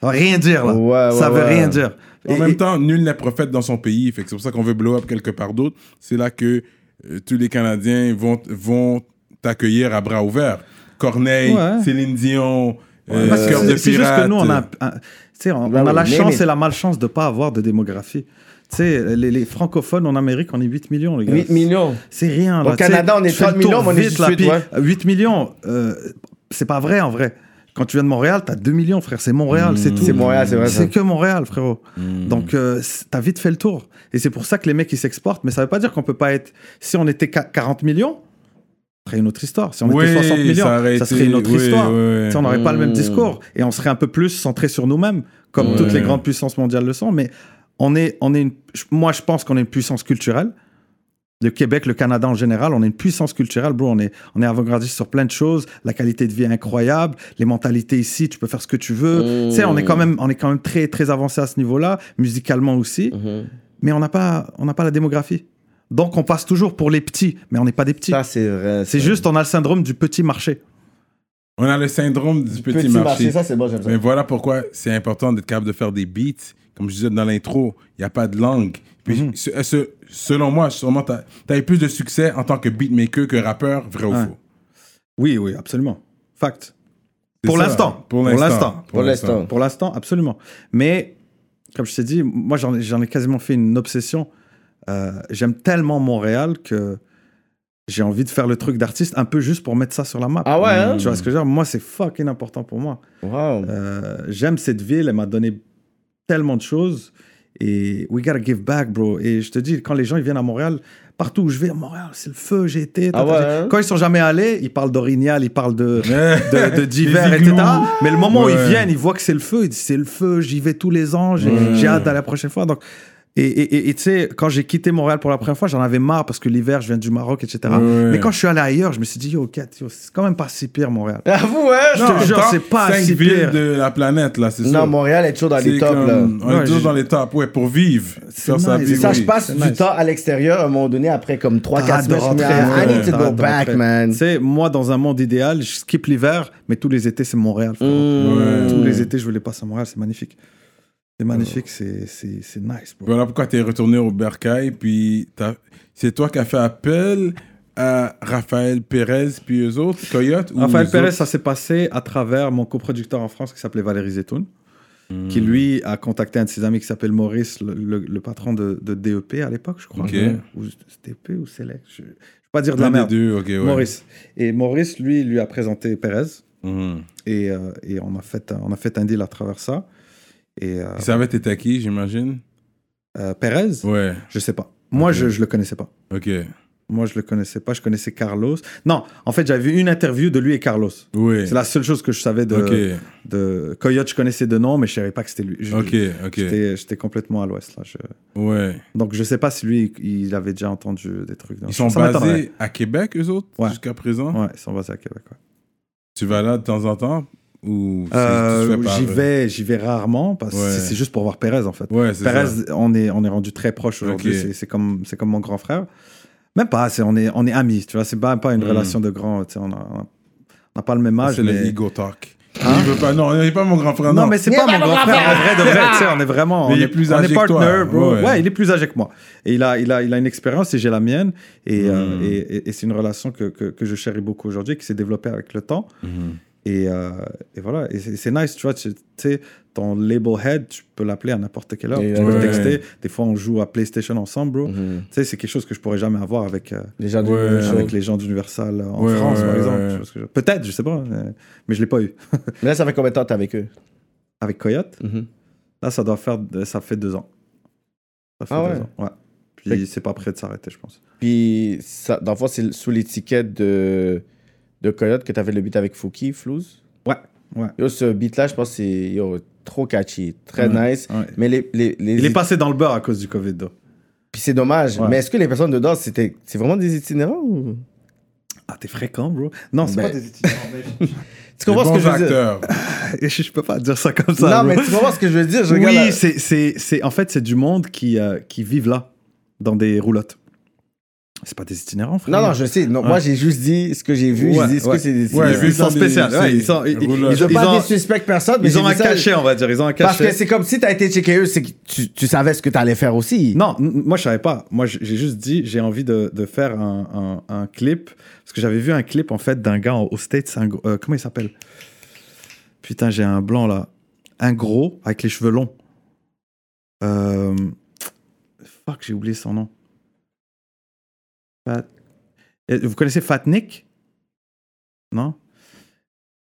ça veut rien dire, là. Ouais, ça veut ouais. rien dire. En Et- même et- temps, nul n'est prophète dans son pays. Fait que c'est pour ça qu'on veut blow up quelque part d'autre. C'est là que euh, tous les Canadiens vont, vont t'accueillir à bras ouverts. Corneille, Ouais. Céline Dion, euh, Parce que Cœur de c'est- C'est juste que nous, on a, un- sais, on, Bah on a oui, la chance mais- et la malchance de pas avoir de démographie. Tu sais, les, les francophones en Amérique, on est 8 millions, les gars. 8 millions. C'est rien. Au là, sais, Canada, on est tu fais 30 le tour millions, mais on est vite, là, 18, puis, ouais. euh, 8 millions, euh, c'est pas vrai en vrai. Quand tu viens de Montréal, t'as 2 millions, frère. C'est Montréal, c'est tout. C'est Montréal, c'est vrai, ça. C'est que Montréal, frérot. Hmm. Donc, euh, t'as vite fait le tour. Et c'est pour ça que les mecs, ils s'exportent. Mais ça veut pas dire qu'on peut pas être. Si on était qua- 40 millions, ça serait une autre histoire. Si on Oui, était 60 millions, ça serait une autre oui, histoire. oui. On n'aurait pas le même Mm. discours. Et on serait un peu plus centré sur nous-mêmes, comme Ouais. toutes les grandes puissances mondiales le sont. Mais on est, on est une, moi, je pense qu'on est une puissance culturelle. Le Québec, le Canada en général, on est une puissance culturelle, bro. On est, on est avant-gardiste sur plein de choses. La qualité de vie est incroyable. Les mentalités ici, tu peux faire ce que tu veux. Mm. Tu sais, on est quand même, on est quand même très, très avancé à ce niveau-là, musicalement aussi. Mhm. Mais on n'a pas, on n'a pas la démographie. Donc, on passe toujours pour les petits, mais on n'est pas des petits. Ça, c'est vrai. C'est juste, on a le syndrome du petit marché. On a le syndrome du petit, Petit marché. marché, ça, c'est bon, j'aime ça. Mais voilà pourquoi c'est important d'être capable de faire des beats. Comme je disais dans l'intro, il n'y a pas de langue. Puis, Mhm. ce- ce- selon moi, sûrement, tu as, eu plus de succès en tant que beatmaker que rappeur, vrai ou Ouais. faux? Oui, oui, absolument. Fact. Pour ça. l'instant. Pour l'instant. Pour l'instant. Pour l'instant, absolument. Mais, comme je t'ai dit, moi, j'en ai, j'en ai quasiment fait une obsession. Euh, J'aime tellement Montréal que j'ai envie de faire le truc d'artiste un peu juste pour mettre ça sur la map. Ah ouais, hein? Tu vois ce que je veux dire? Moi, c'est fucking important pour moi. Wow. Euh, J'aime cette ville, elle m'a donné tellement de choses. Et we gotta give back, bro. Et je te dis, quand les gens ils viennent à Montréal, partout où je vais à Montréal, c'est le feu, j'ai été. Ah ouais, hein? Quand ils sont jamais allés, ils parlent d'Orignal, ils parlent de, de, de divers, Les etc. Mais le moment où ils viennent, ils voient que c'est le feu, ils disent c'est le feu, j'y vais tous les ans, j'ai Ouais. j'ai hâte d'aller la prochaine fois. Donc, et et- et- et tu sais, quand j'ai quitté Montréal pour la première fois, j'en avais marre parce que l'hiver, je viens du Maroc, etc. Ouais. Mais quand je suis allé ailleurs, je me suis dit, yo, Kat, c'est quand même pas si pire, Montréal. Avoue, hein? Je te jure, c'est pas cinq si villes pire. de la planète, là, c'est ça. Non, Montréal est toujours dans les tops, comme- là. On est toujours dans les tops, ouais, pour vivre. C'est nice. ça, oui. je passe du nice. temps à l'extérieur à un moment donné, après comme 3-4 T'arrêtes de semaines. I need to go back, man. Tu sais, moi, dans un monde idéal, je skip l'hiver, mais tous les étés, c'est Montréal. Mm. Tous les étés, je les passer à Montréal, c'est magnifique. C'est magnifique, c'est nice, bro. Voilà pourquoi tu es retourné au Bercail, puis c'est toi qui as fait appel à Raphaël Pérez, puis eux autres, Coyote ou Raphaël Pérez, autres? ça s'est passé à travers mon coproducteur en France qui s'appelait Valérie Zetoun, Hmm. qui lui a contacté un de ses amis qui s'appelle Maurice, le, le- le patron de, de DEP à l'époque, je crois. Ok. Ou c'était DEP ou Select, je ne vais pas dire de la merde. deux, ok, ouais. Maurice. Et Maurice, lui, lui a présenté Pérez. Mhm. Et, euh, et on, a fait, on a fait un deal à travers ça. Et euh, Il savait t'étais qui, j'imagine? Euh, Pérez, Ouais, je sais pas. Moi, je, je le connaissais pas. ok. Moi, je le connaissais pas. Je connaissais Carlos. Non, en fait, j'avais vu une interview de lui et Carlos. Oui. C'est la seule chose que je savais de, Ok, de Coyote. Je connaissais de nom, mais je savais pas que c'était lui. Je- ok, ok. J'étais complètement à l'ouest là. Je- Ouais. Donc, je sais pas si lui, il avait déjà entendu des trucs. Ils sont Ça basés à Québec, eux autres, Ouais. jusqu'à présent? Ouais, ils sont basés à Québec. ouais. Tu vas là de temps en temps? Ou Euh, j'y vais, j'y vais rarement parce que Ouais. c'est- juste pour voir Pérez en fait. Ouais, Pérez, ça. on est, on est rendu très proche aujourd'hui. Ok. C'est- comme, c'est comme mon grand frère. Même pas, c'est, on, est, on est amis, tu vois. C'est pas, pas une Mm. relation de grand. tu sais, On n'a pas le même âge. C'est mais... le ego talk. Hein Il veut pas, non, il n'est pas mon grand frère, Non, non. mais c'est pas pas mon grand grand frère. En vrai, de vrai, tu sais, on est vraiment. Mais on il est est, plus on âgé est que toi. partner, bro. Ouais. Ouais. il est plus âgé que moi. Et il a, il a, il a une expérience et j'ai la mienne. Et, euh, Mm. et, et- et c'est une relation que, que, que je chéris beaucoup aujourd'hui, qui s'est développée avec le temps. Mhm. Et, euh, et voilà, et c'est nice, tu vois, tu sais, ton label head, tu peux l'appeler à n'importe quelle heure, tu peux Ouais. texter. Des fois, on joue à PlayStation ensemble, bro. Mhm. Tu sais, c'est quelque chose que je pourrais jamais avoir avec, euh, Les gens Ouais. avec les gens d'Universal en Ouais, France, ouais, par exemple. Peut-être, je sais pas, mais, mais je l'ai pas eu. Mais là, ça fait combien de temps que t'es avec eux? Avec Coyote, Mhm. là, ça doit faire, ça fait deux ans. Ça fait Ah deux ouais? ans, ouais. Fait Puis c'est pas prêt de s'arrêter, je pense. Puis, ça, dans le fond, c'est sous l'étiquette de, de Coyote que t'avais le beat avec Fouki, Flouz. Ouais, ouais. Yo, ce beat-là, je pense que c'est yo, trop catchy, très Ouais, nice. ouais. Mais les, les, les- Il est passé dans le beurre à cause du Covid, là. Puis c'est dommage. Ouais. Mais est-ce que les personnes dedans, c'était, c'est vraiment des itinérants ou... Ah, t'es fréquent, bro. Non, c'est Ben, pas des étudiants. mais Tu comprends ce que je veux dire? acteurs. je, je peux pas dire ça comme ça. Non, bro. mais tu comprends ce que je veux dire? Je Oui, la- c'est, c'est, c'est, en fait, c'est du monde qui, euh, qui vivent là, dans des roulottes. C'est pas des itinérants, frère. Non, non, je sais. Non, Ouais. Moi, j'ai juste dit ce que j'ai vu. Ouais, j'ai dit, ouais. que c'est des Ouais, itinérants? vu ils sont spéciaux. Ouais, ils sont, ils, ils- roulottes. Je veux ils pas personne, mais ils ont un cachet, on va dire. Ils ont un Parce cachet. que c'est comme si t'as été checké eux, c'est que tu, tu savais ce que t'allais faire aussi. Non, moi je savais pas. Moi j'ai juste dit j'ai envie de, de faire un, un- un clip parce que j'avais vu un clip en fait d'un gars au States. un euh, comment il s'appelle? Putain, j'ai un blanc là. Un gros avec les cheveux longs. Euh, Fuck, j'ai oublié son nom. Fat- Euh, Vous connaissez Fat Nick Non?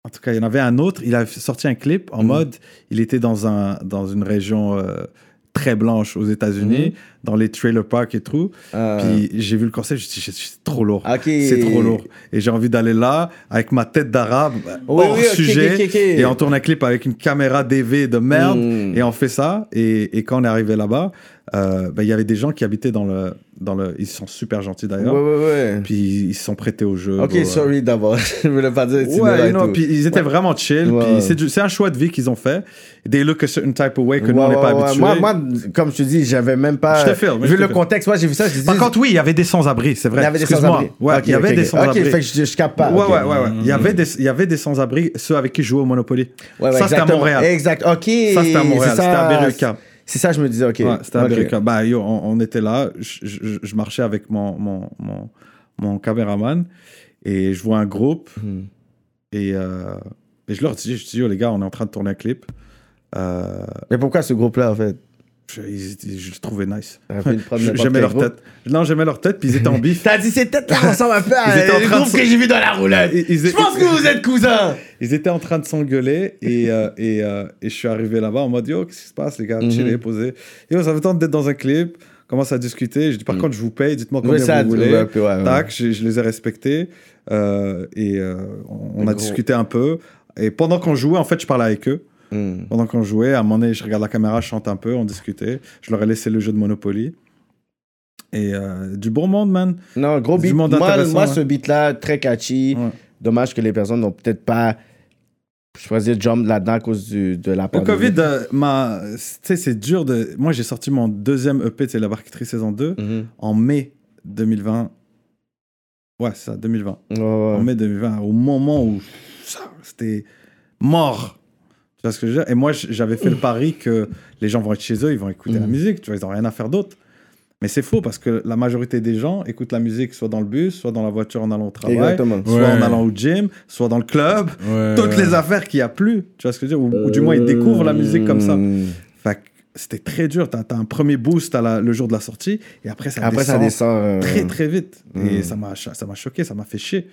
En tout cas, il y en avait un autre. Il a sorti un clip en Mhm. mode il était dans, un, dans une région euh, très blanche aux États-Unis, dans les trailer parks et tout. Ah. Puis j'ai vu le concert, je me suis dit, c'est trop lourd. C'est trop lourd. Et j'ai envie d'aller là, avec ma tête d'arabe, Oui, hors oui, sujet. Et on tourne un clip avec une caméra DV de merde. Mm. Et on fait ça. Et, et quand on est arrivé là-bas, euh, ben, il y avait des gens qui habitaient dans le, dans le. Ils sont super gentils Ouais, d'ailleurs. ouais, ouais. Puis ils se sont prêtés au jeu. Ok, bro. sorry d'abord. Je voulais pas dire Ouais, non, puis ils étaient vraiment chill. Ouais. Puis c'est un choix de vie qu'ils ont fait. They look a certain type of way que nous, Ouais, on n'est pas ouais, ouais. habitués. Moi, moi, comme je te dis, j'avais même pas. Je te filme, Vu le contexte, moi, j'ai vu ça. Je dis, Par contre, oui, il y avait des sans-abri, c'est vrai. il y avait des sans-abri. Ouais, il y avait des sans-abri. Ok, fait que je, je capte pas. Ouais, ok. ouais, ouais, ouais. Il y avait des, il y avait des sans-abri, ceux avec qui je jouais au Monopoly. Ouais, ouais, ça, c'était à. Montréal. Exact. Ok. Ça, c'était à Montréal. C'était à Berruca. C'est ça, je me disais, ok. Ouais, c'était à Ok. Berruca. Bah, yo, on, on était là. Je, je- je marchais avec mon, mon, mon, mon caméraman et je vois un groupe Hmm. et, euh, et je leur dis, je dis, yo, les gars, on est en train de tourner un clip. Euh, Mais pourquoi ce groupe-là, en fait? Je, ils je le trouvais nice. J'aimais leur tête. Non, j'aimais leur tête, puis ils étaient en bif. T'as dit, c'est peut-être là, ressemble un peu à le groupe que j'ai vu dans la roulette. Je pense que vous êtes cousins. Ils étaient en train de s'engueuler et, euh, et, euh, et je suis arrivé là-bas en mode Yo, qu'est-ce qui se passe, les gars? Mhm. Chillez, posez. Yo, ça fait temps d'être dans un clip. On commence à discuter. Je dis Par contre, je vous paye, dites-moi combien Oui, ça, vous voulez. ouais. Tac, je, je les ai respectés. euh, et euh, on, on a discuté un peu. Et pendant qu'on jouait, en fait, je parlais avec eux. Hmm. Pendant qu'on jouait, à un moment donné, je regarde la caméra, je chante un peu, on discutait. Je leur ai laissé le jeu de Monopoly. Et euh, du bon monde, man. Non, gros Du beat. monde Moi, ce beat-là, très catchy. Ouais. Dommage que les personnes n'ont peut-être pas choisi de jump là-dedans à cause du, de la Le pandémie. Covid, euh, m'a- tu sais, c'est dur de. Moi, j'ai sorti mon deuxième EP, c'est La Barqueterie saison 2, Mhm. en mai 2020. Ouais, c'est ça, 2020. Ouais, ouais. En mai 2020, au moment où ça, c'était mort. Tu vois ce que je veux dire? Et moi, j'avais fait le pari que les gens vont être chez eux, ils vont écouter la Mhm. musique, tu vois, ils n'ont rien à faire d'autre. Mais c'est faux parce que la majorité des gens écoutent la musique soit dans le bus, soit dans la voiture en allant au travail, Exactement. soit Ouais. en allant au gym, soit dans le club. Ouais, Toutes ouais. les affaires qu'il n'y a plus, tu vois ce que je veux dire? Ou, ou du moins, ils découvrent la musique comme ça. Hmm. Fait que c'était très dur. T'as as un premier boost à la- le jour de la sortie et après ça Après, ça descend euh, très très vite. Et Mm. ça m'a ça m'a choqué, ça m'a fait chier.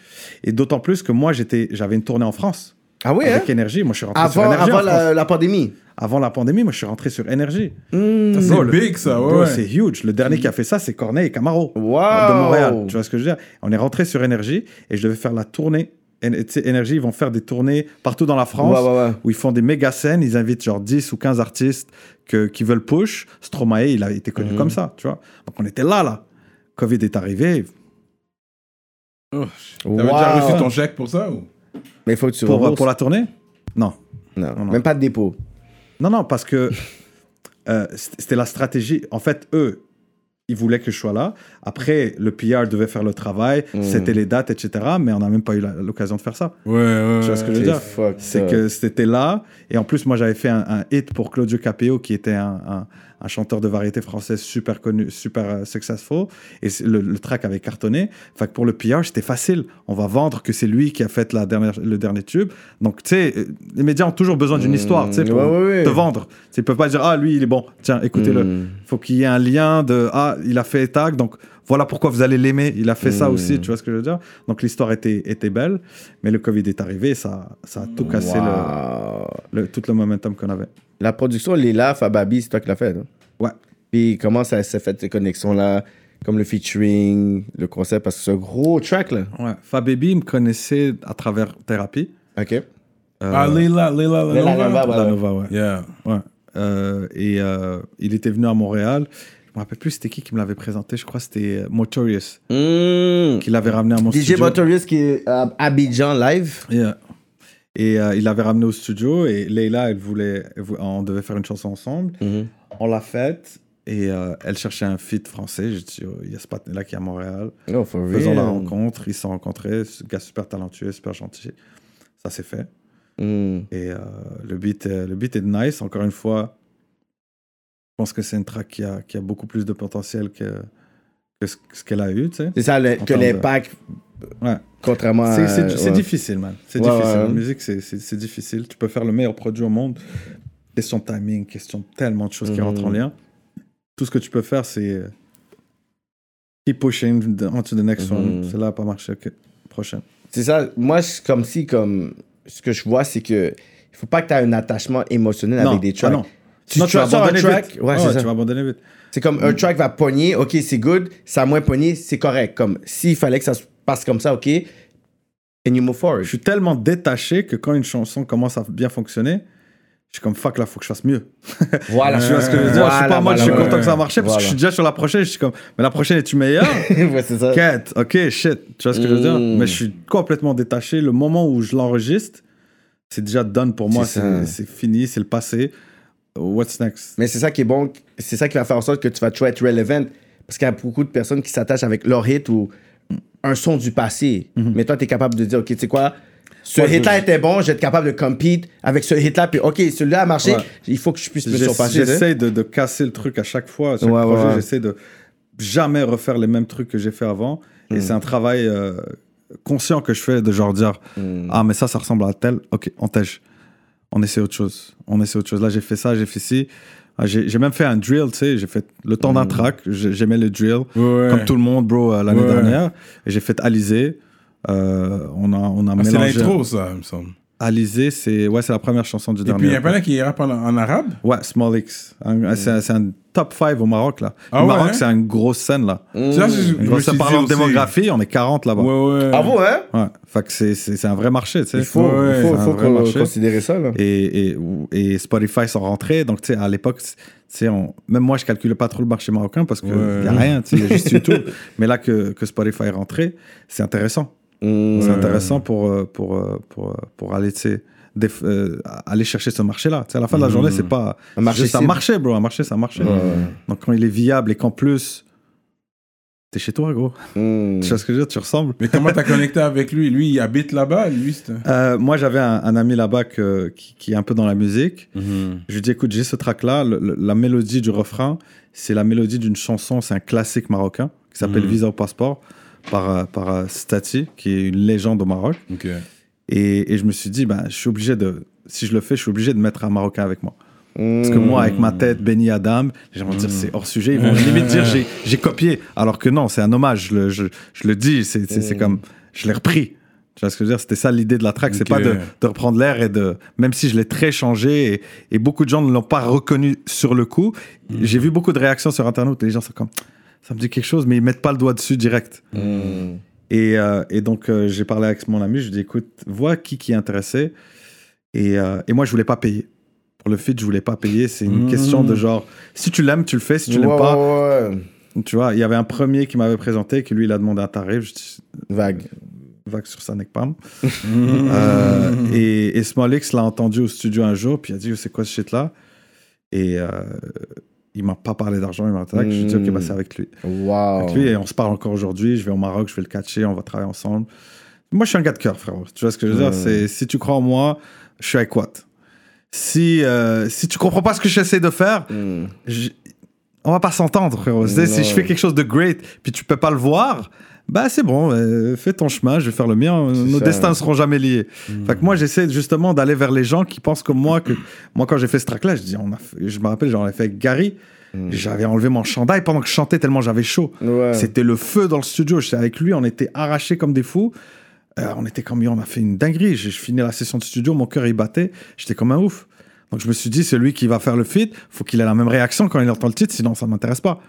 Et d'autant plus que moi j'étais j'avais une tournée en France Ah oui, hein? avec énergie. Moi je suis rentré sur Avant, énergie. avant la, la pandémie. Avant la pandémie, moi je suis rentré sur énergie. Hmm. Bro, C'est le- big, ça, ouais. C'est huge. Le dernier qui a fait ça, c'est Corneille et Camaro Wow. de Montréal. Tu vois ce que je veux dire? On est rentré sur énergie et je devais faire la tournée. Et, tu sais, énergie, ils vont faire des tournées partout dans la France Ouais, ouais, ouais. où ils font des méga scènes, ils invitent genre 10 ou 15 artistes que, qui veulent push. Stromae, il a été connu Mhm. comme ça, tu vois. Donc on était là, là. Covid est arrivé. Oh, T'avais déjà reçu ton chèque pour ça ou? Mais il faut que tu Pour, rembourses. pour la tournée Non. Non, Non, non. même pas de dépôt. Non, non, parce que euh, c'était la stratégie. En fait, eux, ils voulaient que je sois là. Après, le PR devait faire le travail, Mhm. c'était les dates, etc. Mais on n'a même pas eu l'occasion de faire ça. Ouais, ouais. Tu vois ce que je veux C'est dire C'est que c'était là. Et en plus, moi, j'avais fait un, un hit pour Claudio Capéo, qui était un, un- un chanteur de variété française super connu, super euh, successful. Et le, le track avait cartonné. Fait que pour le PR, c'était facile. On va vendre que c'est lui qui a fait la dernière, le dernier tube. Donc, tu sais, euh, les médias ont toujours besoin d'une histoire, tu sais, pour ouais, ouais, ouais. te vendre. Tu sais, Ils peuvent pas dire, ah, lui, il est bon. Tiens, écoutez-le. Mm. faut qu'il y ait un lien de, ah, il a fait tag, donc voilà pourquoi vous allez l'aimer. Il a fait ça Mm. aussi, tu vois ce que je veux dire? Donc l'histoire était, était belle, mais le Covid est arrivé, ça, ça a tout cassé le- tout le momentum qu'on avait. La production, Lila, Fababi, c'est toi qui l'as fait. hein? Ouais. Puis comment ça s'est fait, ces connexions-là, comme le featuring, le concept, parce que c'est un gros track, là. Ouais. Fababy me connaissait à travers Thérapie. OK. Euh, Ah, Leila, Leila, Leila Leila. Nova, la ouais. Nova, ouais. Yeah. Ouais. Euh, et euh, il était venu à Montréal. Je me rappelle plus c'était qui qui me l'avait présenté. Je crois que c'était euh, Motorious Mm. qui l'avait ramené à mon DJ studio. Motorius qui est à Abidjan live. Yeah. Et euh, il l'avait ramené au studio et Leila, elle voulait, elle on devait faire une chanson ensemble. On l'a faite et euh, elle cherchait un feat français. J'ai dit, oh, il y a ce là qui est à Montréal. Oh, for real. Faisons la rencontre. Ils se sont rencontrés. Ce gars super talentueux, super gentil. Ça s'est fait. Mm. Et euh, le, beat, le beat est nice. Encore une fois, je pense que c'est une track qui a, qui a beaucoup plus de potentiel que, que ce, qu'elle a eu. tu sais. C'est ça, le- que de- l'impact, Ouais. contrairement C'est- à... C'est ouais. difficile, man. C'est Ouais, difficile. La musique, c'est- difficile. Tu peux faire le meilleur produit au monde. Question de timing, question de tellement de choses qui Mhm. rentrent en lien. Tout ce que tu peux faire, c'est euh, keep pushing on to the next Mhm. one. C'est là, pas marché. Ok, prochaine. C'est ça. Moi, c'est comme si, comme... Ce que je vois, c'est que... Il faut pas que tu aies un attachement émotionnel Non, avec des ah tracks. non. Tu, non, tu tu vas abandonner track, vite. ouais, tu vas abandonner vite. C'est comme un track va pogner, ok, c'est good, ça a moins pogné, c'est correct. Comme s'il fallait que ça se passe comme ça, ok, and you move forward? Je suis tellement détaché que quand une chanson commence à bien fonctionner, je suis comme fuck là, faut que je fasse mieux. Voilà. Vois ce que je veux dire? Je suis pas en mode, je suis content que ça a marché parce que je suis déjà sur la prochaine. Je suis comme, mais la prochaine est-tu meilleure ouais, c'est ça. Quête, ok, shit. Tu vois ce que je veux dire? Mm. Mais je suis complètement détaché. Le moment où je l'enregistre, c'est déjà done pour moi. C'est ça. C'est c'est fini, c'est le passé. What's next? Mais c'est ça qui est bon, c'est ça qui va faire en sorte que tu vas toujours être relevant. Parce qu'il y a beaucoup de personnes qui s'attachent avec leur hit ou un son du passé. Mais toi, tu es capable de dire, OK, tu sais quoi, ce Ouais, hit-là je- était bon, je vais être capable de compete avec ce hit-là. Puis, OK, celui-là a marché, Ouais. il faut que je puisse me surpasser. J'essaie de, de casser le truc à chaque fois. À chaque Ouais, projet, j'essaie de jamais refaire les mêmes trucs que j'ai fait avant. Mm. Et c'est un travail euh, conscient que je fais de genre dire Mm. Ah, mais ça, ça ressemble à tel. Ok, on tège. On essaie autre chose. On essaie autre chose. Là, j'ai fait ça, j'ai fait ci. Ah, J'ai même fait un drill, tu sais. J'ai fait le temps d'un Mm. track. J'ai- J'aimais le drill. Ouais. Comme tout le monde, bro, euh, l'année Ouais. dernière. Et j'ai fait Alizé. Euh, on a, on a Ah, c'est mélangé. l'intro, ça, il me semble. Alizé, c'est ouais, c'est la première chanson du Et dernier. puis, il y a pas là qui rappe en, en arabe? Ouais, Small X. Un- C'est un, top 5 au Maroc, là. Ah le ouais, Maroc, hein? c'est une grosse scène, là. Mm. Ça, Une grosse parlant de démographie, on est 40 là-bas. Ouais, ouais. Ah bon, hein? Ouais. Fait que c'est- c'est c'est un vrai marché, tu sais. Il faut, Ouais, il faut, c'est un faut vrai con- marché. considérer ça. Là. Et, et, et Spotify sont rentrés. Donc, tu sais, à l'époque, tu sais, on- même moi, je calculais pas trop le marché marocain parce qu'il Ouais. n'y a rien, tu sais, il y a juste YouTube. Mais là que, que Spotify est rentré, c'est intéressant. Mm. C'est intéressant pour, pour, pour, pour aller, euh, chercher ce marché-là. À la fin de la Mhm. journée, c'est pas Un marché juste un cible. marché, bro. Un marché, c'est un marché. Ouais. Donc, quand il est viable et qu'en plus, t'es chez toi, gros. Mm. Tu vois ce que je veux dire? Tu ressembles. Mais comment t'as connecté avec lui? Lui, il habite là-bas, lui. Euh, moi, j'avais un, un ami là-bas qui, qui est un peu dans la musique. Je lui dis, écoute, j'ai ce track-là. la mélodie du refrain, c'est la mélodie d'une chanson, c'est un classique marocain qui s'appelle Mhm. Visa au passeport par, euh, par euh, Stati, qui est une légende au Maroc. Et, et je me suis dit, ben, je suis obligé de, si je le fais, je suis obligé de mettre un Marocain avec moi. Parce que moi, avec ma tête, Benny Adam, les gens vont dire c'est hors sujet. Ils vont limite dire j'ai, j'ai copié. Alors que non, c'est un hommage. Je le, je, je le dis, c'est, c'est, c'est Mm. comme je l'ai repris. Tu vois ce que je veux dire? C'était ça l'idée de la track. C'est pas de, de reprendre l'air et de. Même si je l'ai très changé et, et beaucoup de gens ne l'ont pas reconnu sur le coup. J'ai vu beaucoup de réactions sur Internet. Les gens sont comme ça me dit quelque chose, mais ils mettent pas le doigt dessus direct. Mm. Et, euh, et donc, euh, j'ai parlé avec mon ami, je lui ai dit, écoute, vois qui qui est intéressé. Et, euh, et moi, je voulais pas payer. Pour le feat, je voulais pas payer. C'est une Mmh. question de genre, si tu l'aimes, tu le fais. Si tu l'aimes Ouais, pas, ouais, ouais. tu vois, il y avait un premier qui m'avait présenté, que lui, il a demandé un tarif. Je dis, Vague. vague sur sa neck palm. Euh, et, et Small X l'a entendu au studio un jour, puis il a dit, c'est quoi ce shit-là? Et il m'a pas parlé d'argent, il m'a attaqué. Je lui ai dit, ok, bah, c'est avec lui. Wow. Avec lui, et on se parle encore aujourd'hui. Je vais au Maroc, je vais le catcher, on va travailler ensemble. Moi, je suis un gars de cœur, frérot. Tu vois ce que je veux dire? Ouais. C'est si tu crois en moi, je suis avec Watt. Si, euh, si tu comprends pas ce que j'essaie de faire, Mm. je- on va pas s'entendre, frérot. Si je fais quelque chose de great, puis tu peux pas le voir, bah c'est bon, euh, fais ton chemin, je vais faire le mien. Nos ça. destins ne seront jamais liés. Fait que moi, j'essaie justement d'aller vers les gens qui pensent comme moi. Que moi, quand j'ai fait ce track-là, je dis, on a fait- je me rappelle, j'en ai fait avec Gary. J'avais enlevé mon chandail pendant que je chantais tellement j'avais chaud. Ouais. C'était le feu dans le studio. J'étais avec lui, on était arrachés comme des fous. Euh, on était comme, on a fait une dinguerie. J'ai fini la session de studio, mon cœur il battait. J'étais comme un ouf. Donc je me suis dit, celui qui va faire le feat, faut qu'il ait la même réaction quand il entend le titre, sinon ça m'intéresse pas.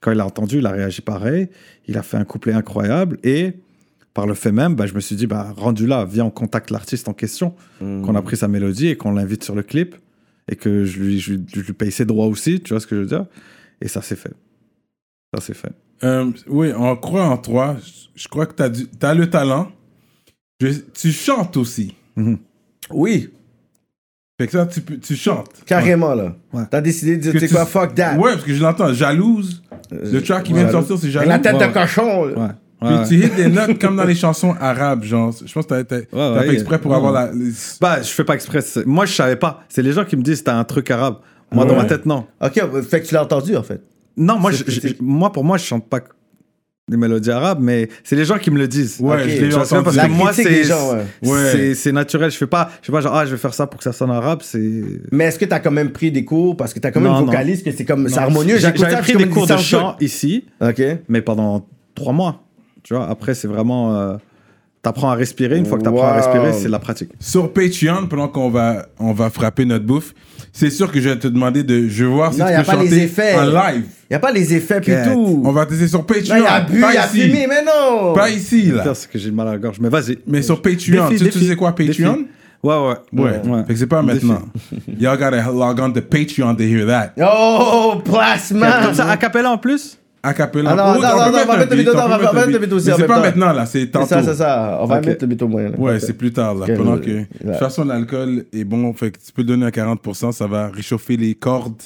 Quand il a entendu, il a réagi pareil. Il a fait un couplet incroyable et par le fait même, bah, je me suis dit, bah, rendu là, viens, on contacte l'artiste en question, Mm. qu'on a pris sa mélodie et qu'on l'invite sur le clip et que je lui, je, lui- je lui paye ses droits aussi, tu vois ce que je veux dire? Et ça s'est fait. Ça s'est fait. Euh, oui, on croit en toi. Je- crois que tu as, le talent. Je- tu chantes aussi. Oui, Fait que ça, tu, peux- tu chantes. carrément, là. Ouais. T'as décidé de dire, tu sais tu- quoi, fuck that. Ouais, parce que je l'entends. Jalouse. Le track qui vient de sortir, c'est jalouse. la tête Ouais. de cochon. là. Ouais. Puis Ouais, ouais. tu hits des notes comme dans les chansons arabes, genre. Je pense que t'as, t'as ouais, fait exprès pour ouais. avoir la. les- Bah, je fais pas exprès. Moi, je savais pas. C'est les gens qui me disent t'as un truc arabe. Moi, dans Ouais. ma tête, non. Ok, fait que tu l'as entendu, en fait. Non, moi, je- je- moi, pour moi, je chante pas des mélodies arabes, mais c'est les gens qui me le disent. Ouais, Ok. je l'ai Tu que parce La que moi, c'est ouais. Naturel. Je fais pas, je fais pas genre ah, je vais faire ça pour que ça sonne arabe. C'est Mais est-ce que t'as quand même pris des cours? Parce que t'as quand même Non, non. vocaliste que c'est comme c'est harmonieux. J'a- J'écoute J'avais ça, pris des cours de chant ici, Ok. mais pendant trois mois. Tu vois, après, c'est vraiment. euh, T'apprends à respirer. Une fois que t'apprends à Wow. respirer, c'est la pratique. Sur Patreon, pendant qu'on va, on va frapper notre bouffe, c'est sûr que je vais te demander de. Je vais voir si Non, tu y a peux pas les chanter effets. en live. Y a pas les effets puis tout. On va tester sur Patreon. Il a bu, pas il a ici. fumé, mais non. Pas ici, là. C'est que j'ai mal à la gorge. Mais vas-y. Mais sur Patreon, Défi, tu, tu défi, sais quoi, Patreon? défi. Ouais, ouais. Ouais. Ouais. Fait que c'est pas maintenant. Y'all gotta log on to Patreon to hear that. Oh, plasma. Comme ça, a cappella en plus? A cappella. Ah non, Oh, non, on non, on va mettre le beat, beat, on va mettre le beat. beat aussi Mais c'est pas maintenant, là, c'est C'est tantôt. ça, c'est ça. On va mettre le béton moyen. Ouais, c'est plus tard, là. Ok, Pendant que. De toute façon, l'alcool est bon, fait que tu peux le donner à 40%, ça va réchauffer les cordes.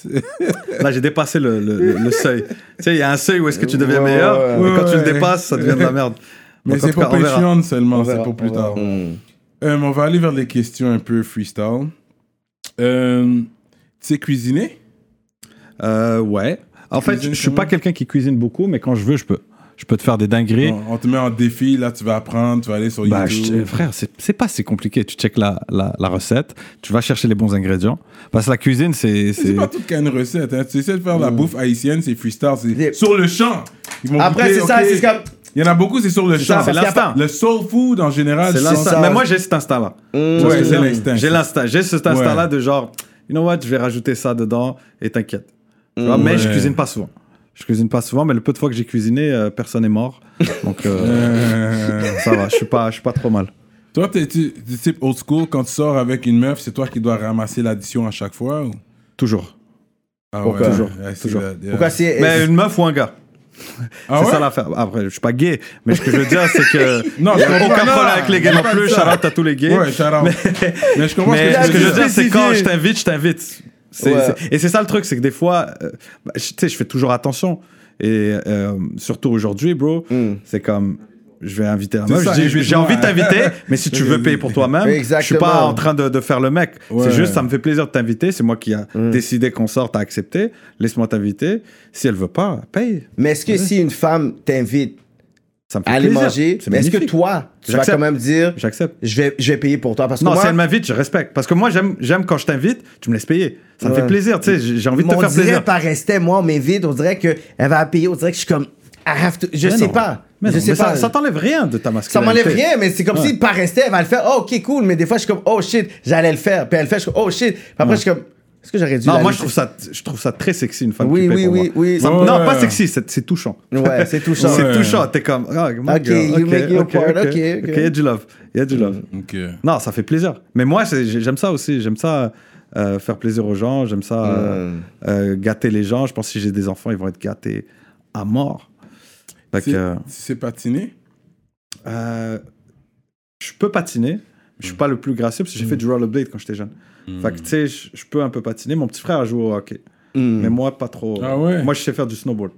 Là, j'ai dépassé le, seuil. tu sais, il y a un seuil où est-ce que tu deviens meilleur. mais quand tu le dépasses, ça devient de la merde. Mais c'est pour. Patreon seulement, c'est pour plus tard. Hmm. Euh, on va aller vers les questions un peu freestyle. Euh, tu sais cuisiner? Euh, ouais. En fait, Cuisine je suis pas quelqu'un qui cuisine beaucoup, mais quand je veux, je peux. Je peux te faire des dingueries. On, on te met en défi, là, tu vas apprendre, tu vas aller sur Bah, YouTube. je- frère, c'est c'est pas si compliqué. Tu checkes la, la, la recette, tu vas chercher les bons ingrédients. Parce que la cuisine, c'est. C'est c'est- pas tout qu'à une recette. Hein. Tu essaies de faire la bouffe haïtienne, c'est freestyle, c'est Les- sur le champ. Après, c'est ça, c'est comme. Il y en a beaucoup, c'est sur le champ. a l'instinct. Le soul food, en général, C'est je l'instinct. Mais moi, j'ai cet instinct-là. Ce Ouais, je c'est. J'ai l'instinct. J'ai cet instinct-là Ouais. de genre, you know what, je vais rajouter ça dedans et t'inquiète. Tu vois, Mais je cuisine pas souvent. Je cuisine pas souvent, mais le peu de fois que j'ai cuisiné, euh, personne n'est mort. Donc, euh, ça va, je suis pas, je suis pas trop mal. Toi, t'es tu- du type old school, quand tu sors avec une meuf, c'est toi qui dois ramasser l'addition à chaque fois ou? Toujours. Ah Pourquoi? ouais, Toujours, toujours. la- yeah. Pourquoi c'est. Mais une meuf ou un gars? Ah C'est ouais? ça l'affaire. Après, je suis pas gay, mais ce que je veux dire, c'est que. Non, je a comprends. aucun Non, problème avec les gays non pas plus. dit ça. Shout out à tous les gays. Ouais, shout out. mais je comprends Mais ce que ce tu que veux je veux dire. dire, c'est quand je t'invite, je t'invite. Ouais. Et c'est ça le truc, c'est que des fois, euh, bah, tu sais, je fais toujours attention. Et euh, surtout aujourd'hui, bro, Hmm. c'est comme, je vais inviter la C'est meuf. j'ai envie de t'inviter, mais si tu veux payer pour toi-même, je suis pas en train de, de faire le mec. Ouais. C'est juste, ça me fait plaisir de t'inviter. C'est moi qui a Hmm. décidé qu'on sorte, à accepter. Laisse-moi t'inviter. Si elle veut pas, paye. Mais est-ce que si une femme t'invite Ça me fait aller plaisir. manger, C'est mais est-ce que magnifique. toi, tu vas J'accepte. quand même dire J'accepte. je vais, je vais payer pour toi? Parce que Non, moi, si elle m'invite, je respecte. Parce que moi, j'aime, j'aime quand je t'invite, tu me laisses payer. Ça me Ouais. fait plaisir, tu sais. J'ai j'ai envie de te on faire dirait plaisir. par respect, moi, on m'invite, on dirait qu'elle va payer, on dirait que je suis comme, I have to, je Mais sais non. pas. Mais je non, sais mais pas. ça, ça t'enlève rien de ta Ça masculinité. m'enlève rien, mais c'est comme Ouais. si par respect, elle va le faire. Oh, ok, cool. Mais des fois, je suis comme, oh shit, j'allais le faire. Puis elle le fait, je suis comme, oh shit. Puis après, je suis comme, est-ce que j'aurais dû. Non, la moi, je trouve ça, je trouve ça très sexy, une femme Oui, qui oui, pour oui, moi. oui. Ça- Ouais. Non, pas sexy, c'est, c'est touchant. Ouais, c'est touchant. C'est Ouais. touchant. T'es comme, my Ok, girl, you make your ok, part, ok, ok, ok. ok, il y a du love. Il y a du love. Ok. Non, ça fait plaisir. Mais moi, c'est- j'aime ça aussi. J'aime ça euh, faire plaisir aux gens. J'aime ça euh, Mm. euh, gâter les gens. Je pense que si j'ai des enfants, ils vont être gâtés à mort. Euh, sais patiner? euh, je peux patiner. Je suis pas le plus gracieux parce que j'ai fait du rollerblade quand j'étais jeune. Fait que tu sais, je je peux un peu patiner. Mon petit frère a joué au hockey. Mm. Mais moi, pas trop. Ah ouais? Moi, je sais faire du snowboard.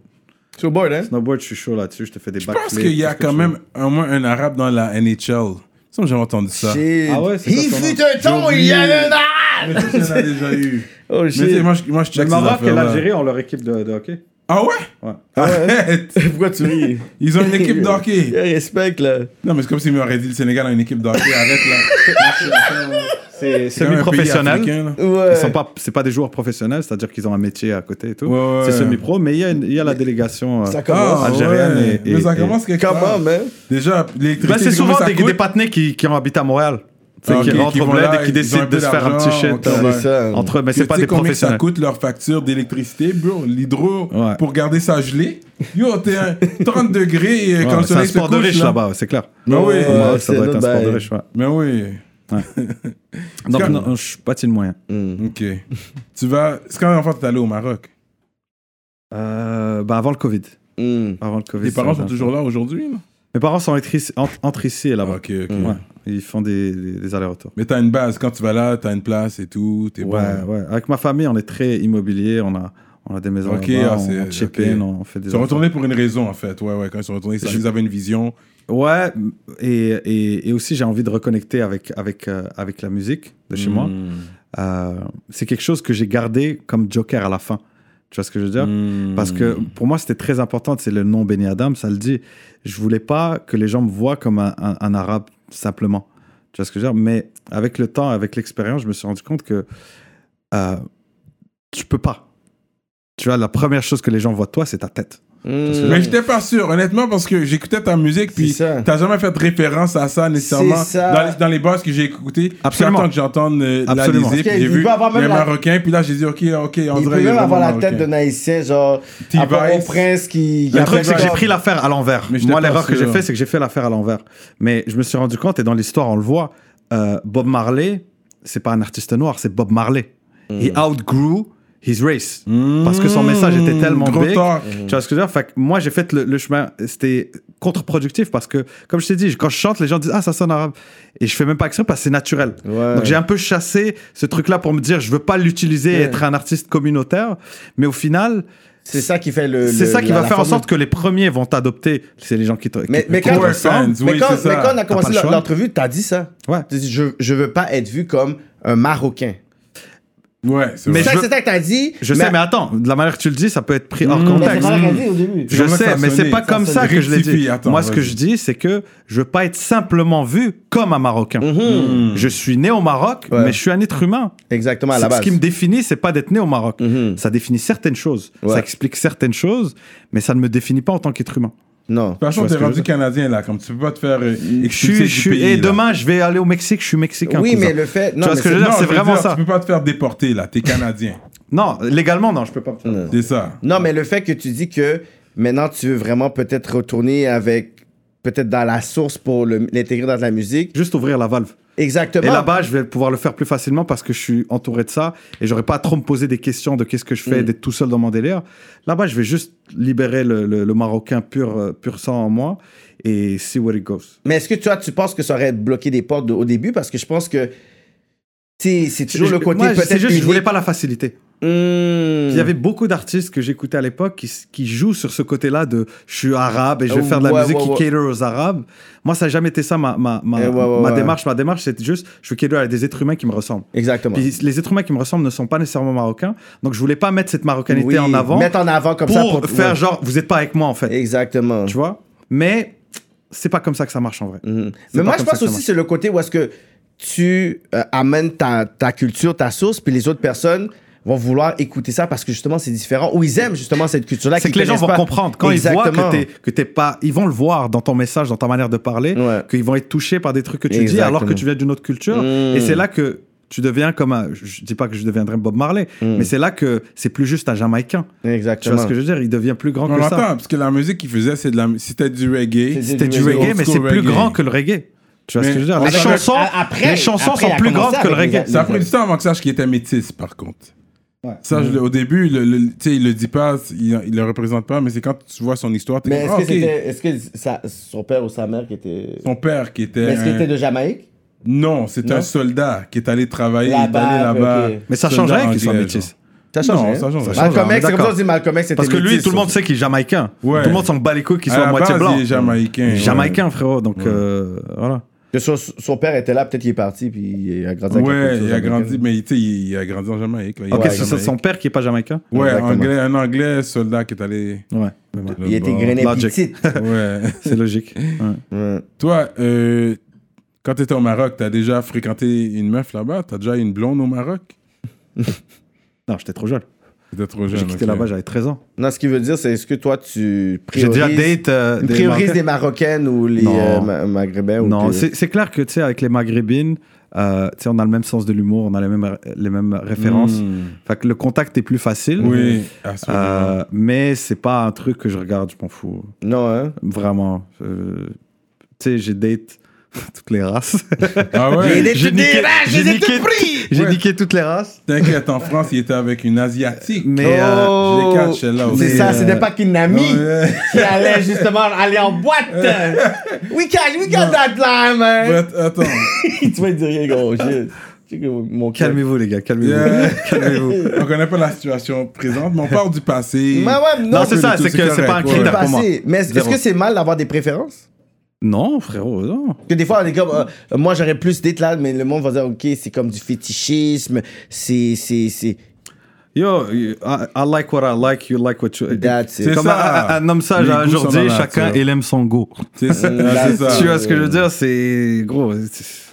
Sur le board, hein? Snowboard, je suis chaud là-dessus. Je te fais des Je backflips. pense qu'il y a quand tu même au moins un arabe dans la NHL. Ça, j'ai entendu ça. Shit. Ah ouais, Il fut un temps, J'ai il y avait un arabe! Mais ça, j'en ai déjà eu. Oh Mais tu shit. moi, je, moi, je Le check ces Maroc et l'Algérie ont leur équipe de, de hockey. Ah ouais? Ouais. Arrête! Pourquoi tu ris? Ils ont une équipe de hockey. Respect, là. Non, mais c'est comme s'ils m'auraient dit le Sénégal a une équipe de hockey. Arrête là. C'est semi-professionnel. Ouais. Ils sont pas, c'est pas des joueurs professionnels, c'est-à-dire qu'ils ont un métier à côté et tout. Ouais, ouais, c'est ouais. semi-pro, mais il y a, une- y a la délégation euh, Ça commence. Ah, algérienne ouais. et, et- Mais ça commence quelque part. Comment, man? Déjà, l'électricité, Ben, c'est souvent des, des patinés qui, qui ont habité à Montréal. Ah, qui ok, rentrent qui au bled et qui décident de se faire un petit shit euh, ouais. C'est ça. entre eux, mais c'est pas des combien ça professionnels. coûte leur facture d'électricité, bro? L'hydro, Ouais. pour garder ça gelé? Yo, t'es un 30 degrés et Ouais, quand le c'est un soleil se sport de riche là. là-bas, ouais, c'est clair. Mais oui. Ouais, Au Maroc, c'est ça doit être un notre sport de bail. riche. ouais. Mais oui. Donc, quand- non, je patine moyen? Mm. Ok. tu vas. C'est quand la fois que t'es allé au Maroc? Euh, bah, avant le Covid. Mm. Avant le Covid. Les parents ça, sont ça. toujours là aujourd'hui, là? Mes parents sont entre ici, entre- entre ici et là-bas. Ok, ok. Ouais. Ils font des, des- des allers-retours. Mais t'as une base. Quand tu vas là, t'as une place et tout. T'es Ouais, bon. ouais. Avec ma famille, on est très immobilier. On a, on a des maisons Ok, ah, on chip ok. in, on fait des. Ils sont retournés pour une raison, en fait. Ouais, ouais. Quand ils sont retournés, ils avaient une vision. Ouais, et, et, et aussi j'ai envie de reconnecter avec, avec, euh, avec la musique de chez moi. Mm. Euh, c'est quelque chose que j'ai gardé comme joker à la fin. Tu vois ce que je veux dire? Mm. Parce que pour moi, c'était très important. C'est le nom Benny Adam, ça le dit. Je voulais pas que les gens me voient comme un, un- un arabe simplement. Tu vois ce que je veux dire? Mais avec le temps, avec l'expérience, je me suis rendu compte que euh, tu peux pas. Tu vois, la première chose que les gens voient de toi, c'est ta tête. Mais j'étais pas sûr, honnêtement, parce que j'écoutais ta musique, puis t'as jamais fait référence à ça nécessairement ça. Dans, les, dans les bars que j'ai écouté. Absolument. J'attends que j'entende euh, la Absolument. musique, j'ai vu peut avoir même les la- Marocains, puis là j'ai dit, ok, ok, on Il peut même avoir la tête d'un haïtien, genre. Au prince qui. Le truc, c'est que j'ai pris l'affaire à l'envers. Moi, l'erreur que j'ai fait, c'est que j'ai fait l'affaire à l'envers. Mais je me suis rendu compte, et dans l'histoire, on le voit, euh, Bob Marley, c'est pas un artiste noir, c'est Bob Marley. He outgrew his race. Parce que son message était tellement Gros big. talk. Tu vois ce que je veux dire? Fait que moi, j'ai fait le, le chemin. C'était contre-productif parce que, comme je t'ai dit, quand je chante, les gens disent Ah, ça sonne arabe. Et je fais même pas exprès parce que c'est naturel. Ouais. Donc j'ai un peu chassé ce truc-là pour me dire Je veux pas l'utiliser et Ouais. être un artiste communautaire. Mais au final, C'est ça qui fait le. c'est ça qui la- va la faire en sorte que les premiers vont t'adopter. C'est les gens qui te. Mais, qui- mais quand, fans, mais oui, quand, c'est mais ça. quand on a commencé l'entrevue, t'as dit ça. Ouais. Dit, je, je veux pas être vu comme un Marocain. Ouais, c'est Mais ça c'est ça que t'as dit. Je sais, mais attends, de la manière que tu le dis, ça peut être pris hors Mmh. Mais c'est contexte. Je sais, mais c'est pas comme ça que je l'ai dit. Attends, Moi, ce que je dis, c'est que je veux pas être simplement vu comme un Marocain. Mhm. Je suis né au Maroc, Ouais. mais je suis un être humain. Exactement, à la base. Ce qui me définit, c'est pas d'être né au Maroc. Mhm. Ça définit certaines choses. Ouais. Ça explique certaines choses, mais ça ne me définit pas en tant qu'être humain. Non. De toute façon, Tu vois t'es rendu canadien là, comme tu peux pas te faire euh, expulser du pays. et là. demain, je vais aller au Mexique, je suis mexicain. Oui, cousin. mais le fait. Non, vois mais ce que je c'est- veux dire? C'est vraiment dire, ça. Tu peux pas te faire déporter là, t'es canadien. Non, légalement, non, je peux pas. C'est ça. Non, mais le fait que tu dis que maintenant tu veux vraiment peut-être retourner avec. Peut-être dans la source pour l'intégrer dans la musique. Juste ouvrir la valve. Exactement. Et là-bas, je vais pouvoir le faire plus facilement parce que je suis entouré de ça et j'aurai pas à trop me poser des questions de qu'est-ce que je fais, Mm. d'être tout seul dans mon délire. Là-bas, je vais juste libérer le, le- le Marocain pur, euh, pur sang en moi et see where it goes. Mais est-ce que toi, tu penses que ça aurait bloqué des portes de- au début? Parce que je pense que. C'est toujours Je- le côté moi, peut-être. C'est juste, je unique. voulais pas la facilité. Hmm. Il y avait beaucoup d'artistes que j'écoutais à l'époque qui, qui jouent sur ce côté-là de je suis arabe et je vais faire de la Ouais, musique ouais, qui ouais. cater aux arabes. Moi, ça n'a jamais été ça ma, ma, ma, Eh, ma démarche. Ma démarche, c'était juste je veux cater à des êtres humains qui me ressemblent. Exactement. Puis les êtres humains qui me ressemblent ne sont pas nécessairement marocains. Donc, je voulais pas mettre cette marocanité Oui, en avant Mettre en avant comme pour, ça pour faire genre vous êtes pas avec moi en fait. Exactement. Tu vois? Mais c'est pas comme ça que ça marche en vrai. Mhm. Mais moi, je pense aussi c'est le côté où est-ce que tu euh, amènes ta, ta culture, ta source, puis les autres personnes vont vouloir écouter ça parce que justement c'est différent ou ils aiment justement cette culture-là. C'est que les gens vont pas. comprendre quand Exactement. ils voient que t'es que t'es pas, ils vont le voir dans ton message, dans ta manière de parler, Ouais. qu'ils vont être touchés par des trucs que tu dis alors que tu viens d'une autre culture. Mm. Et c'est là que tu deviens comme un, je dis pas que je deviendrai Bob Marley, Mm. mais c'est là que c'est plus juste un Jamaïcain. Tu Exactement. vois ce que je veux dire? Il devient plus grand On que l'entend, ça. parce que la musique qu'il faisait, c'est de la, c'était du reggae. C'était du du reggae, mais c'est plus reggae. grand que le reggae. Tu vois ce que je veux dire? Les Avec- chansons, après- les chansons après, sont plus grandes que le reggae. Ça a pris du temps avant que sache qu'il était métis, par contre. Ouais. Ça, je l'ai- au début, le, le- tu sais, il le dit pas, il, il le représente pas, mais c'est quand tu vois son histoire, t'es Mais est-ce ah, que ok. c'était est-ce que ça- son père ou sa mère qui était Son père qui était. Mais est-ce qu'il un- était de Jamaïque? Non, Non? un soldat qui est allé travailler, il est Là-bas, allé là-bas. ok. Mais ça change rien soient anglais, métis. Ça change. Non, rien. ça change rien. Malcolm est X, c'est comme ça d'accord. on dit Malcolm X, Parce que lui, métis, tout le monde ça. sait qu'il est jamaïcain. Ouais. Tout le monde s'en bat les couilles qu'il soit à moitié base, blanc. il est jamaïcain. ouais. Jamaïcain, frérot. Donc, euh, voilà. Que son, son père était là, peut-être qu'il est parti, puis il a grandi avec la Ouais, il a grandi, mais tu il, il a grandi en Jamaïque. là. Ok, est en c'est son père qui est pas jamaïcain? Ouais, anglais, un anglais soldat qui est allé. Ouais. Il était grainé. Ouais. C'est logique. Ouais. Ouais. Toi, euh, quand t'étais au Maroc, t'as déjà fréquenté une meuf là-bas? T'as déjà eu une blonde au Maroc? Non, j'étais trop jeune. T'étais trop jeune. J'ai quitté là-bas, j'avais 13 ans. Non, ce qui veut dire, c'est est-ce que toi, tu J'ai priorises, déjà date euh, tu des priorises des Marocaines ou les Non. euh, ma- Maghrébins ou Non, que- c'est c'est clair que, tu sais, avec les Maghrébines, euh, tu sais, on a le même sens de l'humour, on a les mêmes, les mêmes références. Hmm. Fait que le contact est plus facile. Oui, absolument. Euh, mais c'est pas un truc que je regarde, je m'en fous. Non, hein? Vraiment. Euh, tu sais, j'ai date toutes les races. ah J'ai ouais J'ai niqué- races, j'ai niqué- Ouais. niqué toutes les races. T'inquiète, en France, il était avec une Asiatique. Mais euh, Oh! je les catch, celle-là aussi. C'est ça, euh, c'était pas qu'une amie Ouais. qui allait justement aller en boîte. we got, we got that line, man. Mais attends. tu vas dire rien, gros. Calmez-vous, les gars, calmez-vous. Yeah. calmez-vous. On connaît pas la situation présente, mais on parle du passé. Mais ouais, non, Non, c'est ça, c'est que c'est pas un pour moi. passé. Mais est-ce que c'est mal d'avoir des préférences? Non, frérot, non. Que des fois, on est comme, euh, moi j'aurais plus d'être là, mais le monde va dire, ok, c'est comme du fétichisme, c'est, c'est, c'est. Yo, I, I like what I like, you like what you... That's it. C'est Comme ça. un, un homme sage aujourd'hui, chacun nature. il aime son goût. C'est ça. c'est ça. Tu vois ce que je veux dire? C'est gros. c'est-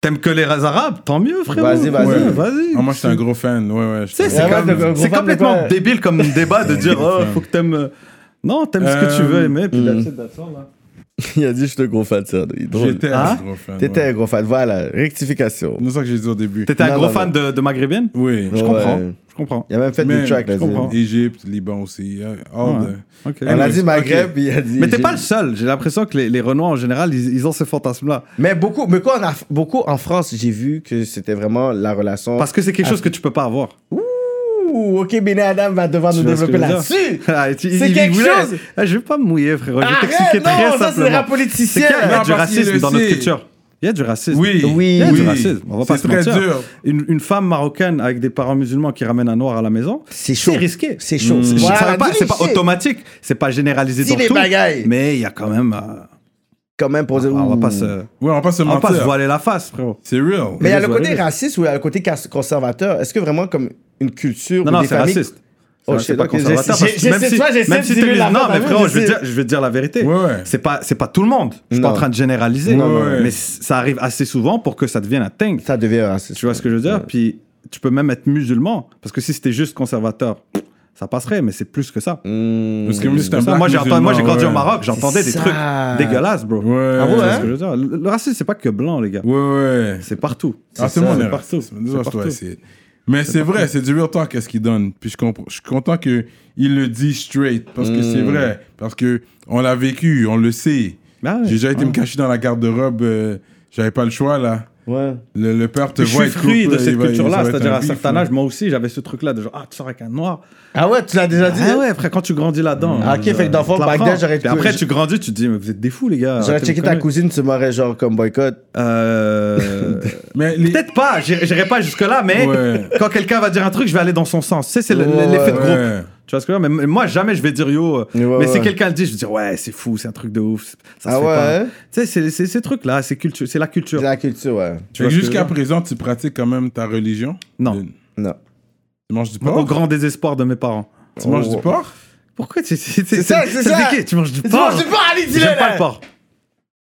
T'aimes que les arabes? Tant mieux, frérot. Vas-y, vas-y. Ouais, vas-y. Ah, moi, j'étais un gros fan. Ouais, ouais. C'est comme- c'est complètement quoi débile comme débat de dire oh, faut que t'aimes. euh, Non, t'aimes ce que tu Euh, veux aimer, puis hmm. that's it, that's all, là. Il a dit, je suis un gros fan de ça. J'étais un gros fan. T'étais ouais. un gros fan. Voilà, rectification. C'est ça que j'ai dit au début. T'étais un Non, gros non, fan de, de maghrébine? Oui. Je Ouais. comprends, je comprends. Il a même fait Mais des tracks je là-dessus. comprends. Égypte, Liban aussi. euh, all Ouais. the-. On a dit Maghreb, ok. puis il a dit. Mais t'es pas le seul. J'ai l'impression que les, les Renois, en général, ils, ils ont ce fantasme-là. Mais beaucoup, mais quoi, beaucoup en France, j'ai vu que c'était vraiment la relation. Parce que c'est quelque chose que tu peux pas avoir. Ouh, ok, Béné Adam va devoir nous développer je là-dessus. Ah, C'est il- il quelque voulait- chose. Ah, je vais pas me mouiller, frérot. Je vais t'expliquer Arrête, très non, ça c'est C'est politicien. qu'il y a Non, du racisme dans notre culture. Il y a du racisme. Oui, Oui, Il y a oui. du racisme. On va pas C'est se très mentir. dur. Une, une femme marocaine avec des parents musulmans qui ramènent un noir à la maison, C'est chaud. c'est risqué. C'est chaud. C'est Voilà, pas- c'est pas shit. automatique, c'est pas généralisé dans les tout. bagailles. Mais il y a quand même. euh, Quand même pour dire. on va ouh. pas se, Ouais, on va pas se on va pas se voiler la face, frérot. C'est real. Mais il y a le côté raciste ou il y a le côté conservateur? Est-ce que vraiment comme une culture Non, ou non, des c'est familles... raciste. Oh, je sais pas conservateur. parce que Même si toi, même la non, mais frérot, je vais dire, je vais te dire la vérité. Ouais, ouais. C'est pas, c'est pas tout le monde. Je suis pas en train de généraliser. Non, non, ouais. Mais ça arrive assez souvent pour que ça devienne un thing. Ça devient raciste. Tu vois ce que je veux dire? Puis tu peux même être musulman. Parce que si c'était juste conservateur, ça passerait, mais c'est plus que ça. Mmh. Parce que Plus ça. Moi, j'ai entendu- moi, j'ai grandi au Maroc, j'entendais des trucs dégueulasses, bro. Ouais. Ah Tu vois ouais? ce que je veux dire Le, le racisme, c'est pas que blanc, les gars. Ouais, ouais. C'est partout. Ah, c'est mon partout. Mais c'est vrai, c'est du real talk, qu'est-ce qu'il donne. Puis je, comprends- je suis content qu'il le dit straight. Parce que c'est Mm. vrai. Parce que on l'a vécu, on le sait. Ah ouais. J'ai déjà été me cacher dans la garde-robe. euh, J'avais pas le choix, là. Ouais. Le, le père te Puis je voit suis être fruit de cette il va- ça culture-là. va être C'est-à-dire, un à un certain là. âge, moi aussi, j'avais ce truc-là de genre, ah, tu sors avec un noir. Ah ouais, tu l'as déjà dit? Ah ouais, frère, quand tu grandis là-dedans. Ah, ok, fait que dans le fond, back then, j'aurais- Puis après, tu grandis, tu te dis, mais vous êtes des fous, les gars. J'aurais Arrêtez checké ta cousine, tu m'aurais genre comme boycott. Euh, Mais les... Peut-être pas, j'irai j'irai pas jusque-là, mais Ouais. quand quelqu'un va dire un truc, je vais aller dans son sens. Tu sais, c'est le- Ouais, l'effet de ouais. Tu vois ce que je veux dire? Mais moi, jamais je vais dire yo. euh, Ouais, mais si ouais. quelqu'un le dit, je vais dire ouais, c'est fou, c'est un truc de ouf. Ça se Ah fait pas. ouais? Tu sais, c'est- c'est ces trucs-là, c'est culture- c'est la culture. C'est la culture, ouais. Tu Jusqu'à présent, tu pratiques quand même ta religion? Non. Le- Non. Tu manges du Au porc? grand désespoir de mes parents. Tu manges Oh. du porc? Pourquoi c'est c'est C'est ça, c'est ça. Tu manges du Tu porc manges du porc, allez, dis-le, J'aime pas le porc.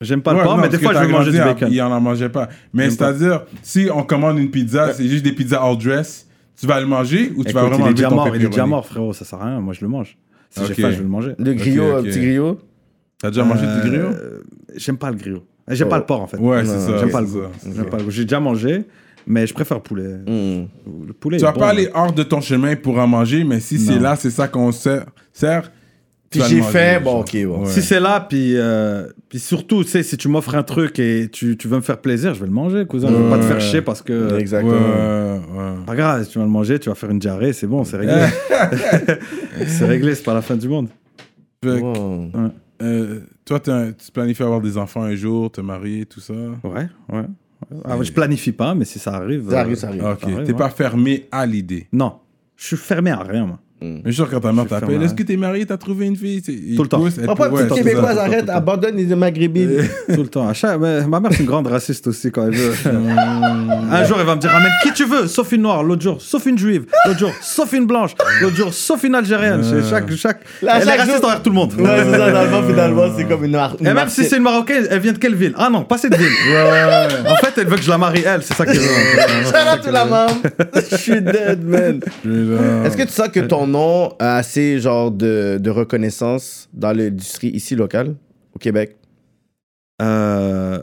J'aime pas le Ouais, porc, non, mais des fois je vais manger du bacon. Il en mangeait pas. Mais c'est-à-dire, si on commande une pizza, c'est juste des pizzas all dress, tu vas le manger ou tu vas Écoute, vraiment il est déjà mort, il est déjà mort, frérot, ça sert à rien, moi je le mange. Si Ok. j'ai faim, je vais le manger. Le griot, Ok, un ok. petit griot? T'as déjà mangé du griot? Euh, J'aime pas le griot. J'aime Oh. pas le porc en fait. Ouais, c'est ça. J'aime pas pas le goût. J'ai déjà mangé, mais je préfère le poulet. Hmm. Le poulet. Tu vas bon, pas hein. aller hors de ton chemin pour en manger, mais si c'est là, c'est ça qu'on sert, Puis j'ai faim, bon, ok, bon. Ouais. Si c'est là, puis, euh, puis surtout, tu sais, si tu m'offres un truc et tu, tu veux me faire plaisir, je vais le manger, cousin. Je vais pas te faire Ouais. chier parce que. Ouais, Exactement. ouais. Pas grave, si tu vas le manger, tu vas faire une diarrhée, c'est bon, c'est réglé. c'est réglé, c'est pas la fin du monde. Fait Wow. euh, toi, tu planifies avoir des enfants un jour, te marier, tout ça? Ouais, ouais. Ah, je planifie pas, mais si ça arrive. Ça arrive, euh, ça arrive. Ok, t'es ouais. pas fermé à l'idée? Non, je suis fermé à rien, moi. Mais sûr, quand ta mère t'appelle, est-ce que t'es marié, t'as trouvé une fille? Tout le temps. ouais, petite québécoise, arrête, abandonne les maghrébines. Tout le temps. Ma mère, c'est une grande raciste aussi quand elle veut. un jour, elle va me dire Ramène qui tu veux, sauf une noire. L'autre jour, sauf une juive. L'autre jour, sauf une blanche. L'autre jour, sauf une algérienne. Chaque, chaque... Là, elle est raciste jour- envers tout le monde. Ouais, c'est ça, finalement, c'est comme une une Et même si c'est une marocaine, elle vient de quelle ville? Ah non, pas cette ville. En fait, elle veut que je la marie, elle. C'est ça qu'elle veut. Shout out to la maman. Je suis dead, man. Est-ce que tu sens que ton nom a assez genre de, de reconnaissance dans l'industrie ici locale, au Québec, Euh,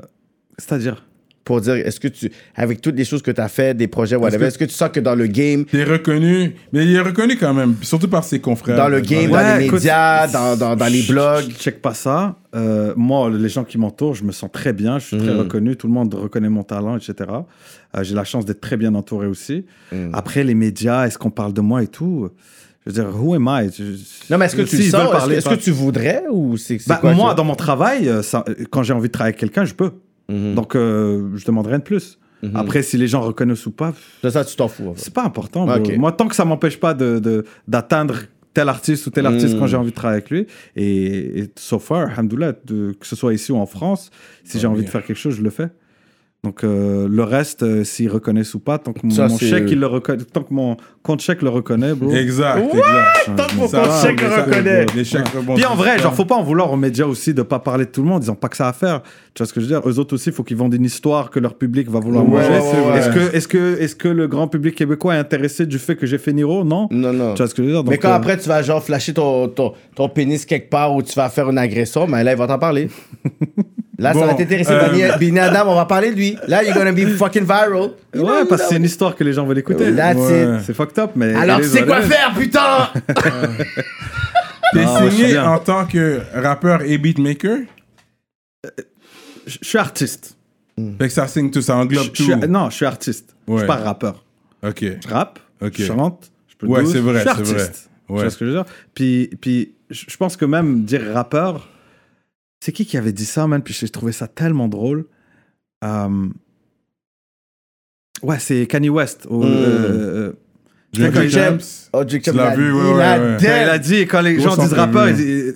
C'est-à-dire? pour dire, est-ce que tu, avec toutes les choses que tu as fait, des projets, Est-ce whatever, que- est-ce que tu sens que dans le game, T'es reconnu, mais il est reconnu quand même, surtout par ses confrères. dans le game, Ouais, dans les écoute, médias, dans, dans, dans les blogs, Je check pas ça. Euh, moi, les gens qui m'entourent, je me sens très bien. Je suis très Mhm. reconnu. Tout le monde reconnaît mon talent, etc. Euh, J'ai la chance d'être très bien entouré aussi. Mhm. Après, les médias, est-ce qu'on parle de moi et tout? Je veux dire, who am I? Non, mais est-ce que tu sens? Est-ce que, parler, est-ce que tu voudrais ou c'est c'est Bah, quoi moi, dans mon travail, euh, ça- quand j'ai envie de travailler avec quelqu'un, je peux. Mhm. Donc, euh, je demande rien de plus. Mhm. Après, si les gens reconnaissent ou pas, De ça, tu t'en fous. en fait. c'est pas important. Moi, tant que ça m'empêche pas de- de- d'atteindre tel artiste ou tel artiste Mm. quand j'ai envie de travailler avec lui. Et, et so far, alhamdoulilah, de- que ce soit ici ou en France, si j'ai envie bien. de faire quelque chose, je le fais. Donc euh, le reste, euh, s'ils reconnaissent ou pas, tant que mon, Ça, mon c'est- chèque il le reconnaît, tant que mon compte chèque le reconnaît, bro. Exact, What? exact. Tant que mon Ça compte va, chèque mais le reconnaît. Les chèques Puis rebondissent en vrai, genre, faut pas en vouloir aux médias aussi de pas parler de tout le monde, ils ont pas que ça à faire. Tu vois ce que je veux dire? Eux autres aussi, il faut qu'ils vendent une histoire que leur public va vouloir Ouais, manger. ouais, ouais, ouais. Est-ce que, est-ce que, est-ce que le grand public québécois est intéressé du fait que j'ai fait Niro? Non. Non, non. Tu vois ce que je veux dire? Mais Donc, quand euh, après tu vas genre flasher ton, ton, ton pénis quelque part ou tu vas faire une agression, ben là il va t'en parler. Là, ça va t'intéresser. euh, Benny Adam, on va parler de lui. Là, you're gonna be fucking viral. You Ouais, parce que c'est know. une histoire que les gens veulent écouter. That's Ouais. it. C'est fucked up, mais. Alors, what quoi faire, putain! T'es Ah, ouais, je signé en tant que rappeur et beatmaker? Je je suis artiste. Fait que ça signe tout, ça Je, englobe je tout. non, je suis artiste. Je Ouais. suis pas rappeur. Ok. Je rappe, Ok. je chante, je peux Ouais, douce, c'est vrai, je c'est vrai. artiste. Tu Ouais. vois ce que je veux dire? Puis, puis je je pense que même dire rappeur, c'est qui qui avait dit ça, man? Puis j'ai trouvé ça tellement drôle. Euh, Ouais, c'est Kanye West. au- Mm. euh, Drake Drake James. Oh, James, il a- vu, ouais, il ouais, a il a dit, quand les gens disent rappeur,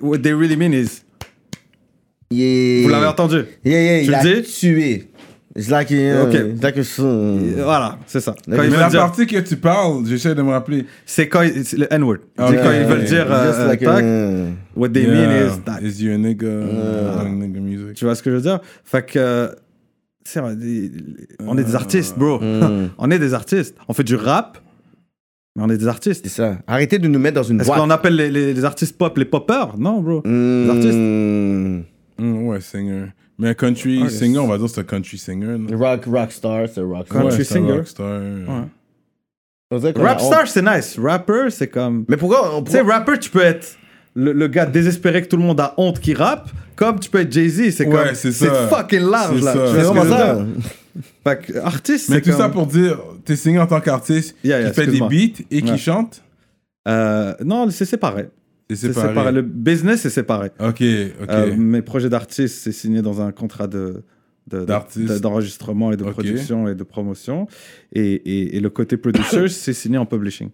what they really mean is. Yeah. Vous l'avez entendu Yeah, yeah, Tu il le a dis? tué. It's like, uh, Ok. it's like a son. Voilà, c'est ça. Quand Mais ils Mais veulent la dire- partie que tu parles, j'essaie de me rappeler. c'est quand ils- c'est le N-word. C'est quand ils veulent dire euh, Just euh, like tac, a- what they Yeah. mean is that. Is you a nigga? doing nigga music. Tu vois ce que je veux dire? Fait que. euh, c'est vrai, des- on est des artistes, bro. Mm. on est des artistes. On fait du rap, mais on est des artistes. C'est ça. Arrêtez de nous mettre dans une Est-ce boîte. qu'on appelle les, les- les artistes pop les poppers Non, bro. Mm. Les artistes. Mm, ouais, singer. Mais un country Ah, singer, on va dire c'est un country singer. là. Rock, rockstar, c'est rockstar. Country Ouais, c'est un singer? rockstar. On dirait qu'on a Rapstar, honte. c'est nice. Rapper, c'est comme. Mais pourquoi on Tu sais, pourquoi- rapper, tu peux être le, le gars désespéré que tout le monde a honte qui rappe, comme tu peux être Jay-Z. C'est Ouais, comme. c'est C'est ça. fucking large, C'est là. ça. Tu vois C'est ce que vraiment veux ça. dire? Fait que artiste, Mais c'est tout ça pour dire, t'es signé en tant qu'artiste Yeah, yeah, qui fait des excuse-moi. beats et qui Ouais. chante? Euh, non, c'est séparé. C'est séparé. séparé. Le business, c'est séparé. Ok, ok. Euh, mes projets d'artiste, c'est signé dans un contrat de, de- de- D'artiste. de- d'enregistrement et de production et de promotion. Et, et, et le côté producer, c'est signé en publishing.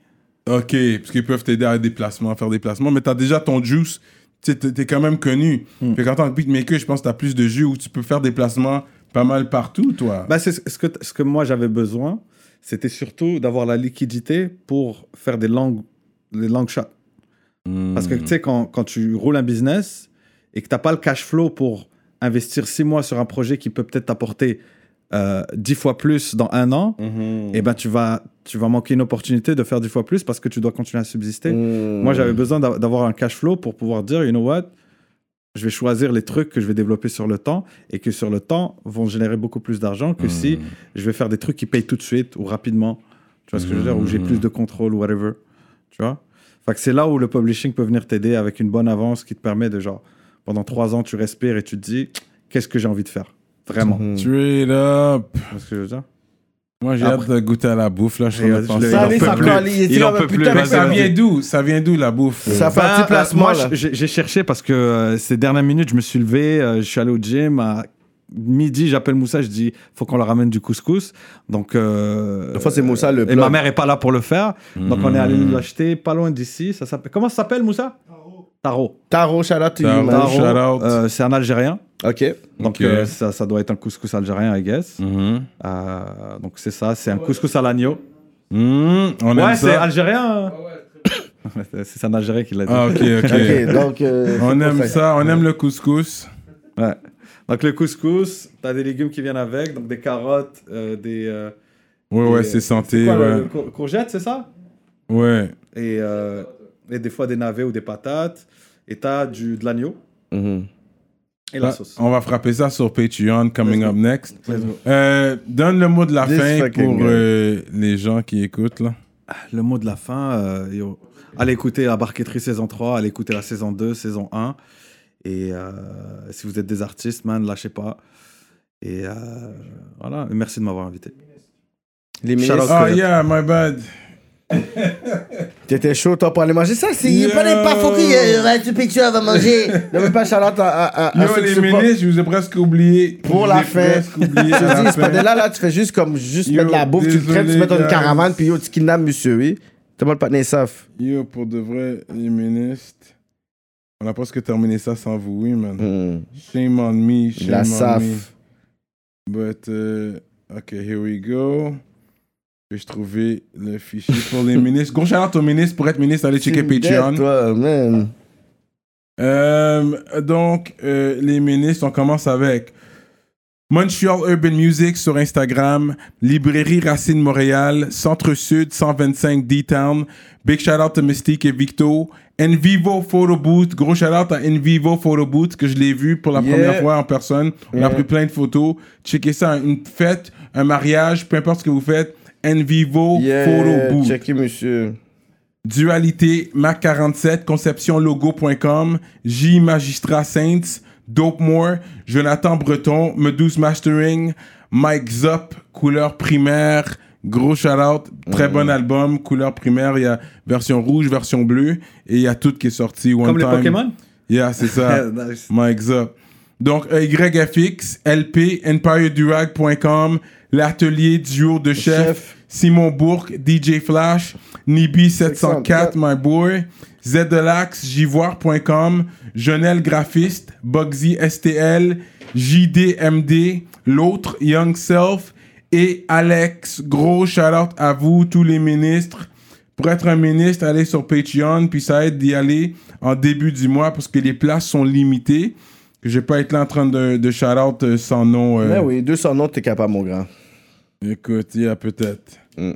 Ok, parce qu'ils peuvent t'aider à des placements, à faire des placements, mais t'as déjà ton juice. Tu t'es quand même connu. Hmm. Fait qu'en tant que beatmaker, je pense que t'as plus de jus où tu peux faire des placements pas mal partout, toi. Bah, c'est ce que, ce que moi j'avais besoin, c'était surtout d'avoir la liquidité pour faire des langues, des long shots. Parce que tu sais, quand, quand tu roules un business et que tu n'as pas le cash flow pour investir six mois sur un projet qui peut peut-être t'apporter euh, dix fois plus dans un an, Mhm. et ben tu vas, tu vas manquer une opportunité de faire dix fois plus parce que tu dois continuer à subsister. Mm. Moi, j'avais besoin d'a- d'avoir un cash flow pour pouvoir dire, you know what, je vais choisir les trucs que je vais développer sur le temps et que sur le temps vont générer beaucoup plus d'argent que si je vais faire des trucs qui payent tout de suite ou rapidement. Tu vois ce que je veux dire? Où j'ai plus de contrôle ou whatever. Tu vois? Fait que c'est là où le publishing peut venir t'aider avec une bonne avance qui te permet de genre, pendant trois ans, tu respires et tu te dis, qu'est-ce que j'ai envie de faire? Vraiment. Mhm. Straight up. Tu vois ce que je veux dire? Moi, j'ai Après- hâte de goûter à la bouffe, là. Je suis en train de Je penser. l'ai- Ça il en peut plus. il en peut mais ça vient d'où? Ça vient d'où, la bouffe? Ça fait un petit placement, moi, j'ai cherché parce que euh, ces dernières minutes, je me suis levé, euh, je suis allé au gym. À midi, j'appelle Moussa, je dis faut qu'on leur ramène du couscous. Donc, euh, Des fois, c'est Moussa le Et plug. ma mère est pas là pour le faire. Donc, on est allé l'acheter pas loin d'ici. Ça s'appelle. Comment ça s'appelle, Moussa? Taro. Taro, shout out to you, Taro. man. Taro. shout out. euh, c'est un Algérien. Ok. Donc, euh, ça, ça doit être un couscous algérien, I guess. Mhm. Euh, donc, c'est ça. C'est un couscous à l'agneau. Mhm, On Ouais, aime c'est ça. algérien. c'est un Algérien qui l'a dit. Ah, ok, ok. Ok, donc. euh, On aime ça, on aime le couscous. Ouais. Donc le couscous, t'as des légumes qui viennent avec, donc des carottes, euh, des. euh, Ouais, ouais, euh, c'est santé, quoi, ouais. le cour- courgettes, c'est ça? Ouais. et, euh, et des fois des navets ou des patates. Et t'as du de l'agneau Mhm. et la Ah, sauce. On va frapper ça sur Patreon, coming up next. Let's go. Euh, donne le mot de la This fin pour euh, les gens qui écoutent, là. Le mot de la fin, euh, yo. allez écouter la barqueterie saison 3, allez écouter la saison 2, saison 1. Et euh, si vous êtes des artistes, man, lâchez pas. Et euh, voilà, merci de m'avoir invité. Les ministres. Ah, yeah, my bad. T'étais chaud, toi, pour aller manger ça? C'est Yo. pas des pas qui. euh, Ouais, tu piques, tu vas manger. Non, mais pas out à, à, à, Yo, les ministres, je vous ai presque oublié. Pour la fin. oublié Je dis, c'est pas de là, là, tu fais juste comme juste Yo, mettre la bouffe, tu le crèves, tu mets dans une caravane, puis yo, tu kidnappes monsieur, oui. T'as pas le patiné saf. Yo, pour de vrai, les ministres. On a presque terminé ça sans vous, oui, man. Hmm. Shame on me, shame La on saf. me. But, euh, ok, here we go. Je vais trouver le fichier pour les ministres. Gros shout out aux ministres. Pour être ministre, allez checker Patreon. toi, man. Euh, donc, euh, les ministres, on commence avec Montreal Urban Music sur Instagram, Librairie Racine Montréal, Centre Sud 125 D-Town. Big shout out à Mystique et Victo. Envivo Photo Booth, gros shout out à Envivo Photo Booth que je l'ai vu pour la Yeah. première fois en personne. On a pris plein de photos. Checkez ça, une fête, un mariage, peu importe ce que vous faites. Envivo Yeah, Photo Booth. checké, monsieur. Dualité, Mac47, conceptionlogo.com, J Magistrat Saints, Dope More, Jonathan Breton, Meduse Mastering, Mike Zop, couleur primaire, gros shout out, très bon album, couleur primaire, il y a version rouge, version bleue, et il y a tout qui est sorti one Comme les. Pokémon? Yeah, c'est ça. Nice. Mike Zop. Donc, euh, YFX, LP, EmpireDurag.com, l'atelier duo de chef, Chef. Simon Bourque, DJ Flash, Nibi704, 704. my boy, Zdelax, Jivoire.com, Jonel Graphiste, Bugsy STL, JDMD, l'autre, Young Self, et Alex. Gros shout out à vous, tous les ministres. Pour être un ministre, allez sur Patreon, puis ça aide d'y aller en début du mois parce que les places sont limitées. Que je vais pas être là en train de, de shout out euh, sans nom. euh, Ben oui, 200 notes, t'es capable, mon grand. Écoute, il y a peut-être. Mm.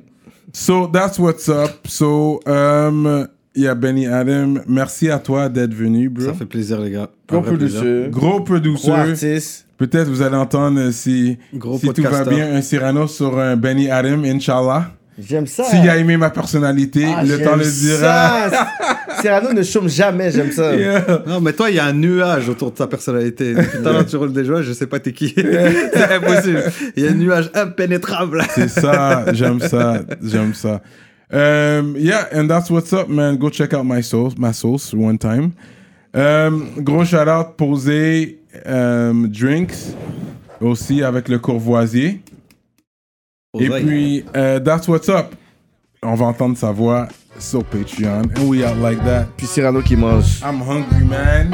So, that's what's up. So, um, il y a Benny Adam. Merci à toi d'être venu, bro. Ça fait plaisir, les gars. Gros producer. Gros Gros producer. artiste. Peut-être vous allez entendre euh, si, Gros si tout va bien un Cyrano sur un Benny Adam, Inch'Allah. J'aime ça. S'il a aimé ma personnalité, Ah, le temps le dira. ça. Cyrano ne chôme jamais, j'aime ça. Yeah. Non, mais toi, il y a un nuage autour de ta personnalité. Depuis à l'heure, tu roules des joies, je sais pas t'es qui. c'est impossible. Il y a un nuage impénétrable. C'est ça, j'aime ça, j'aime ça. Um, yeah, and that's what's up, man. Go check out my sauce, my sauce one time. Um, gros shout out posé um, drinks aussi avec le Courvoisier. Et puis, uh, that's what's up. On va entendre sa voix sur Patreon. And we out like that. Puis Cyrano qui mange. I'm hungry, man.